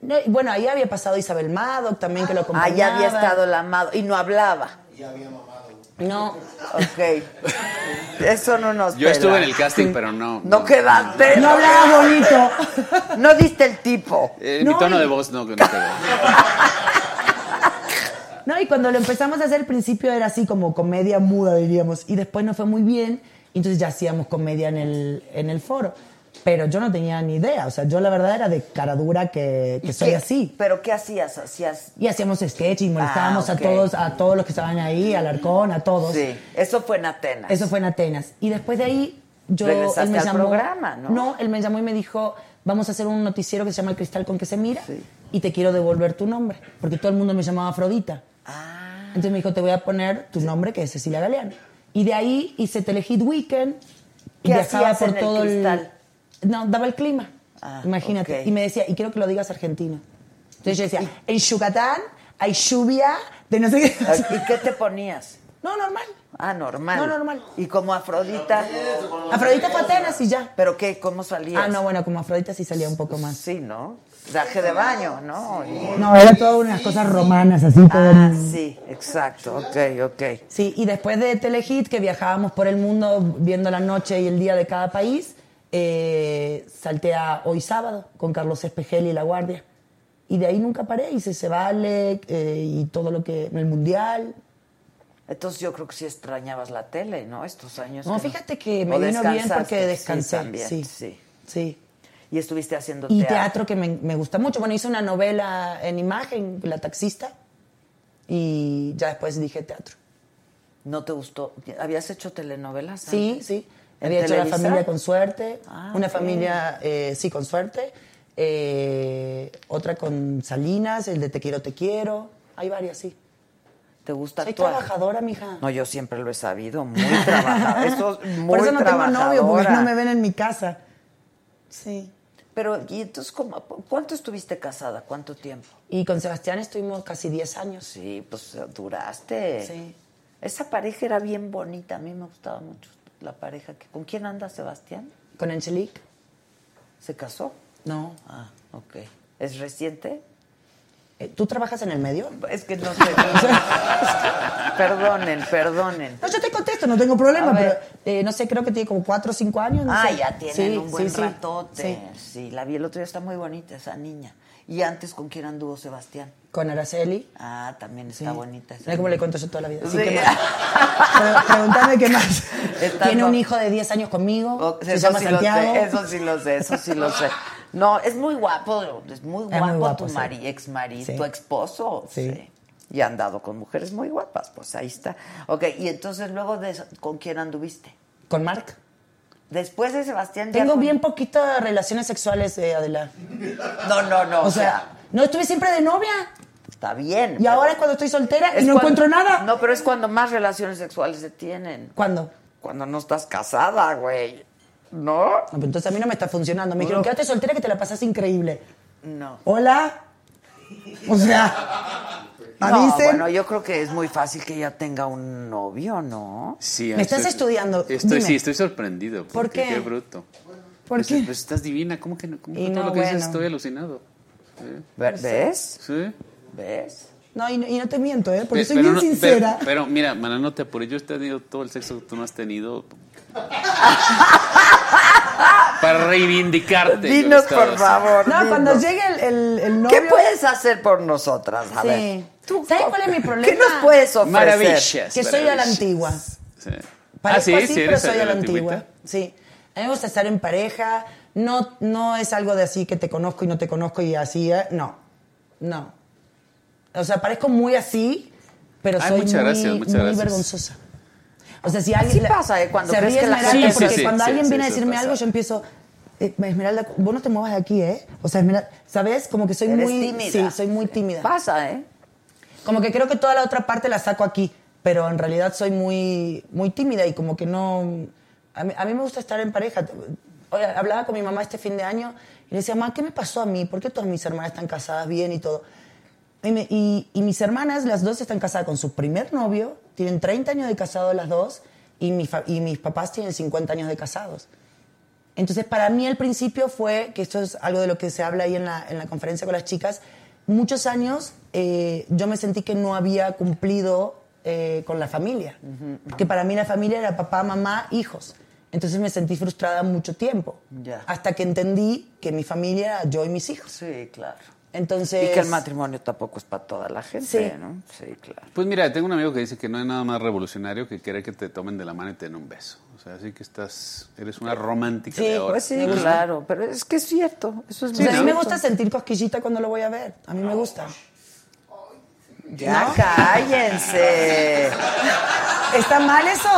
No, bueno, ahí había pasado Isabel Maddox también que lo Ah, acompañaba. ya había estado la amado y no hablaba. Ya había mamado. No, Ok. Eso no nos Yo estuve en el casting, pero no. No quedaste. no hablaba bonito. No diste el tipo. Eh, mi No, tono y- de voz no, no quedó. No, y cuando lo empezamos a hacer al principio era así como comedia muda, diríamos. Y después nos fue muy bien, entonces ya hacíamos comedia en el, en el foro. Pero yo no tenía ni idea, o sea, yo la verdad era de cara dura que, que ¿Y soy qué- así. ¿Pero qué hacías? ¿Hacías? Y hacíamos sketch y molestábamos Ah, ok. a todos, a todos los que estaban ahí, al Arcón, a todos. Sí, eso fue en Atenas. Eso fue en Atenas. Y después de ahí, yo. Regresaste él me al llamó, programa, ¿no? No, él me llamó y me dijo: Vamos a hacer un noticiero que se llama El Cristal con que se mira y te quiero devolver tu nombre. Porque todo el mundo me llamaba Afrodita. Ah, Entonces me dijo: Te voy a poner tu nombre, que es Cecilia Galeano. Y de ahí hice Telehit Weekend. Y ¿Qué viajaba por en el todo Cristal? No, daba el clima. Ah, Imagínate. ok. Y me decía: Y quiero que lo digas argentino. Entonces yo decía: En Yucatán hay lluvia de no sé qué. ¿Y qué te ponías? No, normal. Ah, normal. No, normal. ¿Y como Afrodita? Afrodita fue Atenas y ya. ¿Pero qué? ¿Cómo salías? Ah, no, bueno, como Afrodita sí salía un poco más. Sí, ¿no? Traje de baño, ¿no? Y- No, era todas unas cosas romanas, así. todo Ah, sí, exacto. Ok, ok. Sí, y después de Telehit, que viajábamos por el mundo viendo la noche y el día de cada país, eh, salté a Hoy Sábado con Carlos Espejel y La Guardia. Y de ahí nunca paré, hice Se Vale eh, y todo lo que... el Mundial. Entonces yo creo que sí extrañabas la tele, ¿no? Estos años. No, que fíjate que me ¿O vino bien porque Sí, descansé. también, sí, sí. sí. Y estuviste haciendo Y teatro. teatro que me, me gusta mucho. Bueno, hice una novela en imagen, La Taxista, y ya después dije teatro. ¿No te gustó? ¿Habías hecho telenovelas? Sí, antes? sí. ¿En Había hecho La? Familia con Suerte, Ah, una familia, eh, sí, con suerte, eh, otra con Salinas, el de Te quiero, te quiero, hay varias, sí. ¿Te gusta Soy actuar? trabajadora, mija. No, yo siempre lo he sabido, muy trabajadora. Eso es muy Por eso no tengo novio, porque no me ven en mi casa. Sí. Pero, ¿y entonces cómo, cuánto estuviste casada? ¿Cuánto tiempo? Y con Sebastián estuvimos casi 10 años. Sí, pues duraste. Sí. Esa pareja era bien bonita, a mí me gustaba mucho la pareja. que ¿Con quién anda Sebastián? Con Angelique. ¿Se casó? No. Ah, ok. ¿Es reciente? Eh, ¿Tú trabajas en el medio? Es que no sé. perdonen, perdonen. No, yo te contesto, no tengo problema, pero eh, no sé, creo que tiene como 4 o 5 años. no ah, sé. ya tienen Sí, un buen sí, sí. ratote. Sí. Sí. la vi el otro día, está muy bonita esa niña. ¿Y antes con quién anduvo Sebastián? Con Araceli. Ah, también Sí. está bonita esa cómo le cuento yo toda la vida. Sí, Sí. Pregúntame qué más. Está Tiene un hijo de 10 años conmigo. Oh, se eso llama sí Santiago. Lo sé, eso sí lo sé, eso sí lo sé. No, es muy guapo, es muy muy guapo, tu sí. mari, ex marido, Sí. tu esposo. Sí. Y ha andado con mujeres muy guapas, pues ahí está. Ok, y entonces luego de eso, ¿con quién anduviste? Con Marc. Después de Sebastián Tengo bien poquitas relaciones sexuales, eh, Adela. No, no, no, O sea, no estuve siempre de novia. está bien. Y ahora es cuando estoy soltera y no cuando- encuentro nada. No, pero es cuando más relaciones sexuales se tienen. ¿Cuándo? Cuando no estás casada, güey. ¿No? No, pero entonces a mí no me está funcionando. Me dijeron, No. quédate soltera que te la pasas increíble. No. Hola. O sea, avisen. bueno, yo creo que es muy fácil que ella tenga un novio, ¿no? Sí, ¿Me estás estudiando? Estoy, Dime. sí, estoy sorprendido. ¿Por porque qué? Qué bruto. ¿Por Pues, qué? pues estás divina. ¿Cómo que no? ¿Cómo Y que todo no, lo que dices bueno. estoy alucinado? Ve- ¿Ves? Sí. ¿Ves? No, y no, y no te miento, ¿eh? Porque Pe- soy bien no- sincera. Pero, pero mira, mana, no te apures. Yo he tenido todo el sexo que tú no has tenido. Para reivindicarte. Dinos, por favor. no, dinos. cuando llegue el, el, el novio... ¿Qué puedes hacer por nosotras? A Sí. ver. ¿Sabes cuál es mi problema? ¿Qué nos puedes ofrecer? Maravillas. Que soy a la antigua. Sí. Parezco ah, sí, así, sí, pero soy a la antigüita. antigua. Sí. A mí me gusta estar en pareja. No, no es algo de así que te conozco y no te conozco y así. ¿eh? No. No. O sea, parezco muy así, pero Ay, soy muchas muy, gracias, muchas muy gracias. vergonzosa. O sea, si alguien. Así pasa, ¿eh? Cuando se ríe Esmeralda gente- porque Sí, sí, cuando sí, alguien sí, viene a decirme algo, yo empiezo. eh, Esmeralda, vos no te muevas de aquí, ¿eh? O sea, Esmeralda, ¿sabes? Como que soy Eres muy. tímida. Sí, soy muy tímida. Pasa, ¿eh? Como que creo que toda la otra parte la saco aquí, pero en realidad soy muy, muy tímida y como que no... A mí, a mí me gusta estar en pareja. Oye, hablaba con mi mamá este fin de año y le decía, mamá, ¿qué me pasó a mí? ¿Por qué todas mis hermanas están casadas bien y todo? Y, me- y- y mis hermanas, las dos están casadas con su primer novio, tienen 30 años de casado las dos, y, mi y mis papás tienen 50 años de casados. Entonces, para mí el principio fue, que esto es algo de lo que se habla ahí en la, en la conferencia con las chicas, muchos años eh, yo me sentí que no había cumplido eh, con la familia. Que para mí la familia era papá, mamá, hijos. Entonces me sentí frustrada mucho tiempo. Hasta que entendí que mi familia era yo y mis hijos. Sí, claro. Entonces... Y que el matrimonio tampoco es para toda la gente, Sí. ¿no? Sí, claro. Pues mira, tengo un amigo que dice que no hay nada más revolucionario que querer que te tomen de la mano y te den un beso. O sea, así que estás, eres una romántica Sí, de ahora. Pues sí, claro. Pero es que es cierto. Eso es O sea, a mí me gusta sentir cosquillita cuando lo voy a ver. A mí me gusta. Ya cállense. ¿Está mal eso?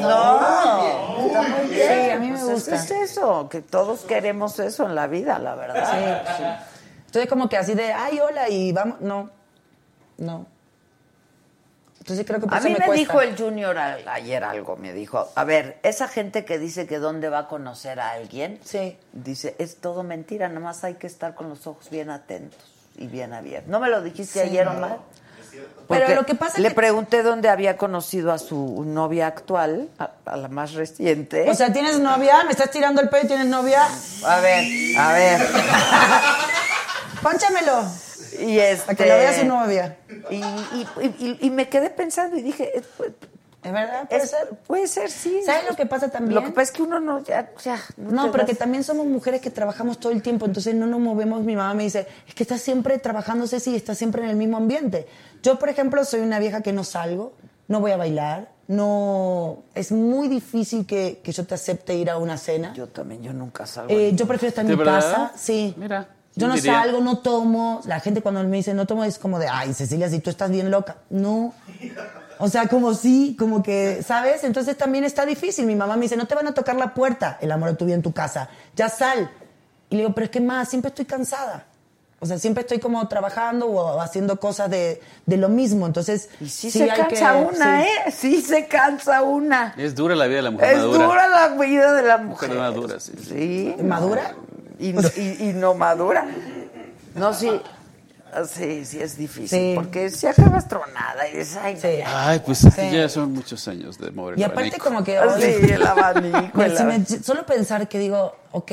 No, está muy bien. Sí, a mí me Pues gusta. Es eso, que todos queremos eso en la vida, la verdad. Sí, sí. Entonces como que así de, ay, hola, y vamos. No, no. Entonces creo que por A eso mí me, cuesta. dijo el Junior a- ayer algo, me dijo, a ver, esa gente que dice que dónde va a conocer a alguien, Sí. dice, es todo mentira, nada más hay que estar con los ojos bien atentos y bien abiertos. ¿No me lo dijiste Sí. ayer, Omar? Porque Pero lo que pasa es le que- pregunté dónde había conocido a su novia actual, a, a la más reciente. O sea, ¿tienes novia? ¿Me estás tirando el pelo y tienes novia? a ver, a ver. Pónchamelo. Y este, Para que lo vea su novia. Y, y- y- y me quedé pensando y dije, eh, pues, ¿Es verdad? ¿Puede es- ser? Puede ser, sí. ¿Sabes lo que pasa también? Lo que pasa es que uno no, ya, ya. No, pero das- que también somos mujeres que trabajamos todo el tiempo, entonces no nos movemos. Mi mamá me dice, es que estás siempre trabajando, Ceci, y estás siempre en el mismo ambiente. Yo, por ejemplo, soy una vieja que no salgo, no voy a bailar, no... Es muy difícil que, que yo te acepte ir a una cena. Yo también, yo nunca salgo. Eh, yo prefiero estar en ¿De mi verdad? casa, sí. Mira. Yo no diría. salgo, no tomo. La gente cuando me dice no tomo es como de, ay, Cecilia, si tú estás bien loca. No. O sea, como sí, como que, ¿sabes? Entonces también está difícil. Mi mamá me dice, no te van a tocar la puerta, el amor de tu vida en tu casa. Ya sal. Y le digo, pero es que más, siempre estoy cansada. O sea, siempre estoy como trabajando o haciendo cosas de, de lo mismo. Entonces, Y sí, se hay cansa que- una, sí. ¿eh? Sí se cansa una. Es dura la vida de la mujer Es madura. dura la vida de la mujer. Mujer madura, sí. Sí. ¿Madura? Y, y- y no madura. No, sí. Sí, sí es difícil. Sí. Porque si acabas tronada y dices, ay, Sí. Ay, pues así ya son muchos años de mover el Y aparte abanico. como que... Ah, sí, el abanico, el si me- abanico. solo pensar que digo, ok,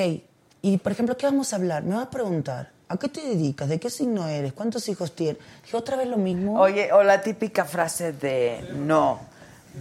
y por ejemplo, ¿qué vamos a hablar? Me va a preguntar, ¿a qué te dedicas? ¿De qué signo eres? ¿Cuántos hijos tienes? Dije, ¿otra vez lo mismo? Oye, o la típica frase de no.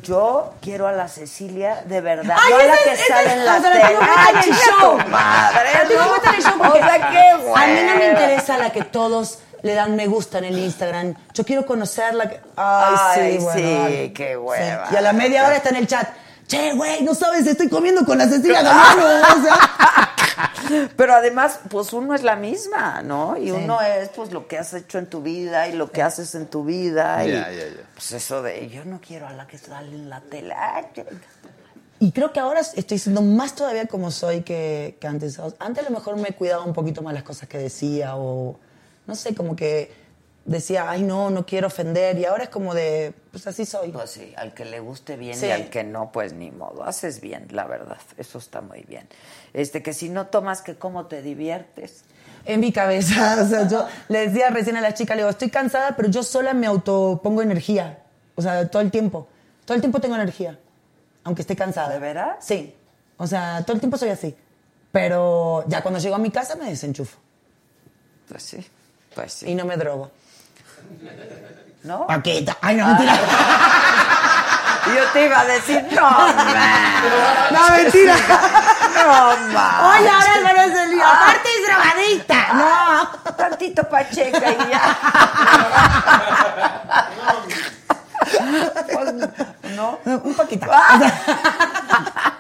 Yo quiero a la Cecilia de verdad. Ay, no a la que sale en la tele. Ay, show. madre, La tengo ¿no? el show porque O sea, qué a mí no me interesa la que todos le dan me gusta en el Instagram. Yo quiero conocerla. Ay, Ay, sí, bueno. sí, qué hueva. Sí. Y a la media hora está en el chat. Che, güey, no sabes, estoy comiendo con la Cecilia Galeano. o sea. Pero además, pues uno es la misma, ¿no? Y uno es pues lo que has hecho en tu vida y lo que haces en tu vida. y, Ya, ya, ya. Pues eso de yo no quiero a la que sale en la tele. Ay, Y creo que ahora estoy siendo más todavía como soy que, que antes. Antes a lo mejor me cuidaba un poquito más las cosas que decía o no sé, como que decía, ay no, no quiero ofender y ahora es como de, pues así soy. Pues sí, al que le guste bien Sí. y al que no, pues ni modo. Haces bien, la verdad. Eso está muy bien. Este, que si no tomas, que cómo te diviertes. En mi cabeza, o sea, yo le decía recién a la chica, le digo, estoy cansada, pero yo sola me autopongo energía. O sea, todo el tiempo. Todo el tiempo tengo energía, aunque esté cansada. ¿De veras? Sí. O sea, todo el tiempo soy así. Pero ya cuando llego a mi casa me desenchufo Pues sí, pues sí. y no me drogo. ¿No? Paquita. Ay, no, mentira. Yo te iba a decir, no. No, mentira. No, ma. Oye, ahora Álvaro es el lío. Aparte es drogadicta. No. Tantito pacheca y ya. Pues, no. Un poquito. Ah.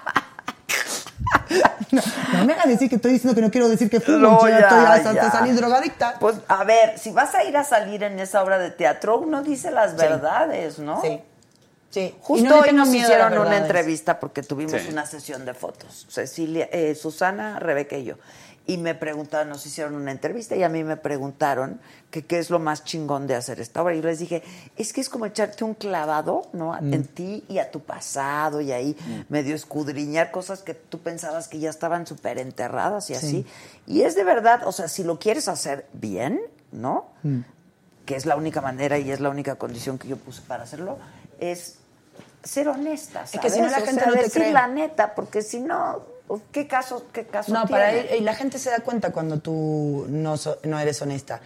No, no me hagas decir que estoy diciendo que no quiero decir que fumo. No, yo ya ya, estoy hasta ya. salir drogadicta. Pues a ver, si vas a ir a salir en esa obra de teatro, uno dice las verdades, ¿no? Sí. Sí. Justo no hoy nos hicieron una entrevista porque tuvimos Sí. una sesión de fotos. Cecilia, eh, Susana, Rebeca y yo. Y me preguntaron, nos hicieron una entrevista y a mí me preguntaron que qué es lo más chingón de hacer esta obra. Y yo les dije, es que es como echarte un clavado, ¿no? Mm. En ti y a tu pasado y ahí medio escudriñar cosas que tú pensabas que ya estaban súper enterradas y así. Y es de verdad, o sea, si lo quieres hacer bien, ¿no? Mm. que es la única manera y es la única condición que yo puse para hacerlo, es ser honesta, Es que si no ¿sabes? la O gente sea, no te decir cree. la neta, porque si no, ¿qué caso, qué caso No, tiene? para él, y la gente se da cuenta cuando tú no, so- no eres honesta.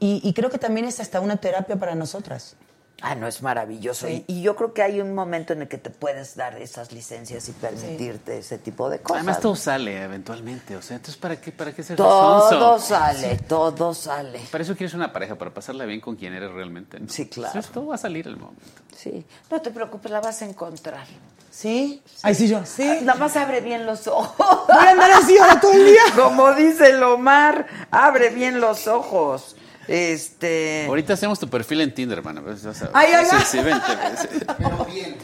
Y, y creo que también es hasta una terapia para nosotras. Ah, no, es maravilloso. Sí. Y, y yo creo que hay un momento en el que te puedes dar esas licencias y permitirte ese tipo de cosas. Además todo sale eventualmente, o sea, entonces ¿para qué, para qué ser todo sonso? sale, todo sale. Para eso quieres una pareja, para pasarla bien con quien eres realmente. ¿no? Sí, claro. Entonces, todo va a salir el momento. Sí, no te preocupes, la vas a encontrar. ¿Sí? Ay, sí, yo. Sí. Nada más abre bien los ojos. Voy a andar así ahora todo el día. Como dice el Omar, abre bien los ojos. Este. Ahorita hacemos tu perfil en Tinder, hermano. pues. Ay, ay, Sí, sí, vente, sí. Pero bien.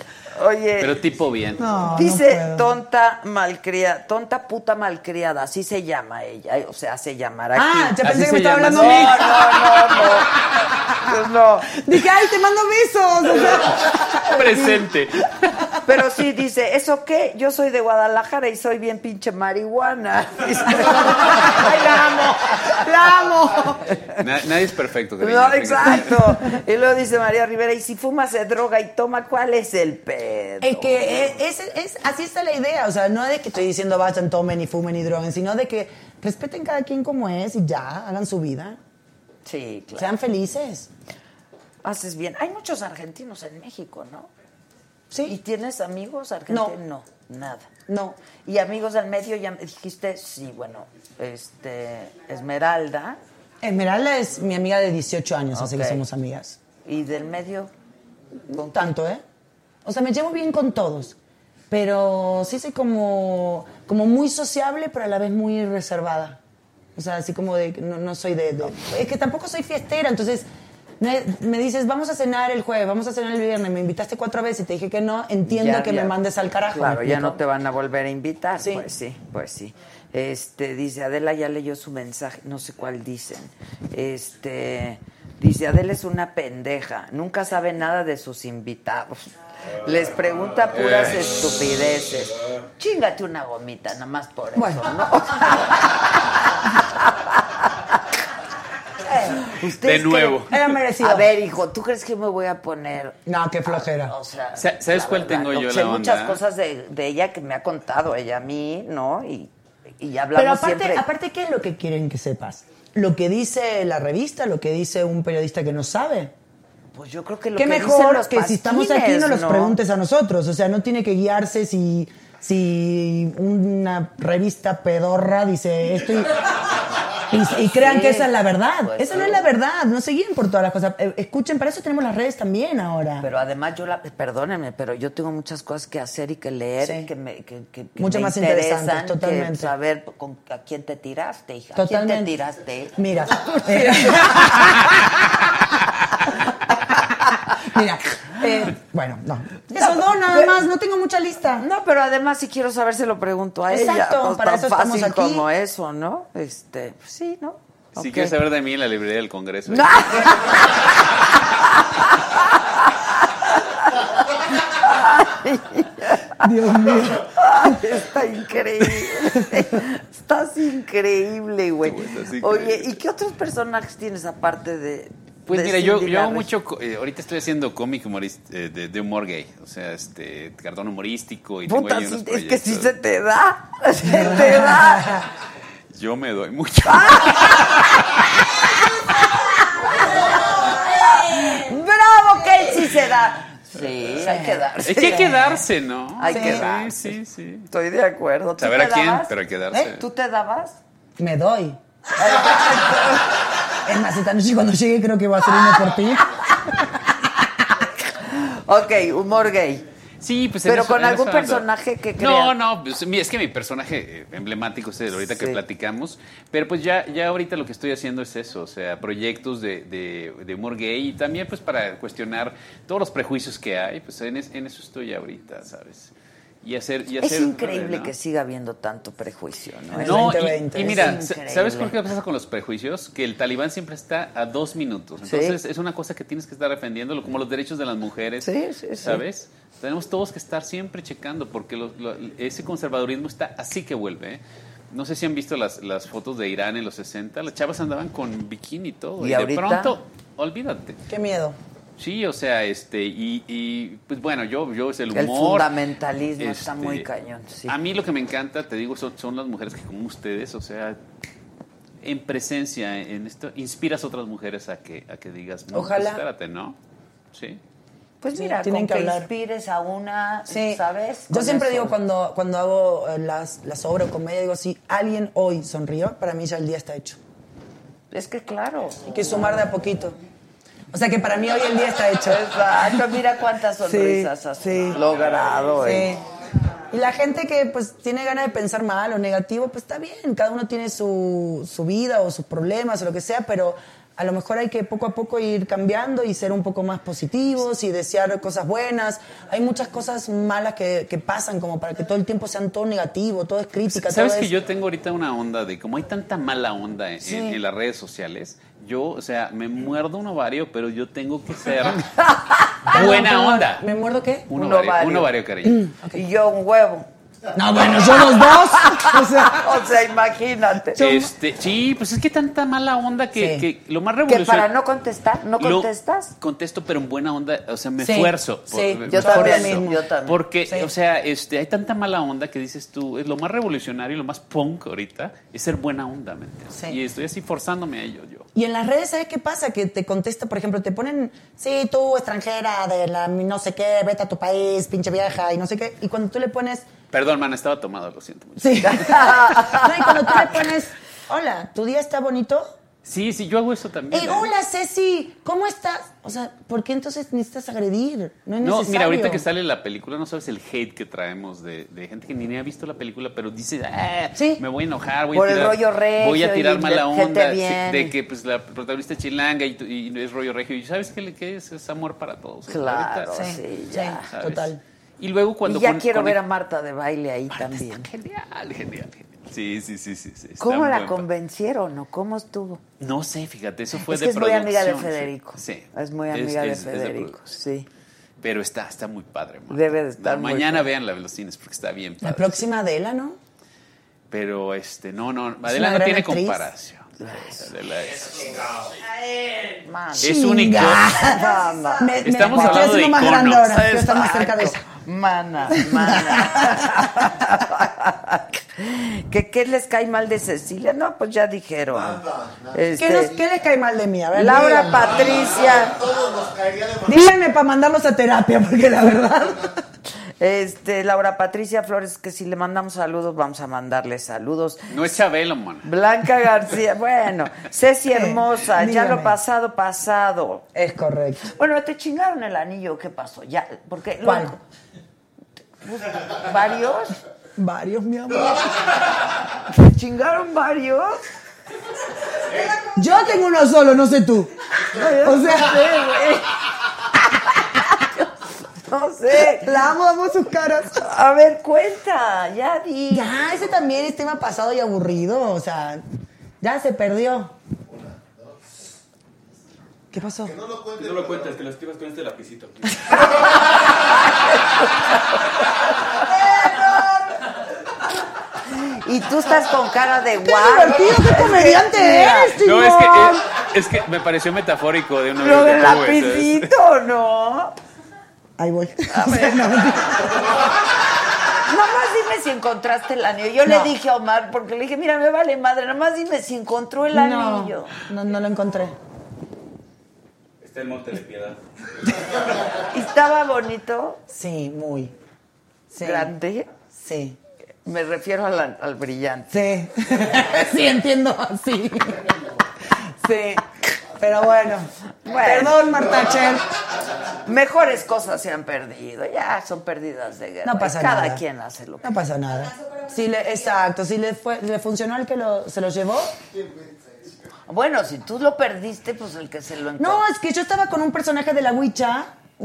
Oye. Pero tipo bien. No, Dice tonta malcriada, tonta puta malcriada, así se llama ella, o sea, se llamará aquí. Ah, ya Así pensé que me estaba hablando a mí. No, no, no, no. Pues no. Dije, ay, te mando besos. O sea, Presente. Pero sí dice, ¿eso qué? Yo soy de Guadalajara y soy bien pinche marihuana. Dice, Ay, la amo, la amo. Na- nadie es perfecto. cariño. No, exacto. Y luego dice María Rivera, y si fuma, se droga y toma, ¿cuál es el pedo? Es que es, es- es- así está la idea, o sea, no de que estoy diciendo vayan, tomen y fumen y droguen, sino de que respeten cada quien como es y ya, hagan su vida. Sí, claro. Sean felices. Haces bien. Hay muchos argentinos en México, ¿no? Sí. ¿Y tienes amigos argentinos? No, nada. No. ¿Y amigos del medio ya me dijiste? Sí, bueno, este, Esmeralda. Esmeralda es mi amiga de 18 años, así que somos amigas. ¿Y del medio? ¿Con Tanto, ¿eh? O sea, me llevo bien con todos, pero sí soy como, como muy sociable, pero a la vez muy reservada. O sea, así como de, no, no soy de, de- Es que tampoco soy fiestera, entonces me, me dices, vamos a cenar el jueves, vamos a cenar el viernes, me invitaste cuatro veces y te dije que no, entiendo Ya, que ya. me mandes al carajo. Claro, ¿me ya no te van a volver a invitar. Pues sí, pues sí. Este, dice, Adela ya leyó su mensaje, no sé cuál dicen. Este, dice, Adela es una pendeja, nunca sabe nada de sus invitados. Les pregunta puras Eh. estupideces. Chingate una gomita, nada más por eso, Bueno. ¿no? ¿Ustedes De nuevo. Era merecido. A ver, hijo, ¿tú crees que me voy a poner No, qué flojera. o sea, Sa- ¿Sabes cuál verdad, tengo no yo sé la muchas onda? cosas de, de ella que me ha contado ella a mí, ¿no? Y, y hablamos Pero aparte, siempre. aparte, ¿qué es lo que quieren que sepas? ¿Lo que dice la revista? ¿Lo que dice un periodista que no sabe? Pues yo creo que lo Qué que mejor los que si estamos aquí no los preguntes a nosotros. O sea, no tiene que guiarse si, si una revista pedorra dice esto y, y- y crean Sí, que esa es la verdad. pues esa no es la verdad. No se guíen por todas las cosas. Eh, Escuchen, para eso tenemos las redes también ahora. Pero además yo la, perdónenme, pero yo tengo muchas cosas que hacer y que leer Sí. que me, que, que- que Mucho me más interesan, interesantes, que totalmente. saber con, a quién te tiraste, hija. ¿A quién Totalmente. te tiraste? Mira. Mira, eh, bueno, no. Eso no, nada pero- más, no tengo mucha lista. No, pero además si quiero saber se lo pregunto a Exacto, ella. Pues, para tan eso estamos fácil aquí. como eso, ¿no? Este, pues sí, ¿no? Si Ok. quieres saber de mí, la librería del Congreso. Dios mío. Ay, Está increíble. Estás increíble, güey. Oye, ¿y qué otros personajes tienes aparte de. Pues mira, yo, hago mucho, eh, ahorita estoy haciendo cómic eh, de, de humor gay, o sea, este, cartón humorístico y Puta, sí, es que sí proyectos. se te da. Se te da. Yo me doy mucho. ¡Bravo, que él sí se da! Sí, hay que darse. Es que hay que darse, ¿no? Hay que Sí, darse. Sí, sí. Estoy de acuerdo. ¿Tú Saber te a quién, dabas? pero hay que darse. ¿Eh? ¿Tú te dabas? Me doy. Es más, esta noche cuando llegue creo que va a ser uno por ti. Ok, humor gay. Sí, pues Pero eso- con algún eso personaje que No, crea. no, pues, mi- es que mi personaje eh, emblemático es el ahorita que Sí. platicamos, pero pues ya, ya ahorita lo que estoy haciendo es eso, o sea, proyectos de, de, de humor gay y también pues para cuestionar todos los prejuicios que hay, pues en, es- en eso estoy ahorita, ¿sabes? Y hacer... Y Es increíble ¿no? que siga habiendo tanto prejuicio, ¿no? No, y- 2020, y, es mira. ¿sabes por qué pasa con los prejuicios? Que el talibán siempre está a dos minutos. Sí. Entonces es una cosa que tienes que estar defendiendo, como los derechos de las mujeres. Sí, sí, sí. ¿Sabes? Tenemos todos que estar siempre checando porque lo- lo- ese conservadurismo está así que vuelve. ¿eh? No sé si han visto las, las fotos de Irán en los 60. Las chavas andaban con bikini y todo. ¿Y Y, de ahorita? pronto, olvídate. Qué miedo. Sí, o sea, este, y, y, pues bueno, yo, yo es el humor. El fundamentalismo está Este, muy cañón. Sí. A mí lo que me encanta, te digo, son, son las mujeres que como ustedes, o sea, en presencia en esto, inspiras a otras mujeres a que, a que digas, no, Ojalá. pues espérate, ¿no? Sí. Pues Sí, mira, tienen con que que, hablar. inspires a una, Sí. ¿sabes? Yo siempre eso. digo cuando, cuando hago eh, las, las obras o comedia, digo, si alguien hoy sonrió, para mí ya el día está hecho. Es que claro. Hay que sumar de a poquito. O sea que para mí hoy el día está hecho. Exacto, mira cuántas sonrisas Sí, has sí. logrado. eh. Sí. Y la gente que pues tiene ganas de pensar mal o negativo, pues está bien, cada uno tiene su, su vida o sus problemas o lo que sea, pero a lo mejor hay que poco a poco ir cambiando y ser un poco más positivos y desear cosas buenas. Hay muchas cosas malas que, que pasan como para que todo el tiempo sean todo negativo, todo es crítica. ¿Sabes todo que es- yo tengo ahorita una onda de como hay tanta mala onda en, Sí. en- en las redes sociales? Yo, o sea, me muerdo un ovario, pero yo tengo que ser Buena onda. ¿Me muerdo qué? Un Un ovario, ovario. un ovario, cariño. Y yo un huevo. No, bueno, yo los dos. O sea, O sea, imagínate. Este, sí, pues es que tanta mala onda que, Sí. que lo más Que revolucionario. para no contestar, ¿no contestas? Contesto, pero en buena onda, o sea, me Sí, esfuerzo. sí, me yo esfuerzo. también, yo también. Porque, Sí. o sea, este, hay tanta mala onda que dices tú, es lo más revolucionario y lo más punk ahorita es ser buena onda, ¿me entiendes? Sí. Y estoy así forzándome a ello yo. Y en las redes, ¿sabes qué pasa? Que te contesta, por ejemplo, te ponen, sí, tú extranjera de la no sé qué, vete a tu país, pinche vieja, y no sé qué. Y cuando tú le pones, Perdón, man, estaba tomado, lo siento mucho. sí. no, y cuando tú le pones, hola, ¿tu día está bonito? Sí, sí, yo hago eso también. ¿eh? hola, Ceci, ¿cómo estás? O sea, ¿por qué entonces necesitas agredir? No es No, necesario. mira, ahorita que sale la película, no sabes el hate que traemos de, de gente que ni ha visto la película, pero dice, ah, Sí. me voy a enojar, voy Por a el tirar, rollo regio voy a tirar mala onda, sí, bien. de que pues la protagonista es chilanga y, y es rollo regio. ¿Y sabes qué, qué es? Es amor para todos. Claro, Ahorita, sí, Sí, ya. ¿sabes? total. Y luego cuando... y ya con- quiero con- ver a Marta de baile ahí también. Genial, genial, genial. Sí, sí, sí, sí. sí, ¿Cómo la convencieron o cómo estuvo? No sé, fíjate, eso fue es de que es muy amiga de. Federico. Sí. Es muy amiga es- de es Federico, sí. Pero está, está muy padre. Marta. Debe de estar muy Mañana padre. véanla en los cines porque está bien La próxima Adela, ¿no? Pero este, no, no, Adela no tiene actriz. comparación. Adela es, es me- Estamos hablando de haciendo más iconos. grande ahora, cerca de eso. Mana, mana. ¿Que ¿Qué les cae mal de Cecilia? No, pues ya dijeron. Este, ¿Qué, nos- qué le cae mal de mí? A ver, Laura. Patricia, Todos nos caería de mal. Díganme para mandarlos a terapia, porque la verdad... este, Laura Patricia Flores, que si le mandamos saludos, vamos a mandarle saludos. No es Chabelo, man. Blanca García, bueno, Ceci Hermosa, ya lo pasado, pasado. Es correcto. Bueno, te chingaron el anillo, ¿qué pasó? Ya, porque ¿Cuál? ¿Varios? Varios, mi amor. ¿Te chingaron varios? Yo tengo uno solo, no sé tú. O sea, No sé. la amo, amo sus caras. A ver, cuenta, ya di. Ya, ese también es tema pasado y aburrido. O sea, ya se perdió. ¿Qué pasó? No lo Que cuentes. no lo cuentes, que lo escribas con este lapicito. Y tú estás con cara de ¡Qué guau. divertido! ¡Qué comediante eres, No, es que, es, es que me pareció metafórico de una Lo vez del que lapicito, ¿no? Ahí voy. No. Nomás dime si encontraste el anillo. Yo No. le dije a Omar, porque le dije, mira, me vale madre, nomás dime si encontró el no, anillo. no, no lo encontré. Está el monte de piedad. ¿Y estaba bonito? Sí, muy. Sí. ¿Grande? Sí. Me refiero al, al brillante. Sí. sí, entiendo. Sí. Sí. Pero bueno. Bueno. Perdón, Marta Cher. Mejores cosas se han perdido, ya son perdidas de guerra. No pasa Cada nada. quien hace lo que No pasa nada. Si le, exacto, si le, fue, le funcionó al que lo, se lo llevó. Bueno, si tú lo perdiste, pues el que se lo encontró. No, es que yo estaba con un personaje de la Huicha,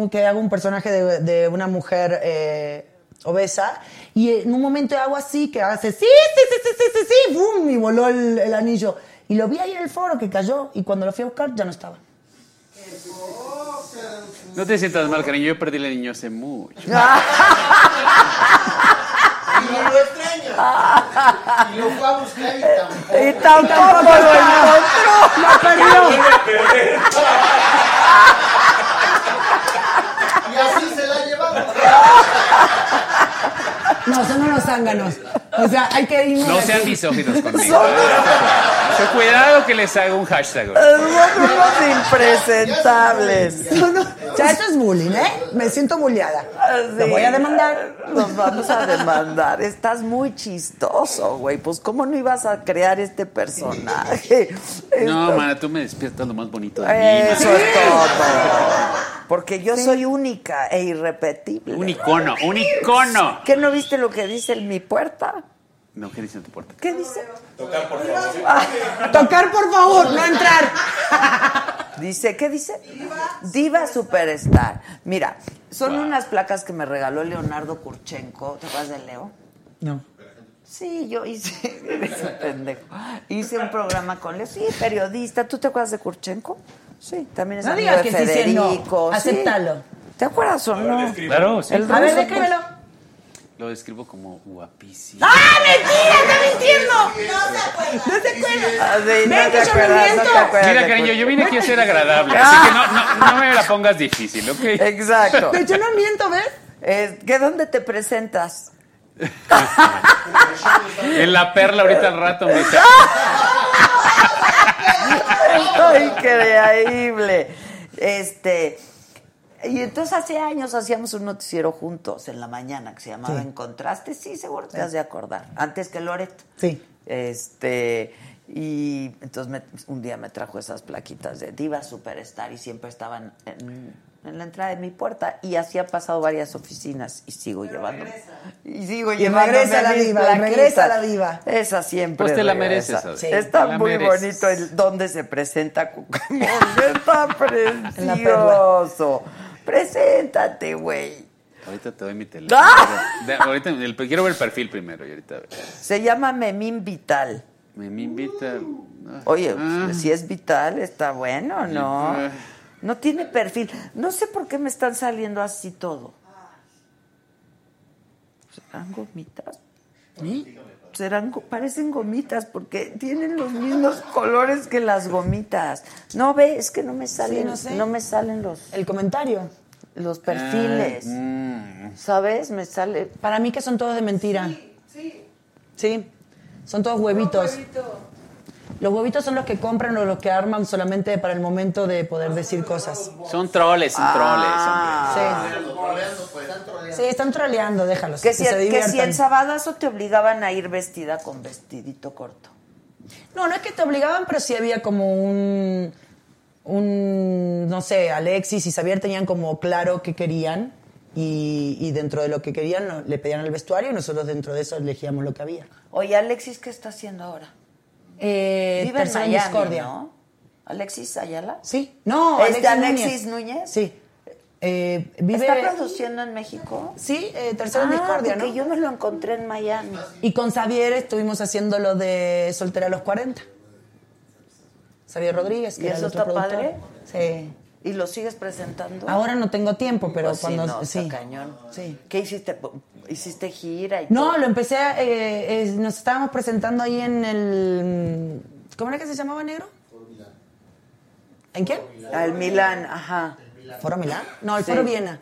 que hago un personaje de, de una mujer eh, obesa, y en un momento hago así, que hace sí, sí, sí, sí, sí, sí, sí, ¡bum! y voló el, el anillo. Y lo vi ahí en el foro que cayó, y cuando lo fui a buscar ya no estaba. No te sientas mal, cariño. Yo perdí el niño hace mucho. Y no lo extraña. Y lo fue a buscar y tampoco. Y tampoco lo encontró. ¡Lo perdió! Y así se la ha llevado. No, son unos zánganos. O sea, hay que irnos No sean aquí. misóginos conmigo. Mucho cuidado que les hago un hashtag. Somos unos impresentables. No, no. Es bullying, ¿eh? Me siento bulleada. Lo voy a demandar. Nos vamos a demandar. Estás muy chistoso, güey. Pues, ¿cómo no ibas a crear este personaje? No, Esto- mana, tú me despiertas lo más bonito de mí. Eso es todo. Porque yo soy única e irrepetible. Un icono, un icono. ¿Qué no viste lo que dice en mi puerta? No, ¿qué dice en tu puerta? ¿Qué dice? Tocar, por favor. Tocar, por favor, no entrar. Dice, ¿qué dice? Diva Superstar. Mira, son unas placas que me regaló Leonardo Kurchenko. ¿Te acuerdas de Leo? No. Sí, yo hice, eres un pendejo. Hice un programa con Leo. Sí, periodista. ¿Tú te acuerdas de Kurchenko? Sí, también es No amigo digas de que sí, sí, no. Federico. sí. Acéptalo. ¿Te acuerdas o no? Claro, sí. El A ver, descríbelo. Lo describo como guapísimo. ¡Ah, mentira! ¡Está mintiendo! No se acuerda. No se acuerda. Sí, Ven no que te yo no acuerdas, no miento. te acuerdas. Mira, cariño, yo vine aquí a ser agradable, así que no, no, no me la pongas difícil, ¿ok? Exacto. Pero yo no miento, ¿ves? Eh, ¿qué, ¿Dónde te presentas? En la perla ahorita al rato, me dice. Increíble. Este. Y entonces hace años hacíamos un noticiero juntos en la mañana que se llamaba Sí. En Contraste. Sí, seguro te has de acordar. Antes que Loret. Sí. Este. Y entonces me- un día me trajo esas plaquitas de Diva Superstar y siempre estaban en, en la entrada de mi puerta y así ha pasado varias oficinas y sigo llevando. Y sigo Y llevando. regresa la diva, regresa la diva. Esa siempre. Pues te la regresa. mereces. Sí. Está la muy mereces. bonito el donde se presenta Cucamonga. Está En la perla. precioso. Preséntate, güey. Ahorita te doy mi teléfono. ¡Ah! De- ahorita, el- quiero ver el perfil primero y ahorita. Se llama Memín Vital. Me, me invita. Oye, Ah. si es vital, está bueno, ¿no? Ah. No tiene perfil. No sé por qué me están saliendo así todo. ¿Serán gomitas? Serán, go- parecen gomitas porque tienen los mismos colores que las gomitas. No ve, es que no me salen, no sé. no me salen los, El comentario. Los perfiles. Ah, mm. ¿Sabes? Me sale. Para mí que son todos de mentira. Sí. Sí. Son todos huevitos. Los huevitos son los que compran o los que arman solamente para el momento de poder decir cosas. Son troles, son Ah. Sí. Sí, están troleando, déjalos. Que si, se que si en Sabadazo te obligaban a ir vestida con vestidito corto. No, no es que te obligaban, pero sí había como un, un no sé, Alexis y Xavier tenían como claro qué querían y, y dentro de lo que querían le pedían al vestuario y nosotros dentro de eso elegíamos lo que había. Oye, Alexis, ¿qué está haciendo ahora? Eh, Vive en Miami, Discordia. ¿no? ¿Alexis Ayala? Sí. No, ¿Este Alexis, Alexis Núñez? Sí. Eh, vive... ¿Está produciendo en México? Sí, eh, Tercero en Ah, Discordia, ¿no? porque yo me lo encontré en Miami. Y con Xavier estuvimos haciendo lo de Soltera a los 40. Xavier Rodríguez, que ¿Y era el eso otro está productor. padre? Sí. ¿Y lo sigues presentando? Ahora no tengo tiempo, pero Pues sí, cuando... no, está sí. cañón. Sí. ¿Qué hiciste? ¿Hiciste gira y No, todo? lo empecé, a- eh, eh, nos estábamos presentando ahí en el... ¿Cómo era que se llamaba, negro? ¿En quién? Al Milán, ajá. ¿Foro Milán? No, el Sí. Foro Viena.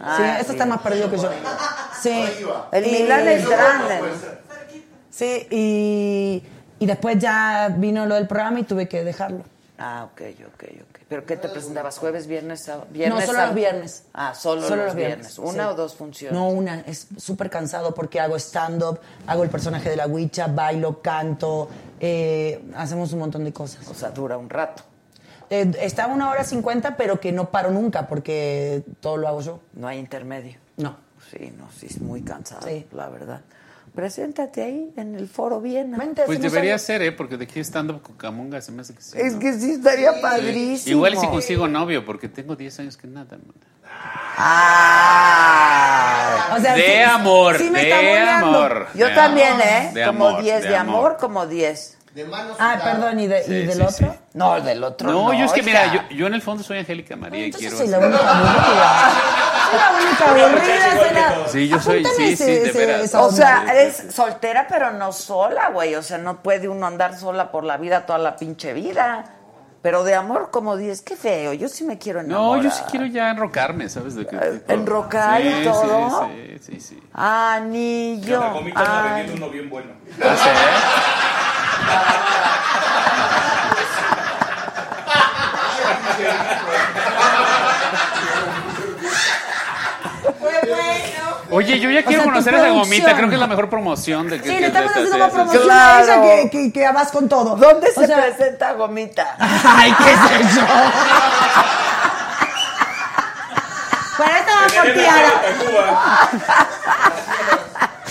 Ah, sí, eso está más perdido que yo. Sí. El Milán es grande. Sí, y, y después ya vino lo del programa y tuve que dejarlo. Ah, ok, ok, ok. ¿Pero qué te presentabas? ¿Jueves, viernes, sábado? viernes no, solo sábado? los viernes. Ah, solo, los, viernes. ¿Una sí. o dos funciones? No, una. Es súper cansado porque hago stand-up, hago el personaje de la Huicha, bailo, canto, eh, hacemos un montón de cosas. O sea, dura un rato. Eh, está una hora cincuenta, pero que no paro nunca porque todo lo hago yo. No hay intermedio. No. Sí, no, sí, es muy cansado, Sí. la verdad. Preséntate ahí en el foro Viena. Vente, Pues debería algo. ser, ¿eh? Porque de aquí estando con Camonga se me hace que sí. Es ¿no? que sí estaría padrísimo. Igual si consigo novio, porque tengo 10 años que nada. man. Ah. O sea, de sí- amor, sí me de está amor. Yo de también, amor, ¿eh? de como amor, 10 de, amor. como 10. De manos Ah, perdón, ¿y, de- y Sí, del sí, otro? sí. No, del otro no. No, yo es que mira, yo, yo en el fondo soy Angélica María y quiero. soy la única única aburrida. Sí, yo soy- Apúntame sí, sí, de veras. esa O sea, eres soltera, pero no sola, güey. O sea, no puede uno andar sola por la vida toda la pinche vida. Pero de amor, como dices, qué feo. Yo sí me quiero enamorar. No, yo sí quiero ya enrocarme, ¿sabes? De que, Eh, enrocar y Sí, todo. Sí, sí, sí. sí. Anillo. La gomita anda Ay. vendiendo uno bien bueno. ¿Ah, sí? Oye, yo ya quiero sea, conocer a esa gomita. Creo que es la mejor promoción de que. Sí, que le estamos haciendo de- promoción Claro. a ella que, que, que vas con todo. ¿Dónde O se sea, presenta Gomita? Ay, ¿qué es eso? Para esto va por ti, Ara.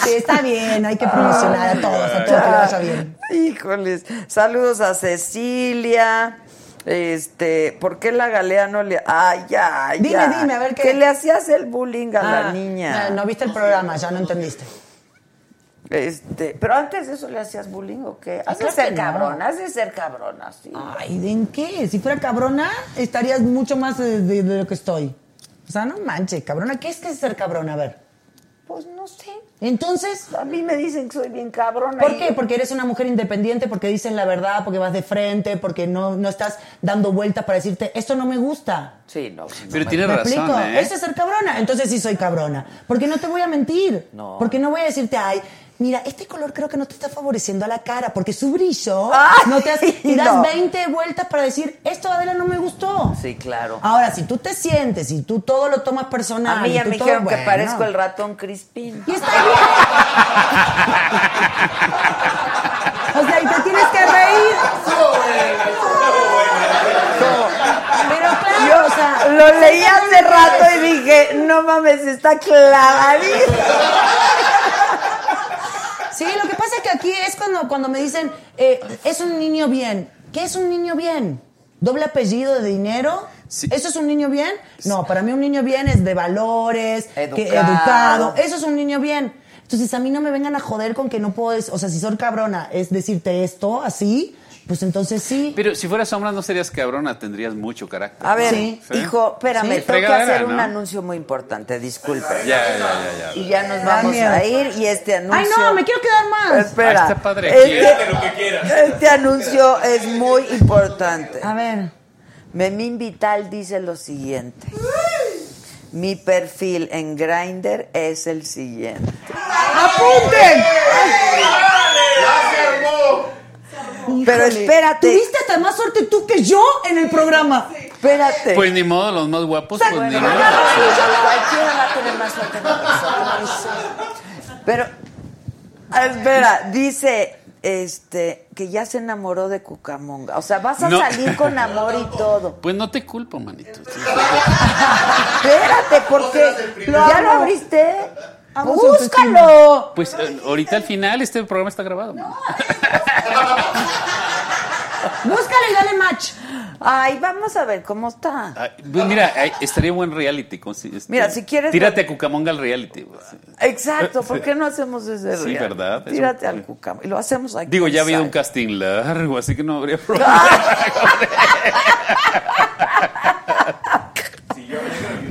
Sí, está bien, hay que promocionar a todos, a todos que vaya bien. Híjoles. Saludos a Cecilia. Este, ¿por qué la galea no le. Ay, ya, Dime, ya. dime, a ver qué- Que le hacías el bullying a la Ah, niña. No, no viste el programa, ya no entendiste. Este, pero antes de eso le hacías bullying o qué? Has de ser cabrona, has de ser cabrona, sí. Ay, ¿de en qué? Si fuera cabrona, estarías mucho más de, de- de lo que estoy. O sea, no manches, cabrona. ¿Qué es que es ser cabrona? A ver. Pues no sé. Entonces, A mí me dicen que soy bien cabrona. ¿por y- qué? Porque eres una mujer independiente, porque dices la verdad, porque vas de frente, porque no, no estás dando vueltas para decirte, esto no me gusta. Sí, no. Pero me- tiene ¿Me razón, explico? ¿eh? Eso es ser cabrona. Entonces sí soy cabrona. Porque no te voy a mentir. No. Porque no voy a decirte, ay, mira, este color creo que no te está favoreciendo a la cara, porque su brillo Ay, no te hace. Y das no. 20 vueltas para decir, esto Adela no me gustó. Sí, claro. Ahora, si tú te sientes y tú todo lo tomas personal. A mí ya me dijeron que bueno. parezco el ratón Crispín. Y está bien. o sea, y te tienes que reír. Pero claro, o sea. Lo leí hace rato y dije, no mames, está clavadísimo. Sí, lo que pasa es que aquí es cuando, cuando me dicen, eh, es un niño bien. ¿Qué es un niño bien? ¿Doble apellido de dinero? Sí. ¿Eso es un niño bien? No, para mí un niño bien es de valores, que- Educado. Eso es un niño bien. Entonces a mí no me vengan a joder con que no puedo, o sea, si soy cabrona, es decirte esto así, pues entonces sí. Pero si fueras sombra no serías cabrona, tendrías mucho carácter. A ver, Sí. hijo, espérame, Sí. tengo que hacer un anuncio muy importante, disculpe. Ya, ya, ya, ya. Y ya nos vamos a ir y este anuncio... Ay, no, me quiero quedar más. Espera. Ah, está padre. Este, Quédate lo que quieras. este anuncio es muy importante. A ver. Memín Vital dice lo siguiente. Mi perfil en Grindr es el siguiente. ¡Apunten! Pero Híjole, espérate. Tuviste hasta más suerte tú que yo en el programa. Espérate. Pues ni modo, los más guapos, pues Bueno, ni modo. cualquiera va a tener más suerte. Pero, espera, dice este que ya se enamoró de Cucamonga. O sea, vas a No. salir con amor y todo. Pues no te culpo, manito. Espérate, porque ¿ya lo abriste? Vamos a ¡Búscalo! Pues eh, ahorita al final este programa está grabado. Búscale y dale match. Ay, vamos a ver cómo está. Ah, pues mira, estaría buen reality. con- este, Mira, si quieres- Tírate a Cucamonga al reality. pues. Exacto, ¿por qué no hacemos ese Sí, reality? ¿verdad? Tírate al Cucamonga. Y lo hacemos aquí. Digo, ya ha habido un casting largo, así que no habría problema.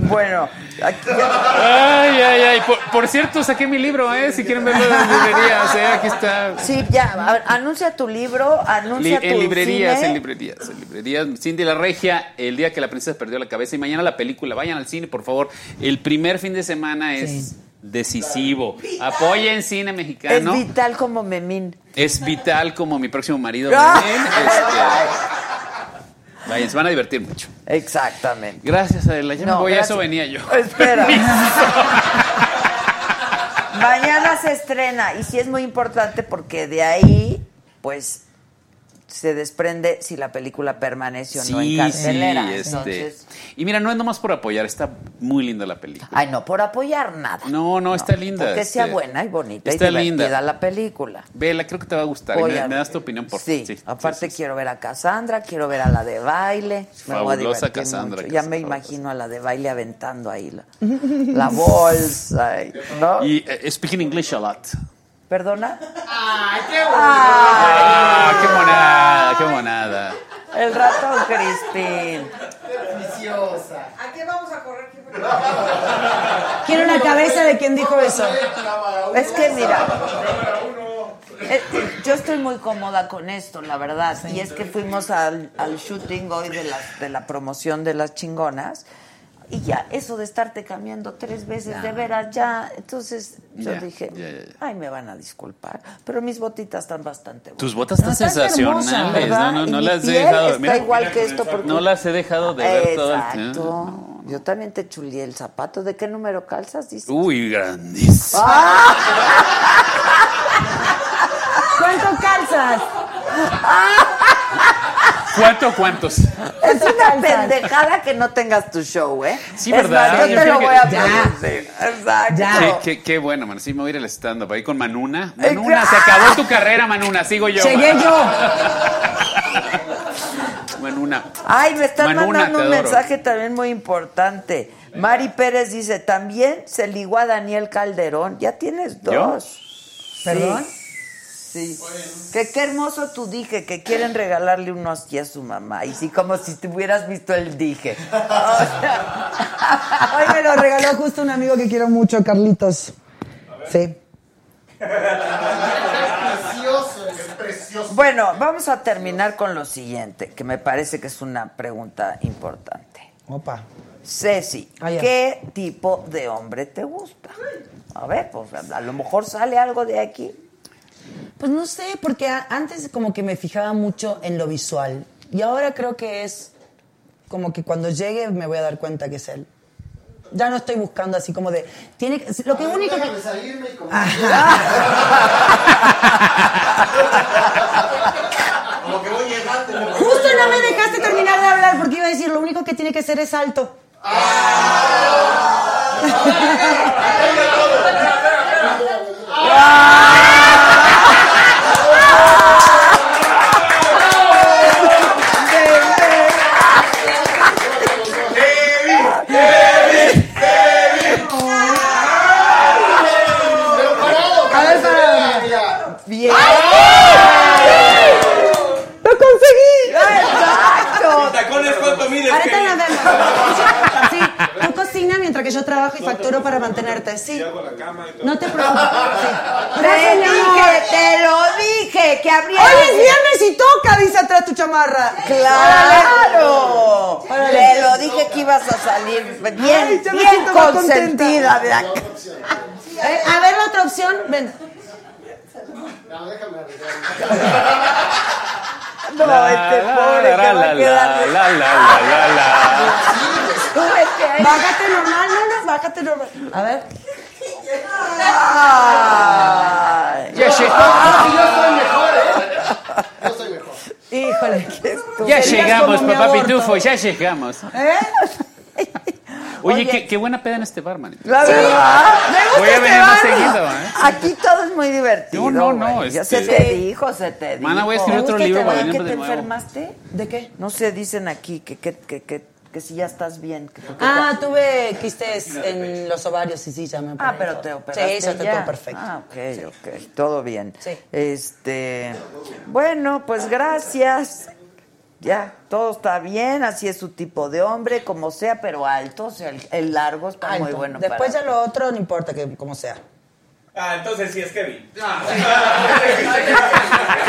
Bueno, aquí ya- Ay, ay, ay. Por, por cierto, saqué mi libro, ¿eh? Si quieren verlo en las librerías, ¿eh? Aquí está. Sí, ya, a ver, anuncia tu libro, Li- anuncia tu en librerías, cine. en librerías, en librerías. Cindy la Regia, el día que la princesa perdió la cabeza y mañana la película. Vayan al cine, por favor. El primer fin de semana es decisivo. Apoyen cine Es mexicano. vital como Memín. Es vital como mi próximo marido. Belén. Este, vayan, se van a divertir mucho. Exactamente. Gracias, Adela. Ya me No, voy, a eso venía yo. Espera. Mañana se estrena y sí es muy importante porque de ahí, pues, se desprende si la película permanece o no en cartelera. este. Entonces, Y mira, no es nomás por apoyar, está muy linda la película. ay, no por apoyar nada. No, no, está linda. Sea este. buena y bonita Está y divertida linda. la película. Vela, creo que te va a gustar. Me, a me das tu opinión, por sí, favor. aparte quiero ver a Cassandra, quiero ver a la de baile. Me voy a Fabulosa Cassandra. Ya me imagino a la de baile aventando ahí la, la bolsa, y- ¿no? Y eh, speaking English a lot. ¿Perdona? ¡Ay, qué Ah, qué monada, qué monada. El ratón Crispín. deliciosa! ¿A qué vamos a correr? Quiero la cabeza de quien dijo eso. Es que mira, eh, yo estoy muy cómoda con esto, la verdad. Y es que fuimos al, al shooting hoy de la, de la promoción de las chingonas. Y ya, eso de estarte cambiando tres veces, de veras, ya. Entonces yo Ya, dije, ya, ya, ya. ay, me van a disculpar. Pero mis botitas están bastante buenas. Tus botas están están hermosas, sensacionales. ¿verdad? No, no, no las he dejado. está Mira, igual que esto porque... no las he dejado de ver todo el Exacto. Yo también te chulié el zapato. ¿De qué número calzas? Dice. Uy, grandísimo. ¿Cuánto calzas? ¿Cuánto, cuántos? Es una pendejada que no tengas tu show, ¿eh? Sí, Es ¿verdad? más, yo Yo te lo voy a producir. Exacto. Ya. Qué, qué, qué bueno, man. Sí, me voy a ir al stand-up ahí con Manuna. Manuna, se acabó tu carrera, Manuna. Sigo yo. Llegué yo. Manuna. Ay, me están Manuna, mandando un mensaje también muy importante. Mari Pérez dice, también se ligó a Daniel Calderón. Ya tienes ¿Yo? dos. ¿Perdón? Sí. Que qué hermoso tu dije, que quieren regalarle uno así a su mamá. Y sí, como si te hubieras visto el dije. O sea, Hoy me lo regaló justo un amigo que quiero mucho, Carlitos. Sí. Precioso, es precioso. Bueno, vamos a terminar con lo siguiente, que me parece que es una pregunta importante. Opa. Ceci, Ah. ¿qué tipo de hombre te gusta? A ver, pues a lo mejor sale algo de aquí. Pues no sé, porque antes como que me fijaba mucho en lo visual. Y ahora creo que es como que cuando llegue me voy a dar cuenta que es él. Ya no estoy buscando así como de... Tiene que- lo que único que... salirme y como... Que voy llegando. Justo no me dejaste terminar de hablar porque iba a decir lo único que tiene que ser es alto. A ver, para. Bien. ¡Lo conseguí! ¡Exacto! ¿Tacones cuánto mides? Ahorita Kevin? nos vemos. Sí, tú cocina mientras que yo trabajo y facturo para mantenerte. Sí. Hago la cama y todo. No te preocupes. Sí. Te dije, te lo dije, que habría... Hoy es viernes y toca, dice atrás tu chamarra. ¡Claro! Te lo dije que ibas a salir bien, Ay, bien consentida de acá. Eh, a ver la otra opción. Ven. No, déjame arreglar. No, este pobre que va a quedar... la, la, la, la, la. Súbete ahí. Bájate normal, no, no, bájate normal. A ver. Ay. Ya, lleg- Yo soy mejor, ¿eh? Yo soy mejor. Híjole. ya Serías llegamos, papá. Pitufo, ya llegamos. ¿Eh? Oye, Oye. qué, qué buena peda en este bar, man. La verdad, Voy a este venir más seguido, ¿eh? Aquí todo es muy divertido. No, no, no. Ya este- se te dijo, se te dijo. Mana, voy a escribir otro libro este para bar. venir ¿Que de te nuevo. enfermaste? ¿De qué? No sé, dicen aquí que, que, que, que, que si ya estás bien. que porque Ah, tuve quistes en los ovarios y sí, ya me Ah, operé pero todo. te operaste Sí, eso ya. todo perfecto. Ah, ok, ok, todo bien. Sí. Este, bueno, pues gracias. Ya, todo está bien, así es su tipo de hombre, como sea, pero alto, o sea, el, el largo está muy bueno. Después para- ya lo otro no importa que como sea. Ah, entonces sí es Kevin.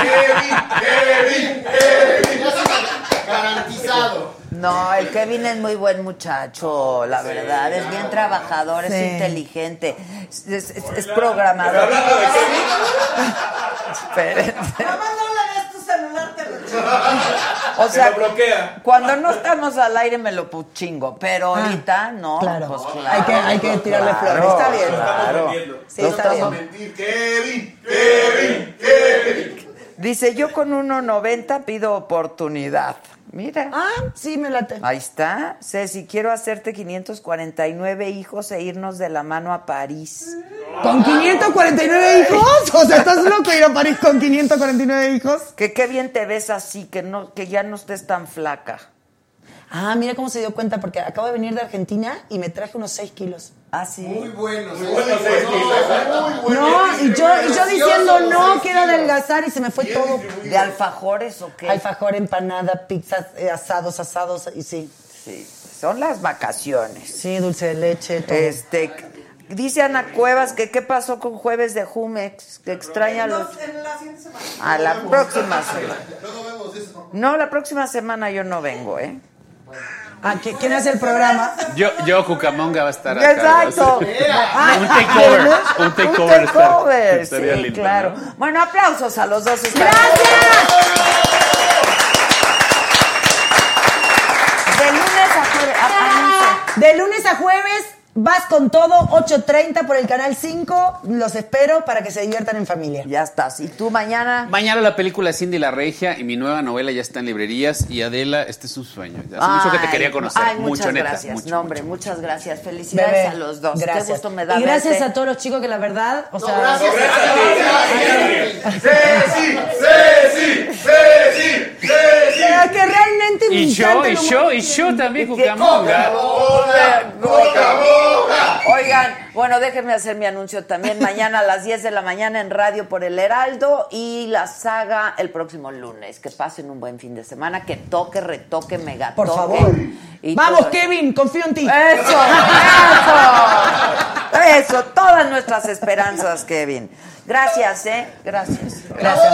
Kevin, Kevin, Kevin. Garantizado. No, el Kevin es muy buen muchacho, la verdad, es bien trabajador, es inteligente, es, es- es- es programador. Hablando de Espérense. O sea, lo bloquea. cuando no estamos al aire me lo chingo, pero ahorita no. claro. pues Hay que- hay que tirarle flores, está bien. Claro. Sí, Lo está estamos- bien. Mentir, Kevin, Kevin, Kevin. Dice, yo con 1.90 pido oportunidad. Mira. Ah, sí, me late. Ahí está. Ceci, quiero hacerte 549 hijos e irnos de la mano a París. ¿Con 549 hijos? O sea, ¿estás loco ir a París con 549 hijos? Que qué bien te ves así, que no, que ya no estés tan flaca. Ah, mira cómo se dio cuenta, porque acabo de venir de Argentina y me traje unos 6 kilos. Ah, sí. Muy bueno. Muy bueno, muy bueno. No, y yo, y yo diciendo, no, quiero adelgazar y se me fue todo. ¿De alfajores o qué? Alfajor, empanada, pizzas, eh, asados, asados, y sí. Sí, son las vacaciones. Sí, dulce de leche, todo. Este, dice Ana Cuevas que qué pasó con Jueves de Jumex, que extraña los... A la próxima semana. No, la próxima semana yo no vengo, ¿eh? Ah, ¿qui- ¿Quién hace el programa? Yo, yo, Cucamonga va a estar acá. Exacto. Ah, Un takeover. Un takeover. Un takeover, estaría sí, lindo, claro. ¿no? Bueno, aplausos a los dos. De lunes a jueves. ah, De lunes a jueves, vas con todo, 8.30 por el Canal 5. Los espero para que se diviertan en familia. Ya estás. ¿Y tú mañana? Mañana la película Cindy la Regia y mi nueva novela ya está en librerías. Y Adela, este es un sueño. Hace mucho que te Ay, quería conocer. Ay, mucho, muchas neta. gracias. mucho, no, hombre, muchas gracias. Felicidades Bebé, a los dos. Gracias. Qué gusto me da y gracias verte. a todos los chicos que la verdad, o sea, Gracias. Ceci, Ceci, Ceci, Ceci. Que realmente me Y yo, y yo, que y yo también, Cucamonga. Boca. Oigan, bueno, déjenme hacer mi anuncio también. Mañana a las 10 de la mañana en Radio por el Heraldo y la saga el próximo lunes. Que pasen un buen fin de semana, que toque, retoque, mega Por favor. Vamos, Kevin, confío en ti. Eso, eso. Eso, todas nuestras esperanzas, Kevin. Gracias, ¿eh? Gracias. Gracias.